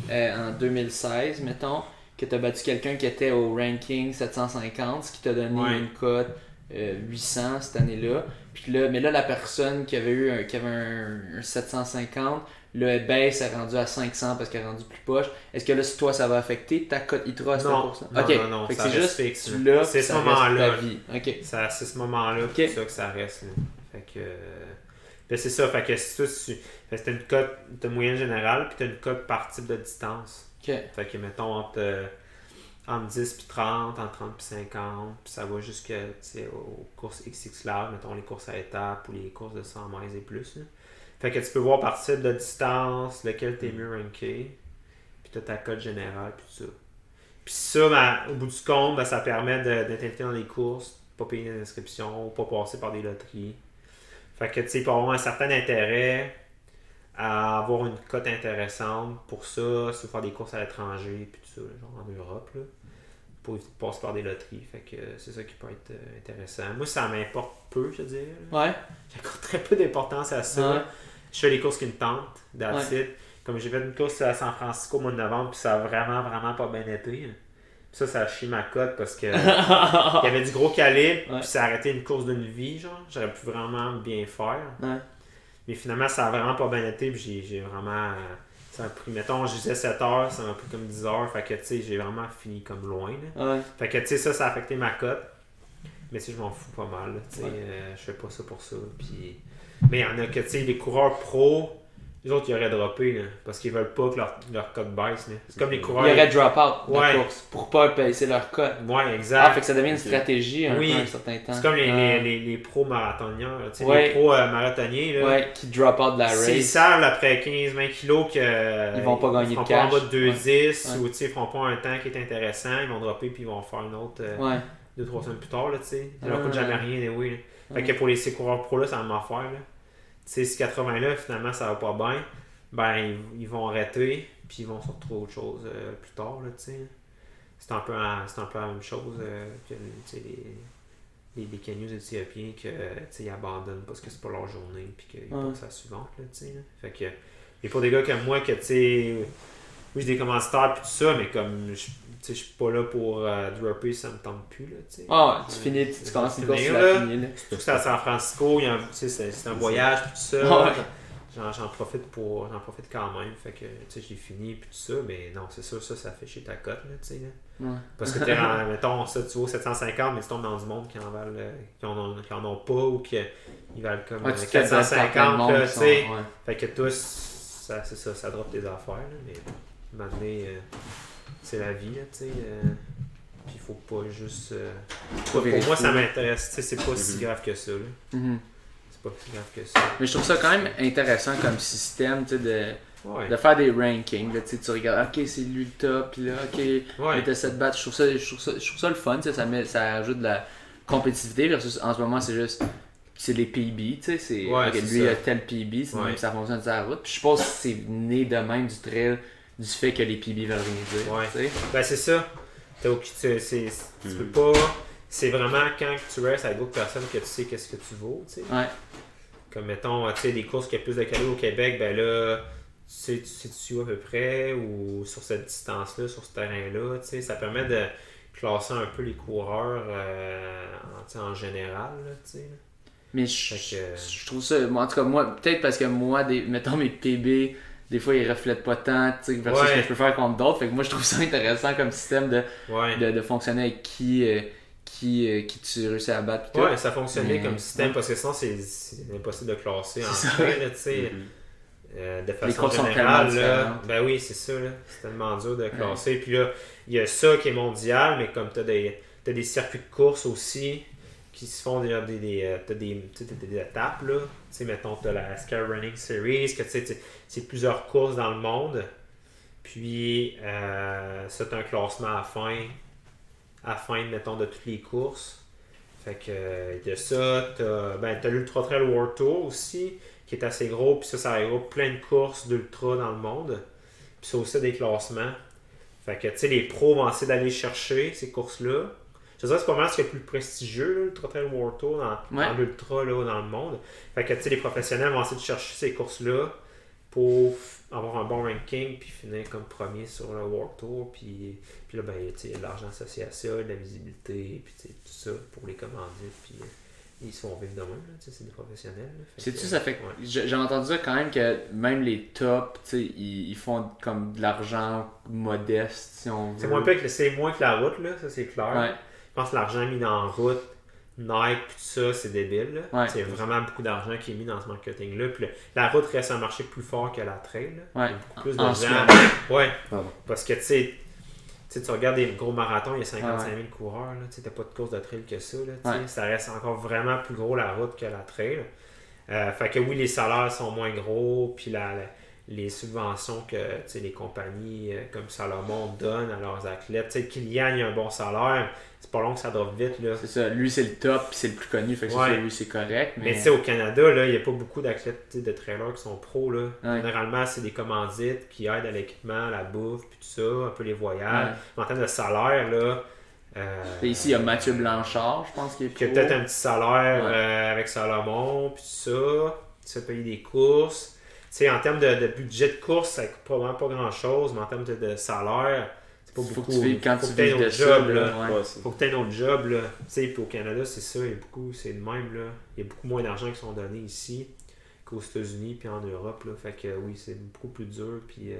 euh, en 2016, mettons, que tu as battu quelqu'un qui était au ranking 750, ce qui t'a donné Ouais. une cote euh, 800 cette année-là. Puis là, mais là, la personne qui avait eu un, qui avait un, un 750, le elle baisse, est rendu à 500 parce qu'elle est rendue plus poche. Est-ce que là, si toi, ça va affecter ta cote ITRA à cette Non, course-là? non, non, non, c'est juste fixe, là. C'est ce moment-là. ta vie. Ok. Ça- C'est ce moment-là, Ok. c'est ça que ça reste. là. Fait que. euh, ben, c'est ça, fait que si tu. Fait que t'as une cote de moyenne générale, puis t'as une cote par type de distance. Fait que, mettons, entre, euh, entre 10 puis 30, entre 30 puis 50, puis ça va jusqu'à, aux courses XX large, mettons les courses à étapes ou les courses de 100 miles et plus. là. Fait que tu peux voir par type de distance, lequel t'es mieux ranké, puis t'as ta cote générale, puis tout ça. Puis ça, ben, au bout du compte, ben, ça permet d'être invité dans les courses, pas payer des inscriptions, pas passer par des loteries. Fait que, tu sais, y avoir un certain intérêt à avoir une cote intéressante pour ça, si veux faire des courses à l'étranger, puis tout ça, genre en Europe, là, pour éviter de passer par des loteries. Fait que c'est ça qui peut être euh, intéressant. Moi, ça m'importe peu, je dirais. là. Ouais. J'accorde très peu d'importance à ça. Ouais. Je fais les courses qui me tentent, that's it. Comme j'ai fait une course à San Francisco au mois de novembre, puis ça a vraiment, vraiment pas bien été. Puis ça, ça a chié ma cote parce que [laughs] il y avait du gros calibre, Ouais. puis ça a arrêté une course d'une vie, genre. J'aurais pu vraiment bien faire. Ouais. Mais finalement, ça a vraiment pas bien été, puis j'ai- vraiment. euh, Ça a pris, mettons, je disais 7 heures, ça m'a pris comme 10 heures, fait que, tu sais, j'ai vraiment fini comme loin, là. Ouais. Fait que, tu sais, ça, ça a affecté ma cote. Mais, sais, je m'en fous pas mal, tu sais, Ouais. euh, je fais pas ça pour ça, puis... Mais il y en a que, tu sais, les coureurs pros, les autres, ils auraient droppé, là, parce qu'ils veulent pas que leur, leur cote baisse. C'est comme les coureurs... aurait drop out de Ouais. la course pour pas baisser leur cote. Ouais, Ah, exact. fait que ça devient une stratégie un Oui. peu un certain temps. C'est comme les, Ah. les, les, les pros marathoniens, là, tu sais, Ouais. les pros euh, marathoniens, là. Ouais, qui drop out de la S'ils race. savent après 15-20 kilos que Ils vont pas gagner feront de pas en cash. bas de 2-10 Ouais. ou tu sais, ils feront pas un temps qui est intéressant, ils vont dropper puis ils vont faire une autre 2-3 Ouais. semaines plus tard, là, tu sais. Ça leur coûte jamais rien, anyway, là. Fait que pour les ces coureurs pro là, ça va m'en faire, là. Sais, si 80 là, finalement, ça va pas bien, ben, ils, ils vont arrêter puis ils vont se retrouver autre chose euh, plus tard, là, tu sais. C'est un, peu un peu la même chose euh, que les, les, les canyons éthiopiens que, euh, ils abandonnent parce que c'est pas leur journée puis qu'ils Ouais. passent à la suivante, là, tu sais. là. Fait que, et pour des gars comme moi, que, tu sais, oui, j'ai des commanditaires puis tout ça, mais comme, je je suis pas là pour euh, dropper, ça me tente plus, là. Ah, tu Euh, finis, tu, tu commences une course, tu. Surtout que c'est à San Francisco, c'est un voyage tout ça. Ah ouais. J'en, profite pour j'en profite quand même. Fait que tu sais, j'ai fini puis tout ça, mais non, c'est sûr, ça, ça fait chier ta cote, là, tu sais. là. Ouais. Parce que t'es [laughs] en- mettons, ça, tu vaux 750, mais tu tombes dans du monde qui en valent euh, qui en ont, qui en ont pas ou qui ils valent comme Ouais, euh, tu te fais battre par plein de 450, monde là, qui tu sais. Fait que tous, ça, c'est ça, ça drop tes affaires, là, mais maintenant, euh, c'est la vie, là, tu sais. euh, puis il faut pas juste. euh, pour moi, ça m'intéresse, tu sais, c'est pas si Mhm. grave que ça, là. Mhm. C'est pas si grave que ça. Mais je trouve ça quand même intéressant comme système, tu sais, de... Ouais. de faire des rankings. Là, tu sais, tu regardes, ok, c'est lui le top, puis là, ok, Ouais. il était cette batte. Je trouve ça, je trouve ça, je trouve ça le fun, tu sais, ça, met, ça ajoute de la compétitivité versus en ce moment, c'est juste. C'est les PB, tu sais, c'est. Ouais, lui, ça. a tel PB, ça fonctionne sur la route. Puis je pense que c'est né de même du trail, du fait que les PB veulent rien dire. Ouais. tu sais. Ben, c'est ça. Tu, c'est- tu Mhm. peux pas. C'est vraiment quand tu restes avec d'autres personnes que tu sais qu'est-ce que tu vaux, tu sais. Ouais. Comme mettons, tu sais, des courses qui a plus de cadeaux au Québec, ben là, tu sais, tu sais tu à peu près, ou sur cette distance-là, sur ce terrain-là, tu sais, ça permet de classer un peu les coureurs euh, en, en général, là, tu sais. Mais je, que- je trouve ça, moi, en tout cas, moi, peut-être parce que moi, des, mettons mes PB, des fois ils reflètent pas tant, tu sais, versus Ouais. ce que je peux faire contre d'autres. Fait que moi, je trouve ça intéressant comme système de, Ouais. de, de fonctionner avec qui, euh, qui, euh, qui tu réussis à battre. Ouais, ça fonctionnait Mais- comme système ouais. parce que sinon c'est impossible de classer en fait, tu sais. Mhm. Euh, de Les façon sont générale, là, ben oui, c'est ça, c'est tellement dur de classer. Puis là, il y a ça qui est mondial, mais comme tu as des circuits de course aussi qui se font des, des, euh, des, des étapes, là. Sais, mettons, tu as la Sky Running Series, que tu sais, tu- c'est plusieurs courses dans le monde. Puis, euh, t'as un classement à fin, à fin, mettons, de toutes les courses. Fait que, euh, de ça, t'as, ben, l'Ultra Trail World Tour aussi, qui est assez gros, puis ça, ça regroupe plein de courses d'ultra dans le monde. Puis ça aussi des classements. Fait que, tu sais, les pros vont essayer d'aller chercher ces courses-là. Je sais c'est pas mal ce qui est le plus prestigieux, là, l'Ultra Trail World Tour, dans, Ouais. dans l'ultra, dans le monde. Fait que, tu sais, les professionnels vont essayer de chercher ces courses-là pour avoir un bon ranking, puis finir comme premier sur le World Tour. Puis, puis là, ben, il y a de l'argent associé à ça, de la visibilité, puis tout ça pour les commandites. Puis euh, ils se font vivre de même, c'est des professionnels. que, ça fait. ouais. J'ai entendu ça quand même que même les tops, ils, ils font comme de l'argent modeste, si on veut. C'est moins, que- c'est moins que la route, là, ça c'est clair. Ouais. Je pense que l'argent mis dans la route, Nike, puis tout ça, c'est débile. Ouais. C'est vraiment beaucoup d'argent qui est mis dans ce marketing-là. Puis le- la route reste un marché plus fort que la trail. là. Ouais. Il y a beaucoup plus de En ce gens. moment. Ouais. Pardon. Parce que tu sais, tu sais, tu regardes des gros marathons, il y a 55 Ouais, 000 coureurs. Tu sais, t'as pas de course de trail que ça. Là, tu sais. Ouais. Ça reste encore vraiment plus gros la route que la trail. Euh, fait que oui, les salaires sont moins gros, puis la, la- les subventions que les compagnies euh, comme Salomon donnent à leurs athlètes. Tu sais, Kylian, il a un bon salaire, c'est pas long que ça drop vite. Là. C'est ça. Lui, c'est le top, c'est le plus connu. Fait que Ouais. lui, c'est correct. Mais, Mais au Canada, il n'y a pas beaucoup d'athlètes de trailers qui sont pros. Là. Ouais. Généralement, c'est des commandites qui aident à l'équipement, la bouffe, puis tout ça, un peu les voyages. Ouais. En termes de salaire, là. euh, ici, il y a Mathieu Blanchard, je pense, qui est qui a peut-être un petit salaire Ouais. euh, avec Salomon, puis tout ça. Fais payer des courses. Sais, en termes de, de budget de course, ça coûte probablement pas grand-chose, mais en termes de, de salaire, c'est pas Faut beaucoup. que tu vives quand Faut tu que de autre ça. job, là, ouais. Faut que tu aies un autre job, là. Tu sais, puis au Canada, c'est ça, il y a beaucoup, c'est le même, là. Il y a beaucoup moins d'argent qui sont donnés ici qu'aux États-Unis puis en Europe, là. Fait que oui, c'est beaucoup plus dur, puis, euh,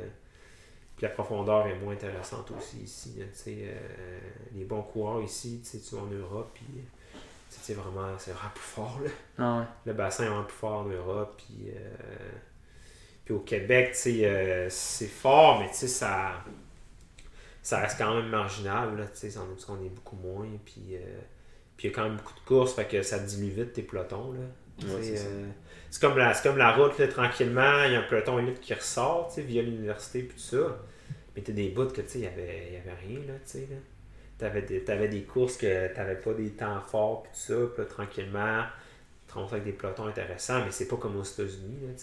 puis la profondeur est moins intéressante aussi ici, là. Tu sais, euh, les bons coureurs ici, tu sais, tu vas en Europe, puis sais, c'est vraiment, c'est vraiment plus fort, là. Ah ouais. Le bassin est vraiment plus fort en Europe, puis, euh, puis au Québec, euh, c'est fort, mais tu sais, ça, ça reste quand même marginal, là, tu sais, on est, beaucoup moins, puis, euh, il y a quand même beaucoup de courses, fait que ça dilue vite tes pelotons, là. Ouais, c'est euh, c'est comme, la, c'est comme la route, là, tranquillement, il y a un peloton élite qui ressort, tu sais, via l'université, puis tout ça. Mais t'as des bouts que, tu sais, il y avait, y avait rien, là, tu sais, là. T'avais des, t'avais des courses que t'avais pas des temps forts, puis tout ça, puis là, tranquillement, tu avec des pelotons intéressants, mais c'est pas comme aux États-Unis, là,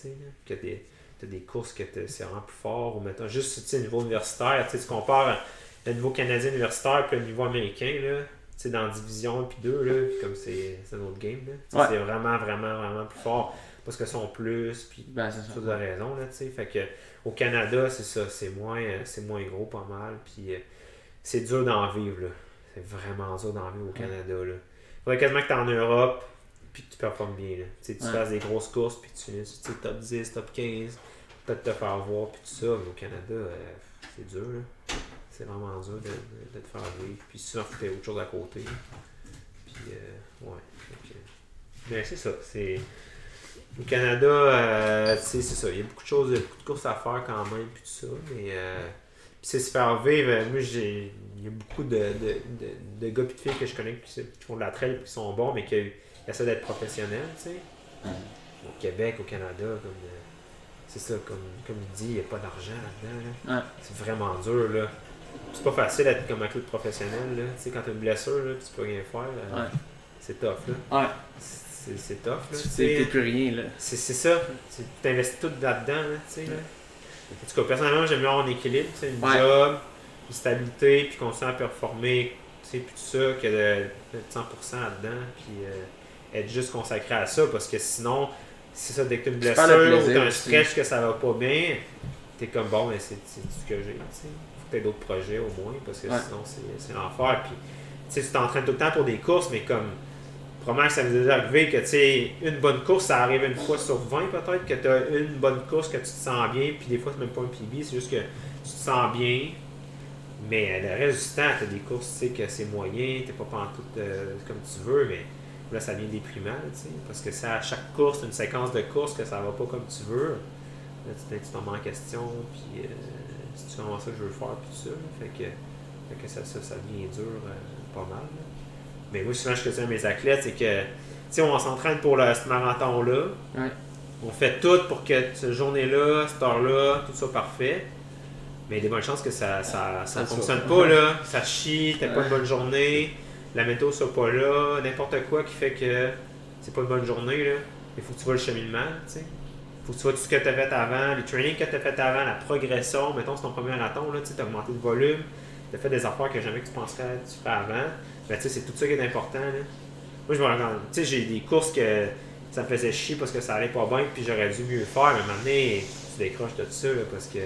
que des, t'as des courses que t'as- c'est vraiment plus fort, ou mettons, juste, au niveau universitaire, tu compares le niveau canadien universitaire puis le niveau américain, là, dans division puis deux, là, puis comme c'est, un autre game, là, Ouais. c'est vraiment, vraiment, vraiment plus fort, parce que sont plus, puis Ben, tu as raison, là, tu sais. Fait que au Canada, c'est ça, c'est moins, euh, c'est moins gros pas mal, puis euh, c'est dur d'en vivre, là. C'est vraiment dur d'en vivre au Canada, là. Faudrait quasiment que tu en Europe, puis que tu performes bien, là. Tu sais, tu Ouais. fasses des grosses courses, puis tu tu sais, top 10, top 15, peut-être te faire voir, puis tout ça, mais au Canada, euh, c'est dur, là. C'est vraiment dur de, de- de te faire vivre, puis ça, tu fais autre chose à côté. Puis, euh, ouais. Mais c'est ça, c'est... Au Canada, euh, tu sais, c'est ça. Il y a beaucoup de choses, beaucoup de courses à faire quand même, puis tout ça. Mais euh, c'est se faire vivre. euh, Moi, j'ai, il y a beaucoup de, de, de, de gars et de filles que je connais qui font de la trail, qui sont bons, mais qui essaient d'être professionnels, tu sais. Au Québec, au Canada, comme. euh, c'est ça, comme, comme il dit, il n'y a pas d'argent là-dedans. là. Ouais. C'est vraiment dur. là. C'est pas facile d'être comme athlète professionnel. Là. Tu sais, quand tu as une blessure, là, tu peux rien faire, Ouais. c'est tough. Là. Ouais. C'est, tough. Là, Tu sais, plus rien, là. C'est, c'est ça. Tu t'investis tout là-dedans. Là, tu sais. En tout cas, personnellement, j'aime bien avoir un équilibre. tu sais, Une job, une stabilité, puis continuer à performer, tu sais, puis tout ça, que de, de 100% là-dedans, puis euh, être juste consacré à ça, parce que sinon, c'est ça, dès que tu une blessure ou plaisir tu as un stretch que ça va pas bien, t'es comme bon, mais c'est ce que j'ai. Faut que tu d'autres projets au moins, parce que Ouais. sinon, c'est c'est l'enfer. Puis, tu sais, tu t'entraînes tout le temps pour des courses, mais comme. Probablement que ça vous est déjà arrivé que, tu sais, une bonne course, ça arrive une fois sur 20 peut-être, que tu as une bonne course, que tu te sens bien, puis des fois, c'est même pas un PB, c'est juste que tu te sens bien. Mais le reste du temps, tu as des courses, tu sais, que c'est moyen, t'es pas pantoute euh, comme tu veux, mais là, ça devient déprimant, parce que c'est à chaque course, une séquence de courses que ça va pas comme tu veux. Là, tu t'en mets en question, puis euh, c'est vraiment ça que je veux faire, puis tout ça. Fait que, fait que ça, ça, ça devient dur euh, pas mal. là. Mais moi, souvent, ce que je dis à mes athlètes, c'est que, tu sais, on s'entraîne pour le, ce marathon-là. Ouais. On fait tout pour que cette journée-là, cette heure-là, tout soit parfait. Mais il y a des bonnes chances que ça ça, ça Ça fonctionne pas, là. Ça chie, t'as pas Ouais. une bonne journée, la météo soit pas là, n'importe quoi qui fait que c'est pas une bonne journée, là. Il faut que tu vois le cheminement, tu sais. faut que tu vois tout ce que tu as fait avant, les trainings que tu as fait avant, la progression. Mettons, c'est ton premier marathon, là, tu as augmenté le volume, tu as fait des affaires que jamais tu penserais que tu ferais avant. Ben, tu sais, c'est tout ça qui est important. Là. Moi, je me regarde, tu sais, j'ai des courses que ça me faisait chier parce que ça allait pas bien, puis j'aurais dû mieux faire. Mais maintenant, tu décroches de ça, là, parce que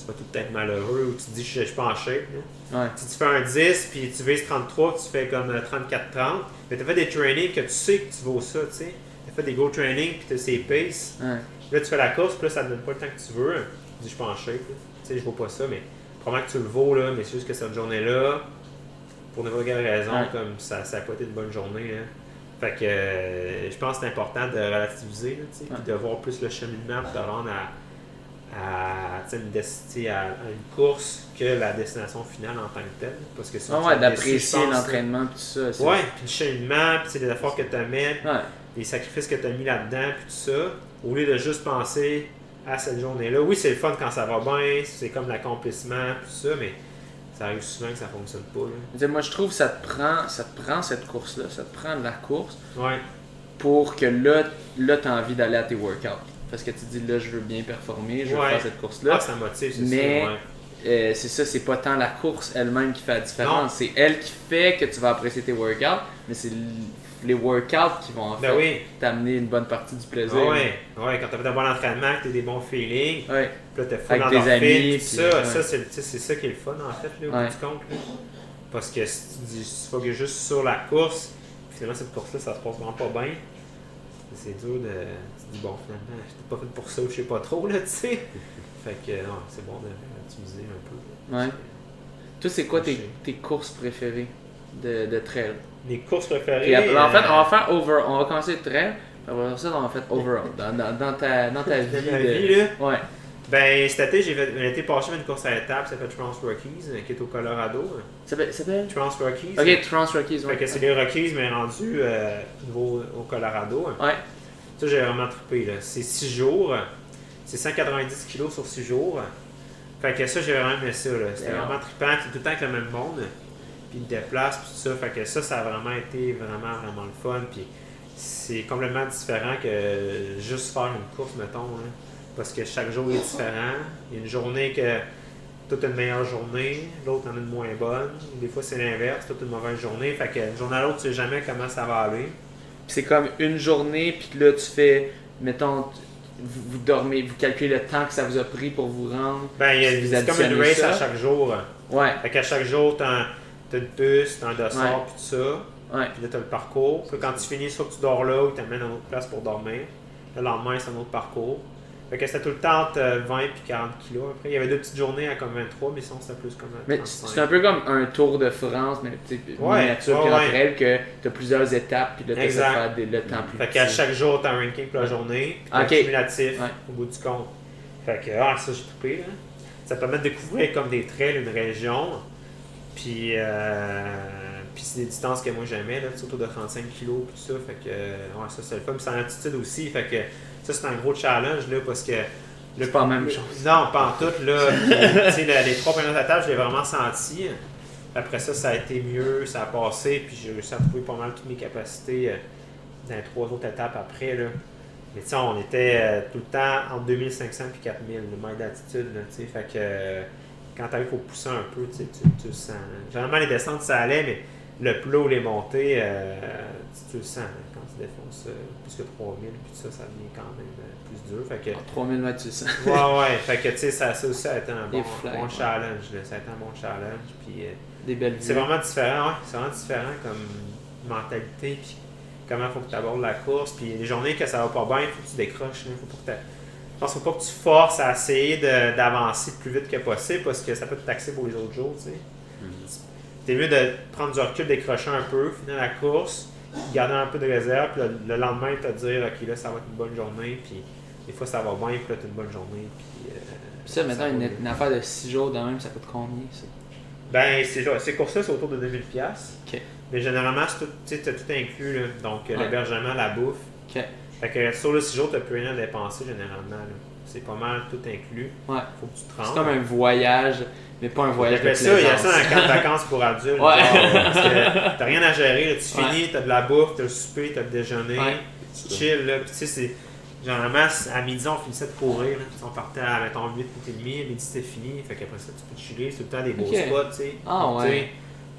tu vas tout être malheureux ou tu te dis, je je suis pas en shape. Ouais. Si tu fais un 10 puis tu vises 33, tu fais comme euh, 34-30, mais tu as fait des trainings que tu sais que tu vaux ça, tu sais. Tu as fait des go training puis tu paces. Ouais. Là, tu fais la course, puis là, ça te donne pas le temps que tu veux. Tu dis, je suis pas en shape. Tu sais, je vaux pas ça, mais probablement que tu le vaux, là, mais c'est juste que cette journée-là, pour n'importe quelle raison, Ouais. comme ça ça a pas été une bonne journée. Là. Fait que euh, je pense que c'est important de relativiser, là, tu sais, puis de voir plus le cheminement pour te rendre à, à, à- une course que la destination finale en tant que telle. Parce que sinon, Ah ouais, d'apprécier l'entraînement tout ça. Ouais, puis le cheminement, puis c'est des efforts que tu as mis, Ouais. les sacrifices que tu as mis là-dedans, puis tout ça, au lieu de juste penser à cette journée-là. Oui, c'est le fun quand ça va bien, c'est comme l'accomplissement, tout ça, mais ça arrive souvent que ça fonctionne pas. Là. Moi, je trouve que ça te prend, ça te prend cette course-là, ça te prend de la course Ouais, pour que là, là tu as envie d'aller à tes workouts. Parce que tu dis, là, je veux bien performer, je veux Ouais. faire cette course-là. ah, ça motive, c'est Mais- ça. Ouais. Euh, c'est ça, c'est pas tant la course elle-même qui fait la différence. C'est elle qui fait que tu vas apprécier tes workouts, mais c'est les workouts qui vont en Ben fait oui, t'amener une bonne partie du plaisir. ah ouais, ouais, quand tu as fait un bon entraînement, que tu as des bons feelings, Ouais. puis là, full Avec dans tes amis, puis, ça, ouais. ça c'est ça qui est le fun en fait, là, au bout du compte. là. Parce que si tu dis, si tu focuses juste sur la course, finalement, cette course-là, ça se passe vraiment pas bien. C'est dur de. Dis, bon, finalement, j'étais pas fait pour ça, ou je sais pas trop, là, tu sais. [laughs] Fait que, non, c'est bon de un peu. là. Ouais. Toi, c'est quoi tes, courses préférées de, de trail? Les courses préférées. Puis après, en fait, euh, on va faire over, on va commencer le trail, puis après ça, on va faire overall, [laughs] dans, dans, dans ta, dans ta vie. Dans ma de- vie, là. Ouais. Ben, cet été, j'ai fait, l'été passé, fait une course à étapes, ça s'appelle Trans Rockies, euh, qui est au Colorado. Ça s'appelle-? Trans Rockies. Ok, Trans Rockies, Fait ouais. que c'est les Rockies, mais rendu euh, au Colorado. Ouais. Ça, j'ai vraiment trippé. là. C'est 6 jours. C'est 190 kilos sur 6 jours. Fait que ça, j'ai vraiment aimé ça. là. C'était vraiment trippant. C'est tout le temps avec le même monde. Puis ils te déplacent, puis tout ça. Fait que ça, ça a vraiment été vraiment, vraiment le fun. Puis c'est complètement différent que juste faire une course, mettons. Parce que chaque jour est différent. Il y a une journée que toute une meilleure journée, l'autre en a une moins bonne. Des fois, c'est l'inverse, toute une mauvaise journée. Fait que d'une journée à l'autre, tu sais jamais comment ça va aller. C'est comme une journée, puis que là, tu fais, mettons, vous, vous dormez, vous calculez le temps que ça vous a pris pour vous rendre. Ben, il y a- Si vous c'est comme une race ça. à chaque jour. Ouais, Fait qu'à chaque jour, t'as t'as une bus, t'as un dossard, Ouais. puis tout ça. ouais. Puis là, t'as le parcours. Puis quand tu finis, soit tu dors là ou t'amènes à une autre place pour dormir. Le lendemain, c'est un autre parcours. Fait que c'était tout le temps entre euh, 20 et 40 kilos. Après, il y avait deux petites journées à comme 23, mais sinon, c'était plus comme Mais 35. c'est un peu comme un tour de France, mais tu sais, Ouais, miniature, ouais, puis ouais. entre elles, que tu as plusieurs étapes, puis là, faire des, le temps plus Fait qu'à chaque jour, t'as un ranking pour la journée, puis t'as cumulatif au bout du compte. Fait que, ah, ça, j'ai troupé, là. Ça permet de découvrir comme des trails, une région. Puis, euh, puis c'est des distances que moi j'aimais, là, surtout de 35 kilos, puis tout ça. Fait que, ouais, ça, c'est le fun. Puis c'est en altitude aussi. Fait que, ça, c'est un gros challenge, là, parce que C'est pas la même chose. Non, pas en tout. Là, [laughs] Puis, les trois premières étapes, je l'ai vraiment senti. Après ça, ça a été mieux, ça a passé, puis j'ai réussi à trouver pas mal toutes mes capacités euh, dans les trois autres étapes après. Là. Mais tu sais, on était euh, tout le temps entre 2500 et 4000, le mètres d'altitude. là, tu sais. Fait que euh, quand t'arrives, il faut pousser un peu, tu, tu, le sens. là. Généralement, les descentes, ça allait, mais le plus haut, les montées, euh, tu, le sens là, défonces euh, plus que 3000, puis ça, ça devient quand même euh, plus dur. Fait que, En 3000 mètres, tu sens. [laughs] ouais, ouais. Fait que, tu sais, ça, ça aussi, ça a été un bon, Des flags, bon ouais. challenge. Là. Ça a été un bon challenge. Puis, euh, Des belles c'est vraiment différent, ouais. C'est vraiment différent comme mentalité. Puis, comment il faut que tu abordes la course. Puis, les journées que ça va pas bien, il faut que tu décroches. Faut pas que t'a- je pense qu'il faut pas que tu forces à essayer d'avancer plus vite que possible parce que ça peut te taxer pour les autres jours, tu sais. C'est mieux de prendre du recul, décrocher un peu, finir la course, garder un peu de réserve, puis le, le lendemain, te dire, OK, là, ça va être une bonne journée, puis des fois, ça va bien, puis là, t'as une bonne journée, puis... euh, Puis ça, maintenant, une, affaire de 6 jours de même, ça coûte combien ça? Ben, ces, ces courses-là, c'est autour de 2000$. Ok. Mais généralement, c'est tout, tu t'as tout inclus, là. Donc, Ouais. l'hébergement, la bouffe. Fait que sur le 6 jours, t'as plus rien à dépenser, généralement. C'est pas mal tout inclus. Ouais. Faut que tu te C'est rendes. comme un voyage, mais pas un voyage de ça, il y a ça dans le camp de vacances pour adultes. Ouais. genre, parce que t'as rien à gérer, là. tu finis, t'as de la bouffe, t'as le souper, t'as le déjeuner, Ouais. tu chill, là. Puis tu sais, c'est. À midi, on finissait de courir. Là. On partait à, mettons, 8, 8 et demi, à midi, c'était fini. Fait qu'après ça, tu peux te chiller. C'est tout le temps des beaux spots, tu sais. Ah, Donc, ouais.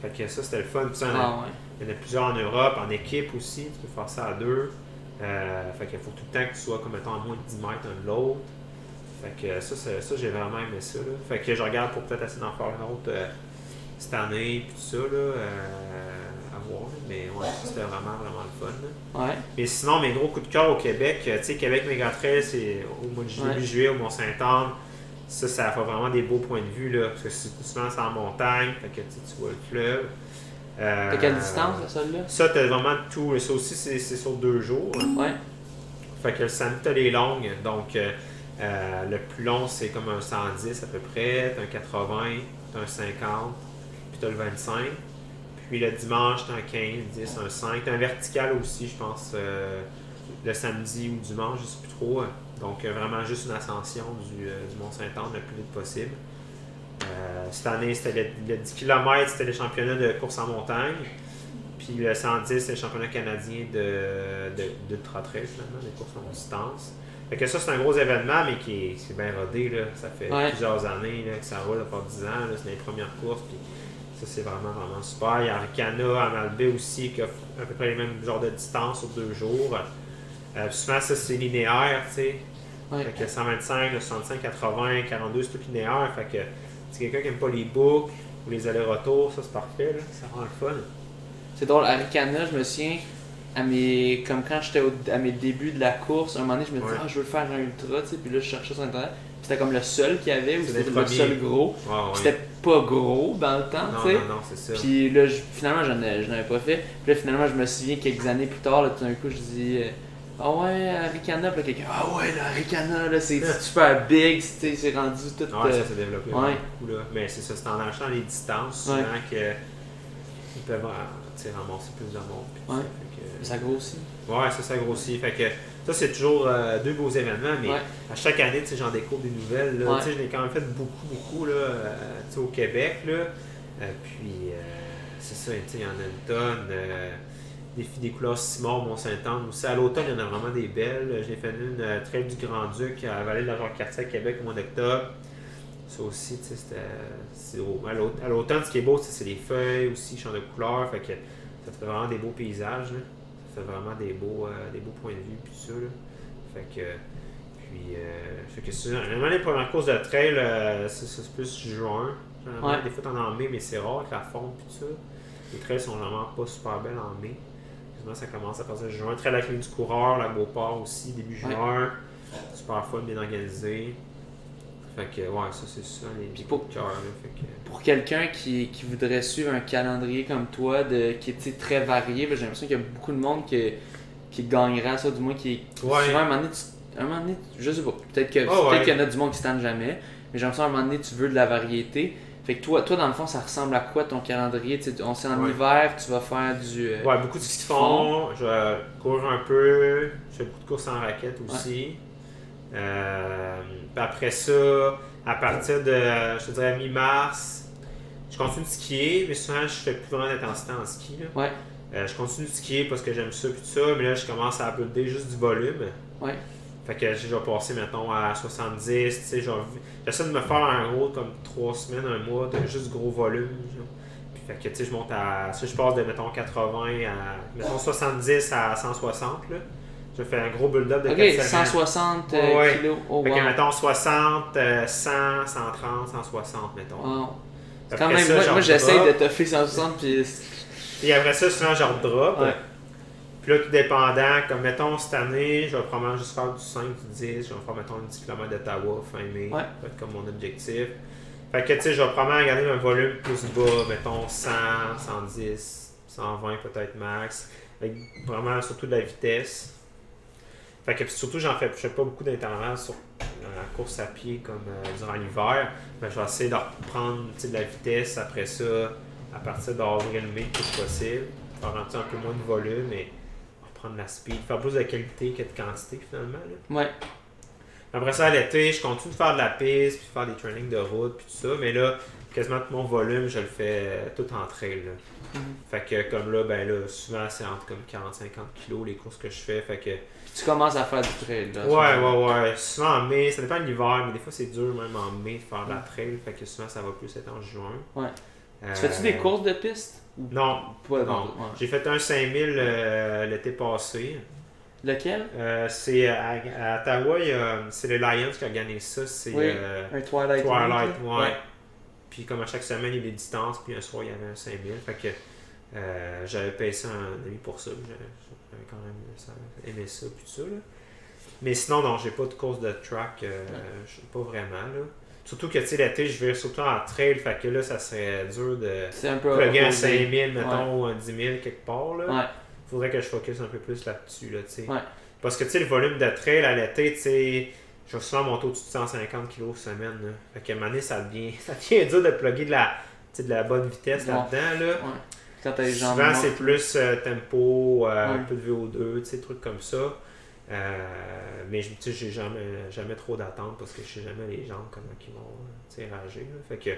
Fait que ça, c'était le fun. Puis ça, Ah ouais. il y en a plusieurs en Europe, en équipe aussi. Tu peux faire ça à deux. Euh, fait qu'il faut tout le temps que tu sois, comme mettons, à moins de 10 mètres un de l'autre. Fait que ça, ça, ça, j'ai vraiment aimé ça. Là. Fait que je regarde pour peut-être essayer d'en faire une autre euh, cette année, puis tout ça, là, euh, à voir. Mais ouais, ça, c'était vraiment, vraiment le fun. là. Ouais. Mais sinon, mes gros coups de cœur au Québec, euh, tu sais, Québec Méga Trail, c'est au mois de ju- Ouais. début juillet au Mont-Saint-Anne. Ça, ça fait vraiment des beaux points de vue, là, parce que c'est- souvent c'est en montagne, fait que tu vois le fleuve. Euh, T'as quelle distance, là, celle-là? Ça, t'as vraiment tout. Ça aussi, c'est c'est sur deux jours. Ouais. Fait que le samedi, t'as les longues. Donc, euh, le plus long, c'est comme un 110 à peu près. Un 80, t'as un 50, puis t'as le 25. Puis le dimanche, t'as un 15, 10, un 5. T'as un vertical aussi, je pense, euh, le samedi ou dimanche, je sais plus trop. Donc, euh, vraiment juste une ascension du, Mont-Saint-Anne le plus vite possible. Cette année, c'était le, le 10 km, c'était les championnats de course en montagne. Puis le 110, c'est le championnat canadien de, de, trail, finalement, des courses en distance. Fait que ça, c'est un gros événement, mais qui est, c'est bien rodé. Là. Ça fait Ouais. plusieurs années là, que ça roule, pas 10 ans. C'est les premières courses. Puis ça, c'est vraiment, vraiment super. Il y a Arcana à Malbé aussi, qui offre à peu près les mêmes genres de distance sur deux jours. Euh, souvent, ça, c'est linéaire, tu sais. Ouais. Fait que 125, le 65, 80, 42, c'est tout linéaire. Fait que si quelqu'un qui aime pas les boucles ou les allers-retours, ça, c'est parfait. Là. Ça rend le fun. C'est drôle, à Ricana, je me souviens, à mes, comme quand j'étais à mes débuts de la course, un moment donné, je me disais, Ouais. ah, je veux faire un ultra, tu sais, puis là, je cherchais sur Internet. Puis C'était comme le seul qu'il y avait, ou c'était le seul gros. Ouais, ouais. C'était pas gros dans le temps, tu sais. non, non, c'est ça. Puis là, je- finalement, j'en ai- je n'avais pas fait. Puis là, finalement, je me souviens quelques années plus tard, là, tout d'un coup, je dis euh, Ah ouais, Aricana. Puis là, quelqu'un Ah ouais, là, Aricana, là, c'est super big, c'est c'est rendu tout. Ouais, euh, ça s'est développé ouais. beaucoup. Là. Mais c'est ça, c'est en achetant les distances souvent Ouais. que ils peuvent euh, tu sais, ramasser plus de monde. Ouais. ça. Fait que- ça grossit. Ouais, ça, ça grossit. Fait que ça, c'est toujours euh, deux beaux événements, mais Ouais. à chaque année, j'en découvre des nouvelles. Là. Ouais. Je l'ai quand même fait beaucoup, beaucoup là, euh, tu sais, au Québec. Là. Euh, puis, c'est ça, tu sais, il y en a une tonne. des filles des couleurs Simon, Mont-Saint-Anne aussi. À l'automne, il y en a vraiment des belles. J'ai fait une Trail du Grand-Duc à Vallée de la Roque-Cartier à Québec au mois d'octobre. Ça aussi, tu sais, c'était. À l'aut- à l'automne, ce qui est beau, c'est les feuilles aussi, champs de couleurs. Fait que ça fait vraiment des beaux paysages. Là. Ça fait vraiment des beaux, euh, des beaux points de vue, puis ça. Là. Fait que. Puis, euh, fait que c'est- généralement, les premières courses de trail, euh, c'est plus juin. Ouais. Des fois, t'en en mai, mais c'est rare avec la fonte, puis ça. Les trails sont vraiment pas super belles en mai. Souvent, ça commence à partir de juin. Trail à la clé du coureur, la Beauport aussi, début Ouais. juin. Super fun, bien organisé. Fait que, ouais, ça, c'est ça, les pour- coups de cœur. là. Fait que, Pour quelqu'un qui, qui voudrait suivre un calendrier comme toi, de, qui est très varié, ben, j'ai l'impression qu'il y a beaucoup de monde qui, qui gagnerait à ça, du moins qui. qui- Ouais. souvent, à un moment donné, tu- un moment donné, je sais pas, peut-être Oh, peut-être ouais. qu'il y en a du monde qui se tente jamais, mais j'ai l'impression à un moment donné, tu veux de la variété. Fait que toi, toi dans le fond, ça ressemble à quoi ton calendrier? On sait en Ouais. hiver, tu vas faire du. euh, Ouais, beaucoup de ski de fond. Je cours un peu. Je fais beaucoup de courses en raquette aussi. Euh, après ça, à partir de, je te dirais, mi-mars, je continue de skier, mais souvent, je fais plus vraiment d'intensité en ski. là. Ouais. Euh, je continue de skier parce que j'aime ça, puis tout ça, mais là, je commence à builder juste du volume. Ouais. Fait que je vais passer, mettons, à 70, tu sais, genre, j'essaie de me faire un gros, comme 3 semaines, un mois, de juste gros volume. genre. Puis fait que, tu sais, je monte à, ça, je passe de, mettons, 80 à, mettons, 70 à 160, là. Je fais un gros build-up de Ok, 4 semaines. 160 euh, Ouais. kilos. Oh, Fait wow. que, mettons, 60, euh, 100, 130, 160, mettons. Wow. Quand même, ça, moi, moi j'essaie de toffer 160 puis. Puis après ça, souvent, je redrop. Ouais. Puis là, tout dépendant, comme mettons cette année, je vais probablement juste faire du 5, du 10, je vais faire mettons un 10 km d'Ottawa fin mai. Ouais. Ça va être comme mon objectif. Fait que tu sais, je vais probablement garder un volume plus bas, mettons 100, 110, 120 peut-être max. Avec vraiment surtout de la vitesse. Fait que surtout, j'en fais, je fais pas beaucoup d'intervalles sur la course à pied comme euh, durant l'hiver. Mais je vais essayer de reprendre de la vitesse après ça à partir d'avril-mai le plus possible. Faire un petit un peu moins de volume et reprendre la speed. Faire plus de qualité que de quantité finalement. là. Ouais. Après ça, à l'été, je continue de faire de la piste, puis faire des trainings de route, puis tout ça. Mais là, quasiment tout mon volume, je le fais euh, tout en trail. là. Mhm. Fait que comme là, ben là, souvent c'est entre comme 40-50 kilos les courses que je fais. Fait que tu commences à faire du trail là. Ouais, ouais, ouais. Souvent en mai, ça dépend de l'hiver, mais des fois c'est dur même en mai de faire de la trail. Fait que souvent ça va plus être en juin. Ouais. Euh, Tu fais-tu des courses de piste? Non, Pas non. ouais. J'ai fait un 5000 euh, l'été passé. Lequel? Euh, c'est à, à Ottawa, c'est le Lions qui a gagné ça. C'est Oui. Un Twilight. Twilight, ouais. Puis comme à chaque semaine, il y a des distances, puis un soir, il y avait un 5000. Fait que j'avais payé ça un ami pour ça. J'avais j'avais quand même ça, aimé ça, puis tout ça. Là. Mais sinon, non, j'ai pas de course de track. euh, Pas vraiment. Là. Surtout que, tu sais, l'été, je vais surtout en trail. Fait que là, ça serait dur de C'est un peu. plugger opposé. 5000, mettons, ou un 10 000 quelque part. Là. Ouais. Faudrait que je focus un peu plus là-dessus. Là, tu sais. Ouais. Parce que, tu sais, le volume de trail à l'été, tu sais, je vais souvent monter au-dessus de 150 kg semaine. Là. Fait qu'à un moment donné, ça devient, [laughs] ça devient dur de plugger de la, de la bonne vitesse Ouais. là-dedans. Là. Quand t'as les jambes. Souvent, c'est plus euh, tempo, euh, un peu de VO2, tu sais, trucs comme ça. Euh, mais je- tu sais, j'ai jamais, jamais trop d'attente parce que je sais jamais les gens comment ils vont là. Fait que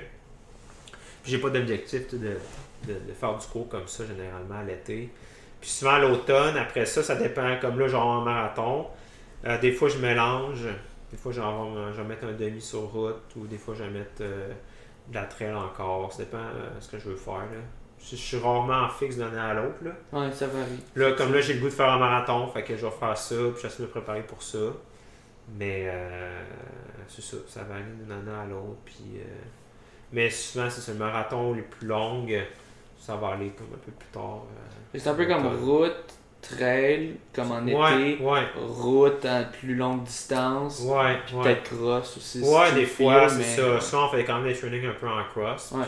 j'ai pas d'objectif de, de, de faire du cours comme ça généralement à l'été. Puis souvent à l'automne, après ça, ça dépend. Comme là, genre un marathon. Euh, des fois, je mélange. Des fois, genre, je vais mettre un demi sur route ou des fois, je vais mettre euh, de la trail encore. Ça dépend euh, ce que je veux faire. Là. Je, suis rarement en fixe d'une année à l'autre. Là. Ouais, ça varie. Là, comme là, j'ai le goût de faire un marathon, fait que je vais faire ça, puis j'essaie de me préparer pour ça. Mais euh, c'est ça, ça varie d'une année à l'autre. Puis, euh, mais souvent, c'est le marathon les plus longues, ça va aller comme un peu plus tard. euh, C'est un peu comme route, trail, comme en Ouais, été. ouais, Route à plus longue distance. ouais, Puis peut-être cross aussi. si Ouais, des fois, c'est mais- ça. Souvent, on fait quand même des trainings un peu en cross. Puis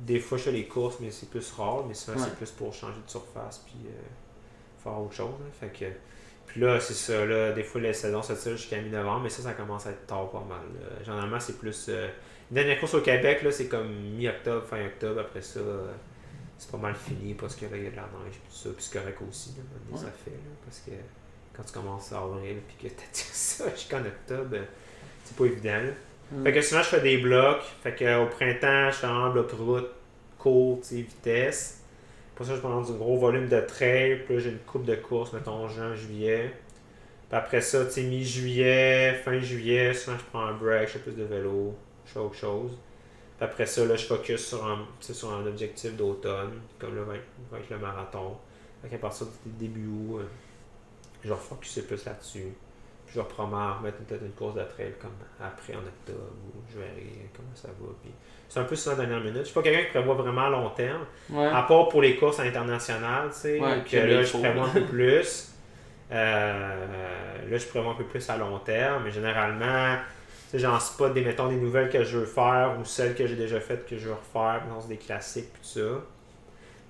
Des fois, je fais les courses, mais c'est plus rare. Mais souvent, Ouais. c'est plus pour changer de surface puis euh, faire autre chose. là. Fait que, puis là, c'est ça. Là, des fois, les saisons se tirent jusqu'à mi-novembre, mais ça, ça commence à être tard pas mal. là. Généralement, c'est plus. euh, la dernière course au Québec, là, c'est comme mi-octobre, fin octobre. Après ça, euh, c'est pas mal fini parce que là, il y a de la neige puis tout ça. Puis c'est correct aussi. Là, Ouais. ça fait. Là, parce que quand tu commences en avril puis que tu [laughs] ça jusqu'en octobre, c'est pas évident. là. Mm. Fait que souvent, je fais des blocs. Fait que au printemps, je fais un bloc route, court, vitesse. Pour ça, je prends du gros volume de trail. Puis là, j'ai une coupe de course, mettons, juin, juillet. Puis après ça, tu sais, mi-juillet, fin juillet, souvent, je prends un break, je fais plus de vélo, je fais autre chose. Puis après ça, là, je focus sur un, sur un objectif d'automne, comme là, va être, le marathon. Fait qu'à partir du début août, euh, je vais plus là-dessus. Je vais probablement remettre peut-être une course de trail comme après en octobre où je verrai comment ça va. Puis c'est un peu sur la dernière minute. Je suis pas quelqu'un qui prévoit vraiment à long terme. Ouais. À part pour les courses internationales, tu sais. Ouais, que là, je prévois un peu [laughs] plus. Euh, là, je prévois un peu plus à long terme. Mais généralement, tu sais, j'en spot des, mettons, des nouvelles que je veux faire ou celles que j'ai déjà faites que je veux refaire. C'est des classiques puis tout ça.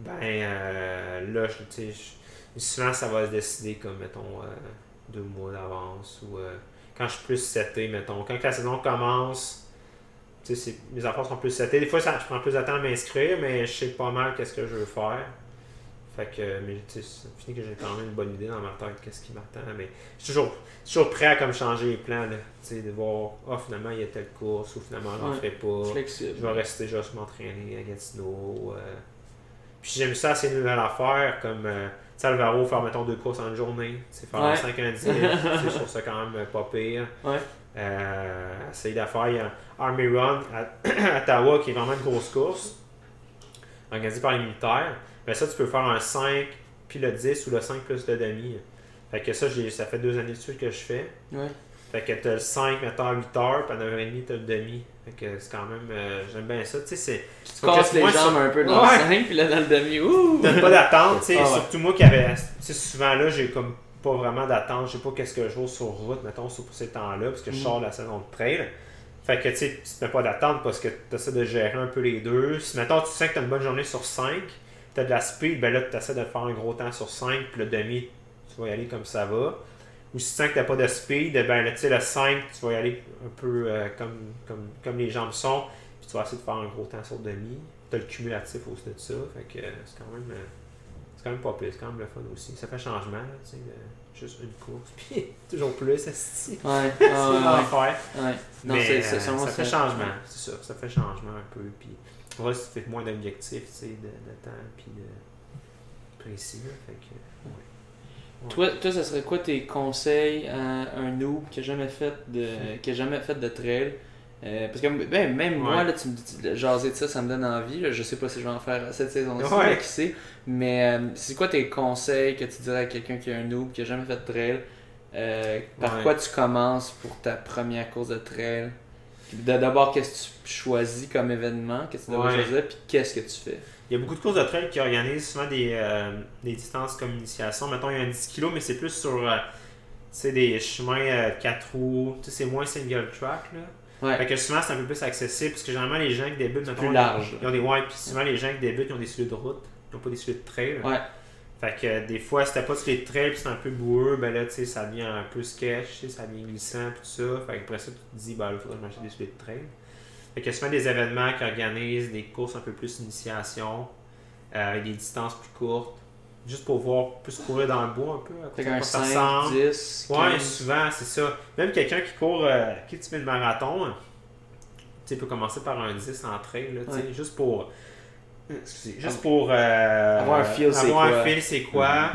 Ben, euh, là, je, tu sais, je- souvent, ça va se décider comme, mettons, euh, deux mois d'avance ou euh, quand je suis plus seté, mettons. Quand la saison commence, mes affaires sont plus setées. Des fois, ça, je prends plus de temps à m'inscrire, mais je sais pas mal qu'est-ce que je veux faire. Fait que, mais tu sais, finit que j'ai quand même une bonne idée dans ma tête, qu'est-ce qui m'attend. Mais je suis toujours, toujours prêt à comme changer les plans, là. Tu sais, de voir, ah, finalement, il y a telle course, ou finalement, je n'en Ouais. ferai pas. Flexible. Je vais rester juste m'entraîner à Gatineau. euh. Puis j'aime ça, c'est une nouvelle affaire, comme, euh, Alvaro, faire, mettons, deux courses en une journée. Faire Ouais. un 5 un 10. tu sais, je trouve ça quand même pas pire. Ouais. Euh, essayer d'affaire, il y a Army Run à, [clears throat] Ottawa, qui est vraiment une grosse course, organisée par les militaires. Mais ça, tu peux faire un 5, puis le 10 ou le 5 plus le demi. Fait que ça, ça fait deux années de suite que je fais. Ouais. Fait que t'as le 5, mettons, à 8 heures, puis à 9h30, t'as le demi. Fait que c'est quand même. euh, J'aime bien ça. Tu sais, c'est. Tu casses les moi, jambes un peu dans Ouais. le 5, puis là, dans le demi, ouh! T'as pas d'attente, tu sais. Ah ouais. Surtout moi qui avait. Tu sais, souvent là, j'ai comme pas vraiment d'attente. Je sais pas qu'est-ce que je joue sur route, mettons, sur pour ces temps-là, parce que je Mm. sors de la saison de trail. Fait que tu sais, tu mets pas d'attente parce que tu essaies de gérer un peu les deux. Si mettons, tu sens que tu as une bonne journée sur 5, tu as de la speed, ben là, tu essaies de faire un gros temps sur 5, puis le demi, tu vas y aller comme ça va. Ou si tu sens que tu pas de speed, ben là, tu sais, le 5, tu vas y aller un peu euh, comme, comme, comme les jambes sont, puis tu vas essayer de faire un gros temps sur demi. Tu as le cumulatif aussi de ça, fait que euh, c'est quand même. euh, c'est quand même pas pire, c'est quand même le fun aussi. Ça fait changement, tu sais, de- juste une course, [laughs] puis toujours plus. Ouais, [laughs] C'est ouais, l'enfer. ouais. ouais. Non, Mais euh, ça fait changement, c'est ça. Ça fait changement un peu. Puis, ouais, ça fait moins d'objectifs, tu sais, de, de temps, puis de précis. Là, fait que, ouais. Toi, toi, ça serait quoi tes conseils à un noob qui a jamais fait de, qui a jamais fait de trail? Euh, parce que ben, même moi, là, tu me dis jaser de ça, ça me donne envie. là. Je sais pas si je vais en faire cette saison-ci, Ouais. qui sait. Mais euh, c'est quoi tes conseils que tu dirais à quelqu'un qui est un noob, qui a jamais fait de trail? Euh, par Ouais. quoi tu commences pour ta première course de trail? D'abord, qu'est-ce que tu choisis comme événement? Qu'est-ce que tu devrais Ouais. choisir? Puis qu'est-ce que tu fais? Il y a beaucoup de courses de trail qui organisent souvent des, euh, des distances comme initiation. Mettons, il y a un 10 km, mais c'est plus sur euh, des chemins euh, 4 roues. C'est moins single track. Là. Ouais. Fait que souvent, c'est un peu plus accessible parce que généralement, les gens qui débutent, mettons, plus large. Ils ont des ouais, puis souvent les gens qui débutent, ils ont des souliers de route, ils n'ont pas des souliers de trail. Ouais. Fait que euh, des fois, si t'as pas de souliers de trail, puis c'est un peu boueux, ben là, tu sais, ça devient un peu sketch, ça devient glissant, tout ça. Fait que après ça, tu te dis, ben là, faudrait que je m'achète des souliers de trail. Fait que souvent des événements qui organisent des courses un peu plus initiation, euh, avec des distances plus courtes, juste pour voir, plus courir dans le bois un peu. à Fait quoi qu'un ça 5, ressemble. 10, Ouais, 15. souvent, c'est ça. Même quelqu'un qui court, euh, qui tu fais le marathon, hein, tu sais, peut commencer par un 10 en trail, là, tu sais, Ouais. juste pour. Excusez, juste pour. euh, Avoir un feel, c'est un quoi. feel, c'est quoi.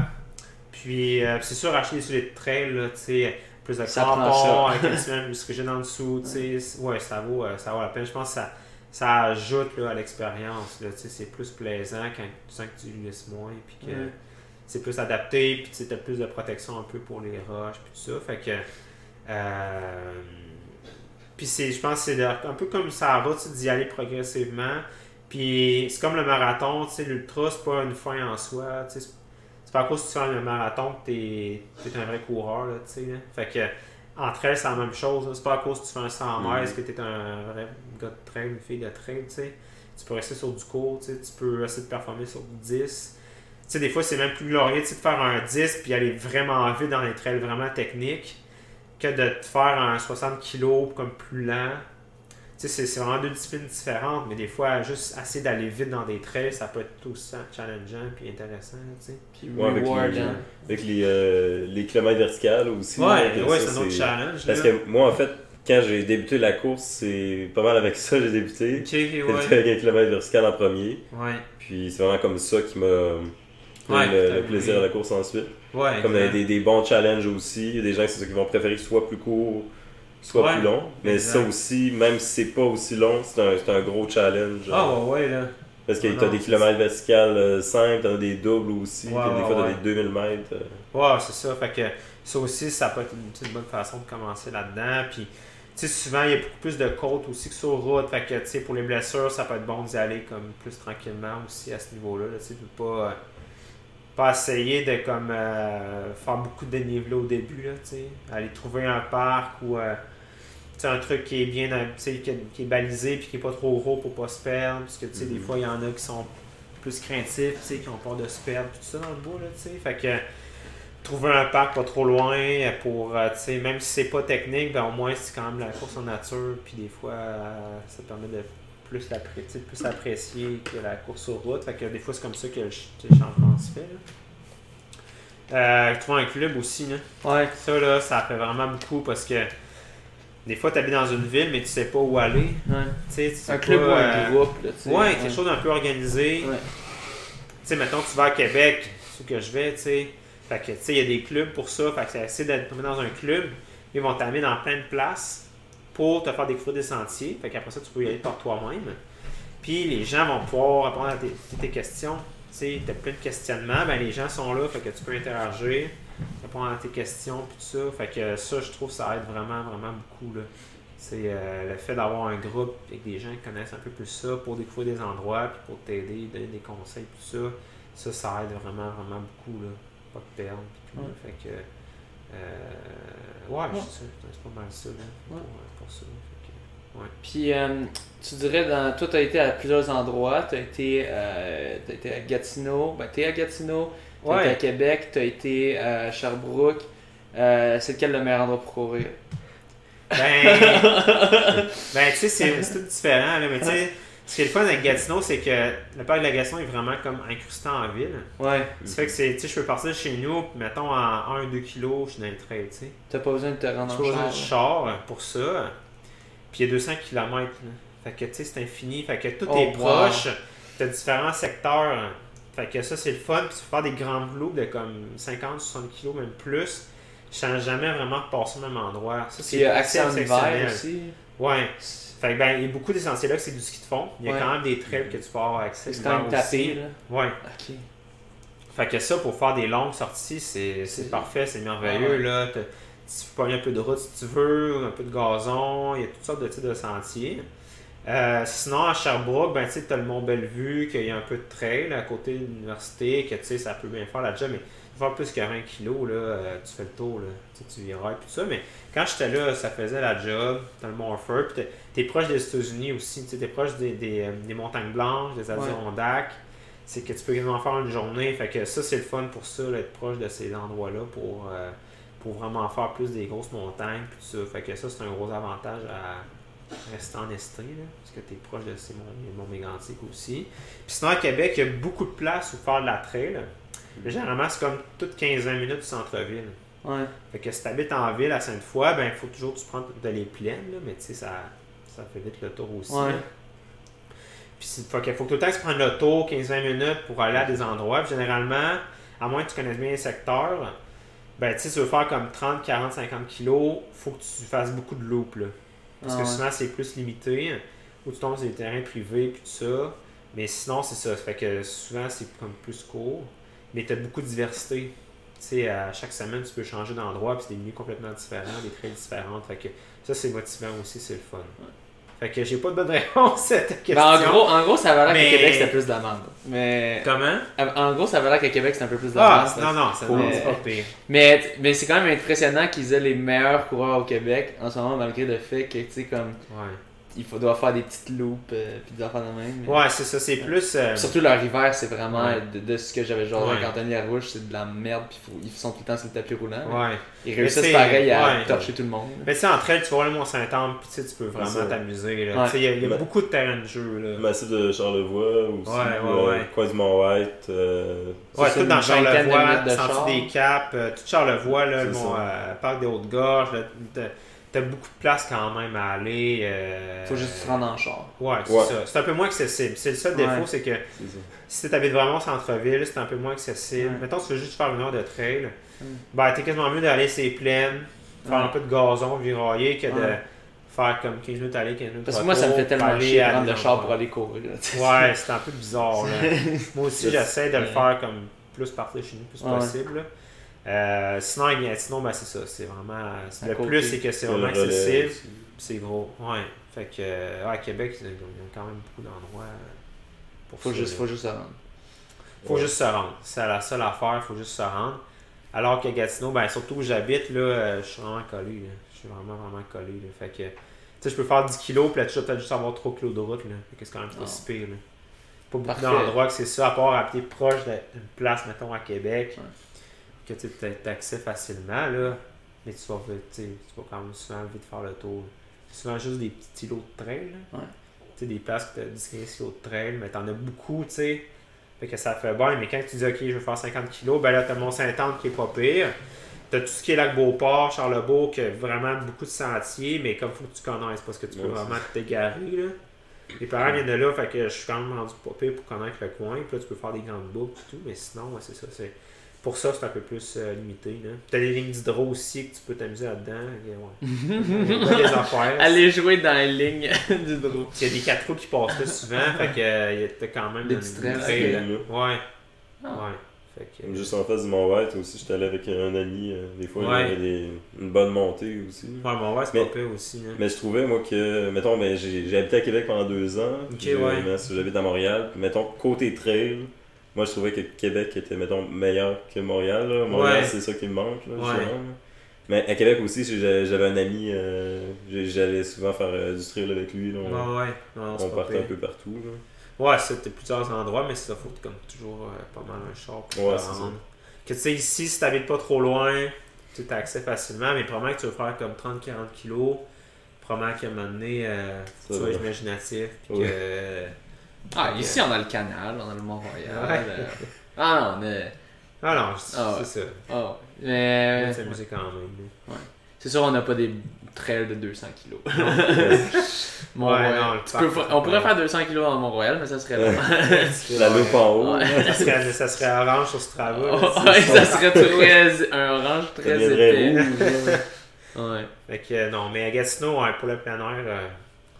Puis, euh, c'est sûr, acheter des souliers de trail, là, tu sais, plus de crampons, ça. avec [laughs] un semaine plus rigide en dessous, tu sais. Ouais, ça vaut, euh, ça vaut la peine. Je pense que ça, ça ajoute là, à l'expérience, là, tu sais, c'est plus plaisant quand tu sens que tu glisses moins, puis que c'est plus adapté, puis tu as plus de protection un peu pour les roches, puis tout ça. Fait que. Euh, puis c'est, je pense que c'est un peu comme ça va, d'y aller progressivement. Puis c'est comme le marathon, tu sais, l'ultra, c'est pas une fin en soi. tu sais, C'est pas à cause que tu fais un marathon que t'es, t'es un vrai coureur, tu sais. là. Fait que. Entre elles, c'est la même chose. là. C'est pas à cause que tu fais un 100 mètres que t'es un vrai gars de trail, une fille de trail, tu sais. Tu peux rester sur du court, tu sais. Tu peux essayer de performer sur du 10. Tu sais, des fois, c'est même plus glorieux de faire un 10 puis aller vraiment vite dans les trails vraiment techniques que de te faire un 60 kg comme plus lent. C'est- c'est vraiment deux disciplines différentes, mais des fois, juste assez d'aller vite dans des trails, ça peut être aussi challengeant puis intéressant, tu sais. Puis Ouais, avec les, avec les, euh, les kilomètres verticales aussi. Ouais, ça, c'est un autre challenge. Parce là. que moi, en fait, quand j'ai débuté la course, c'est pas mal avec ça que j'ai débuté. J'ai ouais. avec un kilomètre vertical en premier. Ouais. Puis c'est vraiment comme ça qui m'a donné Ouais, le, plaisir à la course ensuite. Ouais. Comme des, des bons challenges aussi. Il y a des gens c'est ça, qui vont préférer que ce soit plus court, soit Ouais, plus long. Mais exact. ça aussi, même si c'est pas aussi long, c'est un, un gros challenge. Ah, ouais, ouais, là. Parce que Ah t'as des kilomètres verticales euh, simples, t'en as des doubles aussi, Ouais, puis des fois t'as des 2000 mètres. euh. Ouais, c'est ça. Fait que ça aussi, ça peut être une, bonne façon de commencer là-dedans. Puis, tu sais, souvent, il y a beaucoup plus de côtes aussi que sur route. Fait que, tu sais, pour les blessures, ça peut être bon d'y aller comme plus tranquillement aussi à ce niveau-là. là. Tu sais, de pas, euh, pas essayer de comme euh, faire beaucoup de dénivelé au début, là, tu sais. Aller trouver un parc ou sais, un truc qui est bien, qui, est- qui est balisé puis qui est pas trop gros pour pas se perdre. Parce que, tu sais, des Mhm. fois, il y en a qui sont plus craintifs, tu sais, qui ont peur de se perdre, tout ça dans le bois, là, tu sais. Fait que trouver un parc pas trop loin pour, euh, tu sais, même si c'est pas technique, ben au moins c'est quand même la course en nature, puis des fois, euh, ça permet de plus, appré- tu sais, plus apprécié que la course sur route. Fait que des fois, c'est comme ça que le, ch- le changement se fait. Là. Euh, trouver un club aussi, là. Ouais. ça, là, ça fait vraiment beaucoup parce que des fois, tu habites dans une ville, mais tu sais pas où aller. ouais. Tu sais, Un pas, club ou un euh, groupe, là. Ouais, quelque chose d'un peu organisé. Ouais. Tu sais, mettons, tu vas à Québec, c'est où que je vais, tu sais. Fait que, tu sais, il y a des clubs pour ça. Fait que c'est essayer d'être dans un club. Ils vont t'amener dans plein de places pour te faire découvrir des sentiers. Fait qu'après ça, tu peux y aller par toi-même. Puis les gens vont pouvoir répondre à tes, tes questions. Tu sais, t'as plein de questionnements. Ben, les gens sont là, fait que tu peux interagir, répondre à tes questions, puis tout ça. Fait que ça, je trouve, ça aide vraiment, vraiment beaucoup, là. C'est euh, le fait d'avoir un groupe avec des gens qui connaissent un peu plus ça pour découvrir des endroits, puis pour t'aider, donner des conseils, tout ça. Ça, ça aide vraiment, vraiment beaucoup, là. Pas de perdre, puis tout. Ouais. Fait que. Euh, ouais, Ouais. c'est pas mal ça, là. Pour, Ouais. euh, pour ça. Ouais. Puis, euh, tu dirais, dans, toi, tu as été à plusieurs endroits. Tu as été, euh, été à Gatineau. Ben, tu es à Gatineau. Tu été à Québec. Tu as été à Sherbrooke. Euh, c'est lequel le meilleur endroit pour courir? Ben, [laughs] ben tu sais, c'est tout différent, là, mais tu sais, ce qui est le fun avec Gatineau, c'est que le parc de la Gatineau est vraiment comme incrusté en ville. Ouais. Ça fait que c'est, tu sais, je peux partir de chez nous, mettons en 1-2 kilos, je suis dans le trail, tu sais. T'as pas besoin de te rendre en pas besoin de char. char pour ça. Puis il y a 200 km, là. Fait que, tu sais, c'est infini. Fait que tout Oh, est wow. proche. T'as différents secteurs. Fait que ça, c'est le fun. Puis tu peux faire des grands loops de comme 50, 60 kilos, même plus. Je change jamais vraiment de passer au même endroit. Ça, Puis, euh, accès en hiver aussi. Ouais. Fait que, ben, il y a beaucoup des sentiers là que c'est du ski de fond. Il y a Ouais. quand même des trails que tu peux avoir accès. C'est quand même tapé, là. Ouais. Ok. Fait que ça, pour faire des longues sorties, c'est C'est- c'est parfait, c'est merveilleux. Ah ouais. là. Tu peux pogner un peu de route si tu veux, un peu de gazon, il y a toutes sortes de types de sentiers. Euh, sinon, à Sherbrooke, ben, tu as le Mont Bellevue, qu'il y a un peu de trail à côté de l'université, que tu sais, ça peut bien faire la job, mais faire plus que 20 kilos, là, euh, tu fais le tour, là, tu tu viras et tout ça. Mais quand j'étais là, ça faisait la job, t'as le Mont Orford, puis t'es- t'es proche des États-Unis aussi, tu t'es proche des, des, euh, des montagnes blanches, des Adirondacks. C'est que tu peux quasiment faire une journée. Fait que ça, c'est le fun pour ça, là, être proche de ces endroits-là pour, euh, pour vraiment faire plus des grosses montagnes. Puis ça. Fait que ça, c'est un gros avantage à rester en Estrie, là, parce que tu es proche de ces mégantiques aussi. Puis sinon, à Québec, il y a beaucoup de place où faire de la trail. Mais généralement, c'est comme toutes 15-20 minutes du centre-ville. Ouais. Fait que si tu habites en ville à Sainte-Foy, ben il faut toujours que tu prennes de les plaines, là, mais tu sais, ça, ça fait vite le tour aussi. Ouais. Puis il faut, que tout le temps tu prennes le tour 15-20 minutes pour aller à des endroits. Puis généralement, à moins que tu connaisses bien les secteurs, ben tu sais, tu veux faire comme 30, 40, 50 kilos, faut que tu fasses beaucoup de loops. Là. Parce Ah que ouais. souvent, c'est plus limité. Ou tu tombes sur des terrains privés, puis tout ça. Mais sinon, c'est ça. Ça fait que souvent, c'est comme plus court. Mais tu as beaucoup de diversité. Tu sais, à chaque semaine, tu peux changer d'endroit, puis c'est des milieux complètement différents, des trails différentes. Fait que ça, c'est motivant aussi, c'est le fun. Fait que j'ai pas de bonne réponse à ta question. Ben, en, gros, en gros, ça avait l'air Mais- qu'à Québec c'était plus d'amende. Mais. Comment? En gros, ça avait l'air qu'à Québec c'était un peu plus Ah, d'amende. non, non, ça c'est pas pire. Mais, mais c'est quand même impressionnant qu'ils aient les meilleurs coureurs au Québec en ce moment, malgré le fait que, tu sais, comme, Ouais. Il faut doit faire des petites loupes euh, puis des affaires de même. mais- Ouais, c'est ça, c'est plus. euh, Surtout leur hiver, c'est vraiment Ouais. de, de ce que j'avais genre Ouais. avec Anthony Larouche, c'est de la merde, puis faut- ils sont tout le temps sur le tapis roulant. Ouais. Ils réussissent pareil à ouais. torcher tout le monde. Mais tu sais, entre elles, tu vas voir le Mont-Saint-Anne, puis tu sais, tu peux vraiment t'amuser. là. Ouais. Tu sais, Il y a, y a beaucoup de terrains de jeu. Là. Massif de Charlevoix aussi. Ouais, ouais, euh, ouais. Euh, Ouais, tout dans Charlevoix, de Sentier char. des Caps, euh, tout Charlevoix, là, le euh, Parc des Hautes-Gorges, t'as- beaucoup de place quand même à aller. euh, Faut juste se rendre en char. Ouais, c'est Ouais. ça. C'est un peu moins accessible. C'est le seul Ouais. défaut, c'est que si tu habites vraiment au centre-ville, c'est un peu moins accessible. Ouais. Mettons, tu veux juste faire une heure de trail, Mm. ben, t'es quasiment mieux d'aller les plaines, faire Ouais. un peu de gazon, virailler, que de Ouais. faire comme 15 minutes aller, 15 minutes Parce que moi, ça me fait tellement chier de à prendre le char pour aller courir. là. Ouais, c'est un peu bizarre. Là. [laughs] Moi aussi, j'essaie de le faire comme plus partir chez nous, plus Ouais. possible. là. Euh, sinon, il y a- sinon ben, c'est ça. C'est vraiment. À Le côté. plus, c'est que c'est vraiment accessible. C'est gros. Ouais. Fait que, euh, ouais, à Québec, ils ont ils ont quand même beaucoup d'endroits pour Faut ça, juste, là. faut juste se rendre. Faut juste se rendre. C'est la seule affaire, faut juste se rendre. Alors qu'à Gatineau, ben, surtout où j'habite, là, euh, je suis vraiment collé. là. Je suis vraiment, vraiment collé. là. Fait que, tu sais, je peux faire 10 kilos, puis là, tu vas peut-être juste avoir 3 kilos de route. Là. Fait que c'est quand même pas si pire. Là. Pas beaucoup d'endroits que c'est ça, à part habiter proche d'une place, mettons, à Québec, Ouais. Que tu as accès facilement. Là. Mais tu vas, tu quand même souvent vite faire le tour. C'est souvent juste des petits îlots de trail. là. Ouais. tu sais, des places que tu as 10-15 kg de trail, mais tu en as beaucoup, tu sais. Fait que ça fait bien, mais quand tu dis, OK, je veux faire 50 kg, ben là, tu as Mont-Saint-Anne qui est pas pire. Tu as tout ce qui est lac Beauport, Charlebourg, qui a vraiment beaucoup de sentiers, mais comme faut que tu connaisses, parce que tu peux Ouais, vraiment t'égarer, là. Les parents viennent de là, fait que je suis quand même rendu pas pire pour connaître le coin. Puis là, tu peux faire des grandes boucles et tout, mais sinon, ouais, c'est ça. C'est... Pour ça, c'est un peu plus euh, limité. Là. T'as des lignes d'hydro aussi que tu peux t'amuser là-dedans. Ouais. [laughs] Des affaires. Aller jouer dans les lignes [laughs] du drone. Il y a des quatre roues qui passent là souvent, fait que euh, il y a quand même Des petits là. Ok. Ouais. Ah. Ouais. Fait que, Juste en face du Mont-Vert aussi, j'étais allé avec un ami. euh, des fois, Ouais. il y avait des- une bonne montée aussi. Ouais, bon, ouais, c'est Mais- pas pire aussi. Hein. Mais je trouvais, moi, que, mettons, ben, j'ai habité à Québec pendant deux ans. Ok, puis, ouais. J'habite à Montréal. Puis, mettons, côté trail, moi, je trouvais que Québec était, mettons, meilleur que Montréal. là. Montréal, Ouais. c'est ça qui me manque, là, Ouais. Mais à Québec aussi, j'avais un ami, euh, j'allais souvent faire euh, du trail avec lui. Là. On, Ouais. Non, on partait un peu partout. Là. Ouais, c'était plusieurs endroits, mais ça faut comme toujours euh, pas mal un char pour Ouais. Que tu sais, ici, si t'habites pas trop loin, tu as accès facilement, mais probablement que tu veux faire comme 30-40 kilos, probablement qu'à un moment donné, tu sois imaginatif. Puis que... Ah, ici on a le canal, on a le Mont-Royal. Ouais. euh. Ah non, on est. Ah non, c'est Ah ouais. c'est ça. Oh. On Mais. va s'amuser quand même. là. C'est sûr, on n'a pas des trails de 200 kilos. [laughs] Ouais, non, Tu peux on pourrait ouais. faire 200 kilos dans Mont-Royal, mais ça serait long. [laughs] La loupe en haut. Ouais. ça, serait, ça serait orange sur Oh, c'est ouais, ça. serait très, un orange très épais. Ouais. Fait que non, mais à Gatineau, ouais, pour le plein air, euh,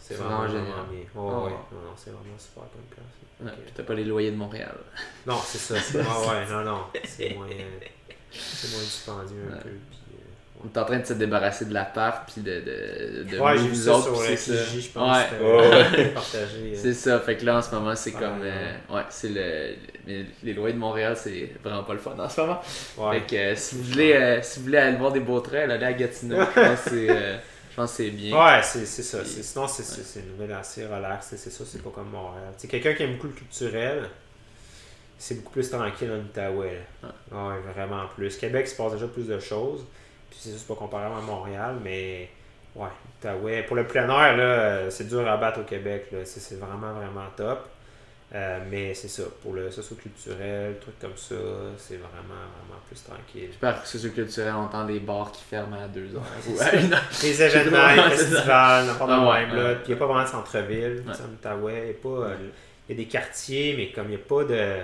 c'est vraiment, vraiment vraiment génial. bien. Ouais, Ah ouais. ouais. Non, non, c'est vraiment super comme place. Ouais, que- puis t'as pas les loyers de Montréal. [laughs] Non, c'est ça. C'est... Ah ouais, non, non. C'est moins, euh, c'est moins dispendieux un Ouais. peu. Puis, euh, On est en train de se débarrasser de l'appart, puis de, de, de ouais, j'ai vu ça autres, sur c'est ça. Je pense. Ouais. Ouais, euh, partagé. C'est ça, fait que là en ce moment c'est comme. ouais. euh, ouais, c'est le. mais les loyers de Montréal c'est vraiment pas le fun en ce moment. Ouais. Fait que euh, si, vous voulez, euh, si vous voulez aller voir des beaux trails, allez à Gatineau. je pense que c'est, euh, je pense que c'est bien. Ouais, c'est, ça. Sinon, c'est, une ville assez relaxe. C'est, ça, c'est pas comme Montréal. C'est quelqu'un qui aime beaucoup le culturel. C'est beaucoup plus tranquille en Outaouais. là. Ouais, vraiment plus. Québec, il se passe déjà plus de choses. Puis c'est juste pas comparable à Montréal, mais ouais, Outaouais. Pour le plein air, là, euh, c'est dur à battre au Québec. C'est vraiment, vraiment top. Euh, mais c'est ça. Pour le socio-culturel, trucs comme ça, c'est vraiment, vraiment plus tranquille. Puis par socioculturel, on entend des bars qui ferment à 2 heures. ou ça. à 1 heure. Les événements, [laughs] les festivals, n'importe Ah ouais, même, là. ouais. Puis il n'y a pas vraiment de centre-ville, Ouais. Il y a pas, euh, il y a des quartiers, mais comme il n'y a pas de.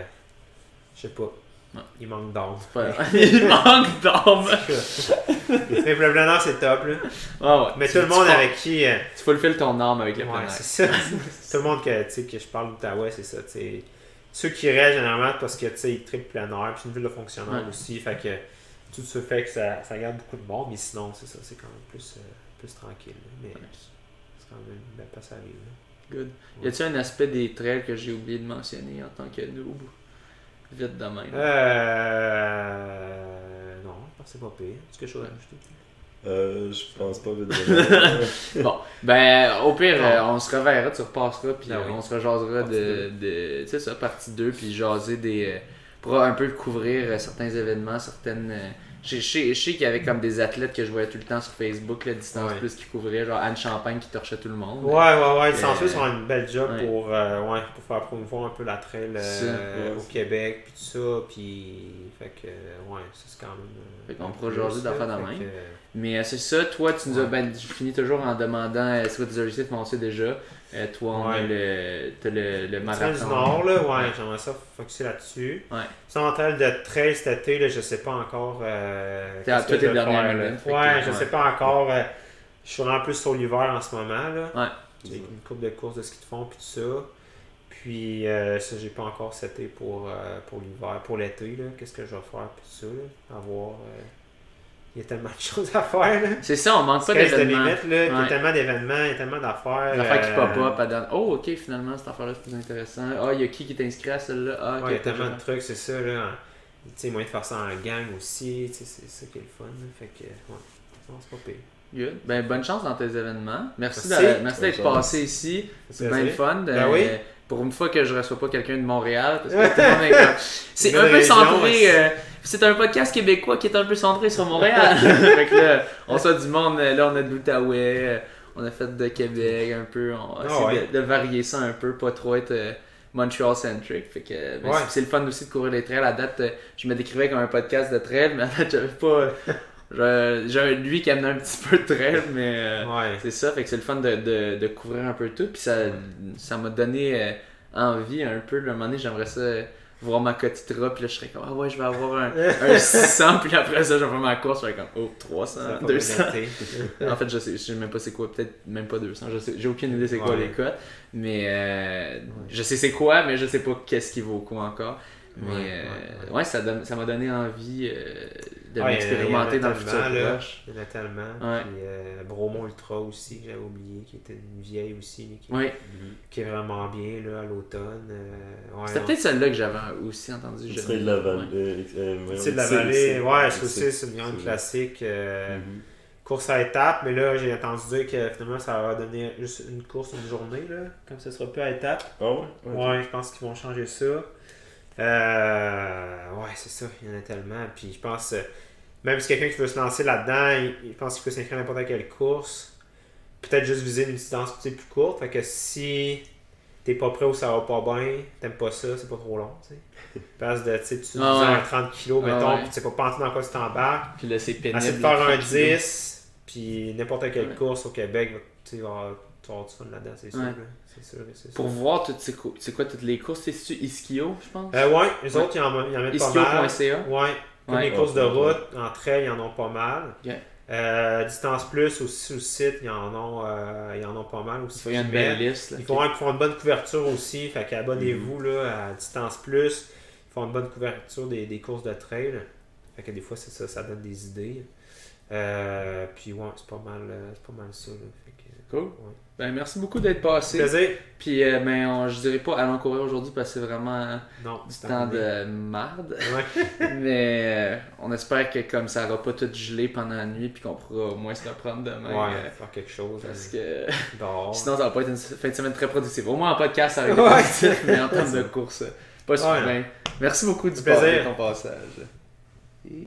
Je sais pas. Ouais. Il manque d'âme. Pas- [laughs] Il manque d'âme. Mais [laughs] le c'est top, là. Ouais. Mais tout le monde avec qui. euh, Tu fulfilles ton âme avec le Ouais, c'est ça. [laughs] tout le monde que, que je parle d'Outaouais, c'est ça. Ceux qui restent généralement parce que tu sais, ils trippent plein air, puis une ville de fonctionnaires Ouais. aussi. Fait que tout ce fait que ça, ça garde beaucoup de monde, mais sinon, c'est ça, c'est quand même plus, euh, plus tranquille. là. Mais c'est quand même une belle place à vivre. là. Good. Y a-t-il un aspect des trails que j'ai oublié de mentionner en tant que noob? Vite de même. Euh. Non, je pense que c'est pas pire. Est-ce que je chose à ajouter Euh, je pense pas vite de [laughs] Bon, ben, au pire, euh, on se reverra, tu repasseras, puis Ah euh, oui. on se rejasera Partie de, de. Tu sais ça, partie 2, puis jaser des. euh, pour un peu couvrir euh, certains événements, certaines. Je sais qu'il y avait comme des athlètes que je voyais tout le temps sur Facebook, la distance Ouais. plus qui couvraient, genre Anne Champagne qui torchait tout le monde. Ouais, ouais, ouais. Euh, Sensueux ont une belle job ouais. pour, euh, ouais, pour faire promouvoir un peu la trail euh, au Québec, puis tout ça. Puis, fait que, ouais, ça, c'est quand même. euh, Fait qu'on pourra jaser d'affaires là, de même. que, Mais euh, c'est ça, toi, tu nous as. Ben, je finis toujours en demandant euh, c'est quoi tes objectifs, mais on sait déjà. Euh, toi, on a Ouais. le, t'as le, le marathon. du Nord, là, ouais, Ouais. j'aimerais ça focuser là-dessus. Ouais. Sinon, en de trail cet été, là, je sais pas encore. Euh, T'es à qu'est-ce toi, que t'es je vais dernière faire, là. minute, fait que, Ouais, je ouais. sais pas encore. euh, je suis vraiment plus sur l'hiver en ce moment, là. Ouais. J'ai une coupe de courses de ski de fond, puis tout ça. Puis, euh, ça, j'ai pas encore seté pour, euh, pour l'hiver, pour l'été, là. Qu'est-ce que je vais faire, puis tout ça, là? À voir. Euh, Il y a tellement de [laughs] choses à faire, là. C'est ça, on manque pas d'événements. Il y a tellement d'événements, il y a tellement d'affaires. Des affaires qui euh, pop-up à donner. Oh, ok, finalement, cette affaire-là, c'est plus intéressant. Ah, il y a qui qui est inscrit à celle-là? Ah. Ouais, il y a tellement de trucs, c'est ça, là. Tu sais, moyen de faire ça en gang aussi, tu sais, c'est ça qui est le fun, là. Fait que, ouais, non, c'est pas pire. Good. Ben, bonne chance dans tes événements. Merci, Merci. d'être passé ici. C'est bien le fun. de- Ben oui. Pour une fois que je reçois pas quelqu'un de Montréal. Parce que [laughs] tout le monde est comme- C'est un peu centré. C'est un podcast québécois qui est un peu centré sur Montréal. [laughs] fait que là, on soit du monde. euh, Là, on a de l'Outaouais. euh, on a fait de Québec un peu. On a Ah essayé ouais. de, de varier ça un peu, pas trop être euh, Montreal-centric. Fait que Ouais. c'est- c'est le fun aussi de courir les trails. À date, je me décrivais comme un podcast de trail, mais à date, j'avais pas. [laughs] J'ai j'ai lui qui amenait un petit peu de trail, mais. euh, Ouais. c'est ça, fait que c'est le fun de, de, de couvrir un peu tout. Puis ça ça m'a donné euh, envie un peu. Là, un moment donné, j'aimerais ça voir ma cotitra. Puis là, je serais comme, ah ouais, je vais avoir un, [laughs] un 600. Puis après ça, je vais faire ma course. Je vais comme, oh, 300, Ça a pas 200. bien été. [laughs] en fait, je sais, je sais même pas c'est quoi. Peut-être même pas 200. Je sais, j'ai aucune idée c'est quoi Ouais. les cotes. Mais euh, je sais c'est quoi, mais je sais pas qu'est-ce qui vaut quoi encore. Mais Ouais, euh, ouais, ouais, ouais. ça donne- ça m'a donné envie euh, de Ouais, en dans le futur là. proche. Il y en a tellement. Ouais. Puis euh, Bromont Ultra aussi, que j'avais oublié, qui était une vieille aussi, là, qui, est vraiment bien là, à l'automne. Euh, ouais, c'était peut-être celle-là que j'avais aussi entendu. Je- de la vallée. C'est de la vallée, c'est- ouais, c'est- ça aussi, c'est une grande classique. euh, Mhm. Course à étapes, mais là, j'ai entendu dire que finalement, ça va donner juste une course une journée, là, comme ça sera plus à étapes. Ah? Ouais? Ouais, je pense qu'ils vont changer ça. Euh, ouais, c'est ça, il y en a tellement. Puis je pense, euh, même si quelqu'un qui veut se lancer là-dedans, il, il pense qu'il peut s'inscrire à n'importe quelle course. Peut-être juste viser une distance plus courte. Fait que si t'es pas prêt ou ça va pas bien, t'aimes pas ça, c'est pas trop long. Tu sais. [laughs] Passe de, tu sais, tu Ah ouais. un 30 kg, Ah mettons, ouais. puis tu sais pas pas dans quoi tu t'embarques. Puis là, c'est pénible. Essaie de faire un les tranquillos. 10, puis n'importe quelle Ouais. course au Québec, tu vas avoir du fun là-dedans, c'est sûr. Là. Sûr. Pour voir toutes ces courses. C'est quoi toutes les courses? C'est Iskio, je pense? Euh, ouais, les Ouais. autres, ils en, ils en mettent pas mal. Iskio.ca. Ouais, comme Ouais. les courses de route, en trail, ils en ont pas mal. Euh, distance plus aussi sur le site, ils en ont, euh, ils en ont pas mal aussi. Il faut y une belle liste. là. Ils font, ils font une bonne couverture aussi, fait qu'abonnez-vous là, à distance plus. Ils font une bonne couverture des, des courses de trail. Fait que des fois, c'est ça, ça donne des idées. Euh, puis ouais, c'est pas mal, c'est pas mal ça. Là. Fait que, Cool. ouais. Ben, merci beaucoup d'être passé. Plaisir? Puis, euh, ben, on- je dirais pas allons courir aujourd'hui parce que c'est vraiment Non, du temps de marde. Ouais. [laughs] Mais euh, on espère que comme ça aura pas tout gelé pendant la nuit puis qu'on pourra au moins se reprendre demain. Ouais, euh, faire quelque chose. parce que [laughs] sinon ça va pas être une fin de semaine très productive. Au moins en podcast ça va être Ouais. productif, mais en termes de [laughs] course, c'est pas super Ouais. bien. Merci beaucoup du Plaisir. de ton passage.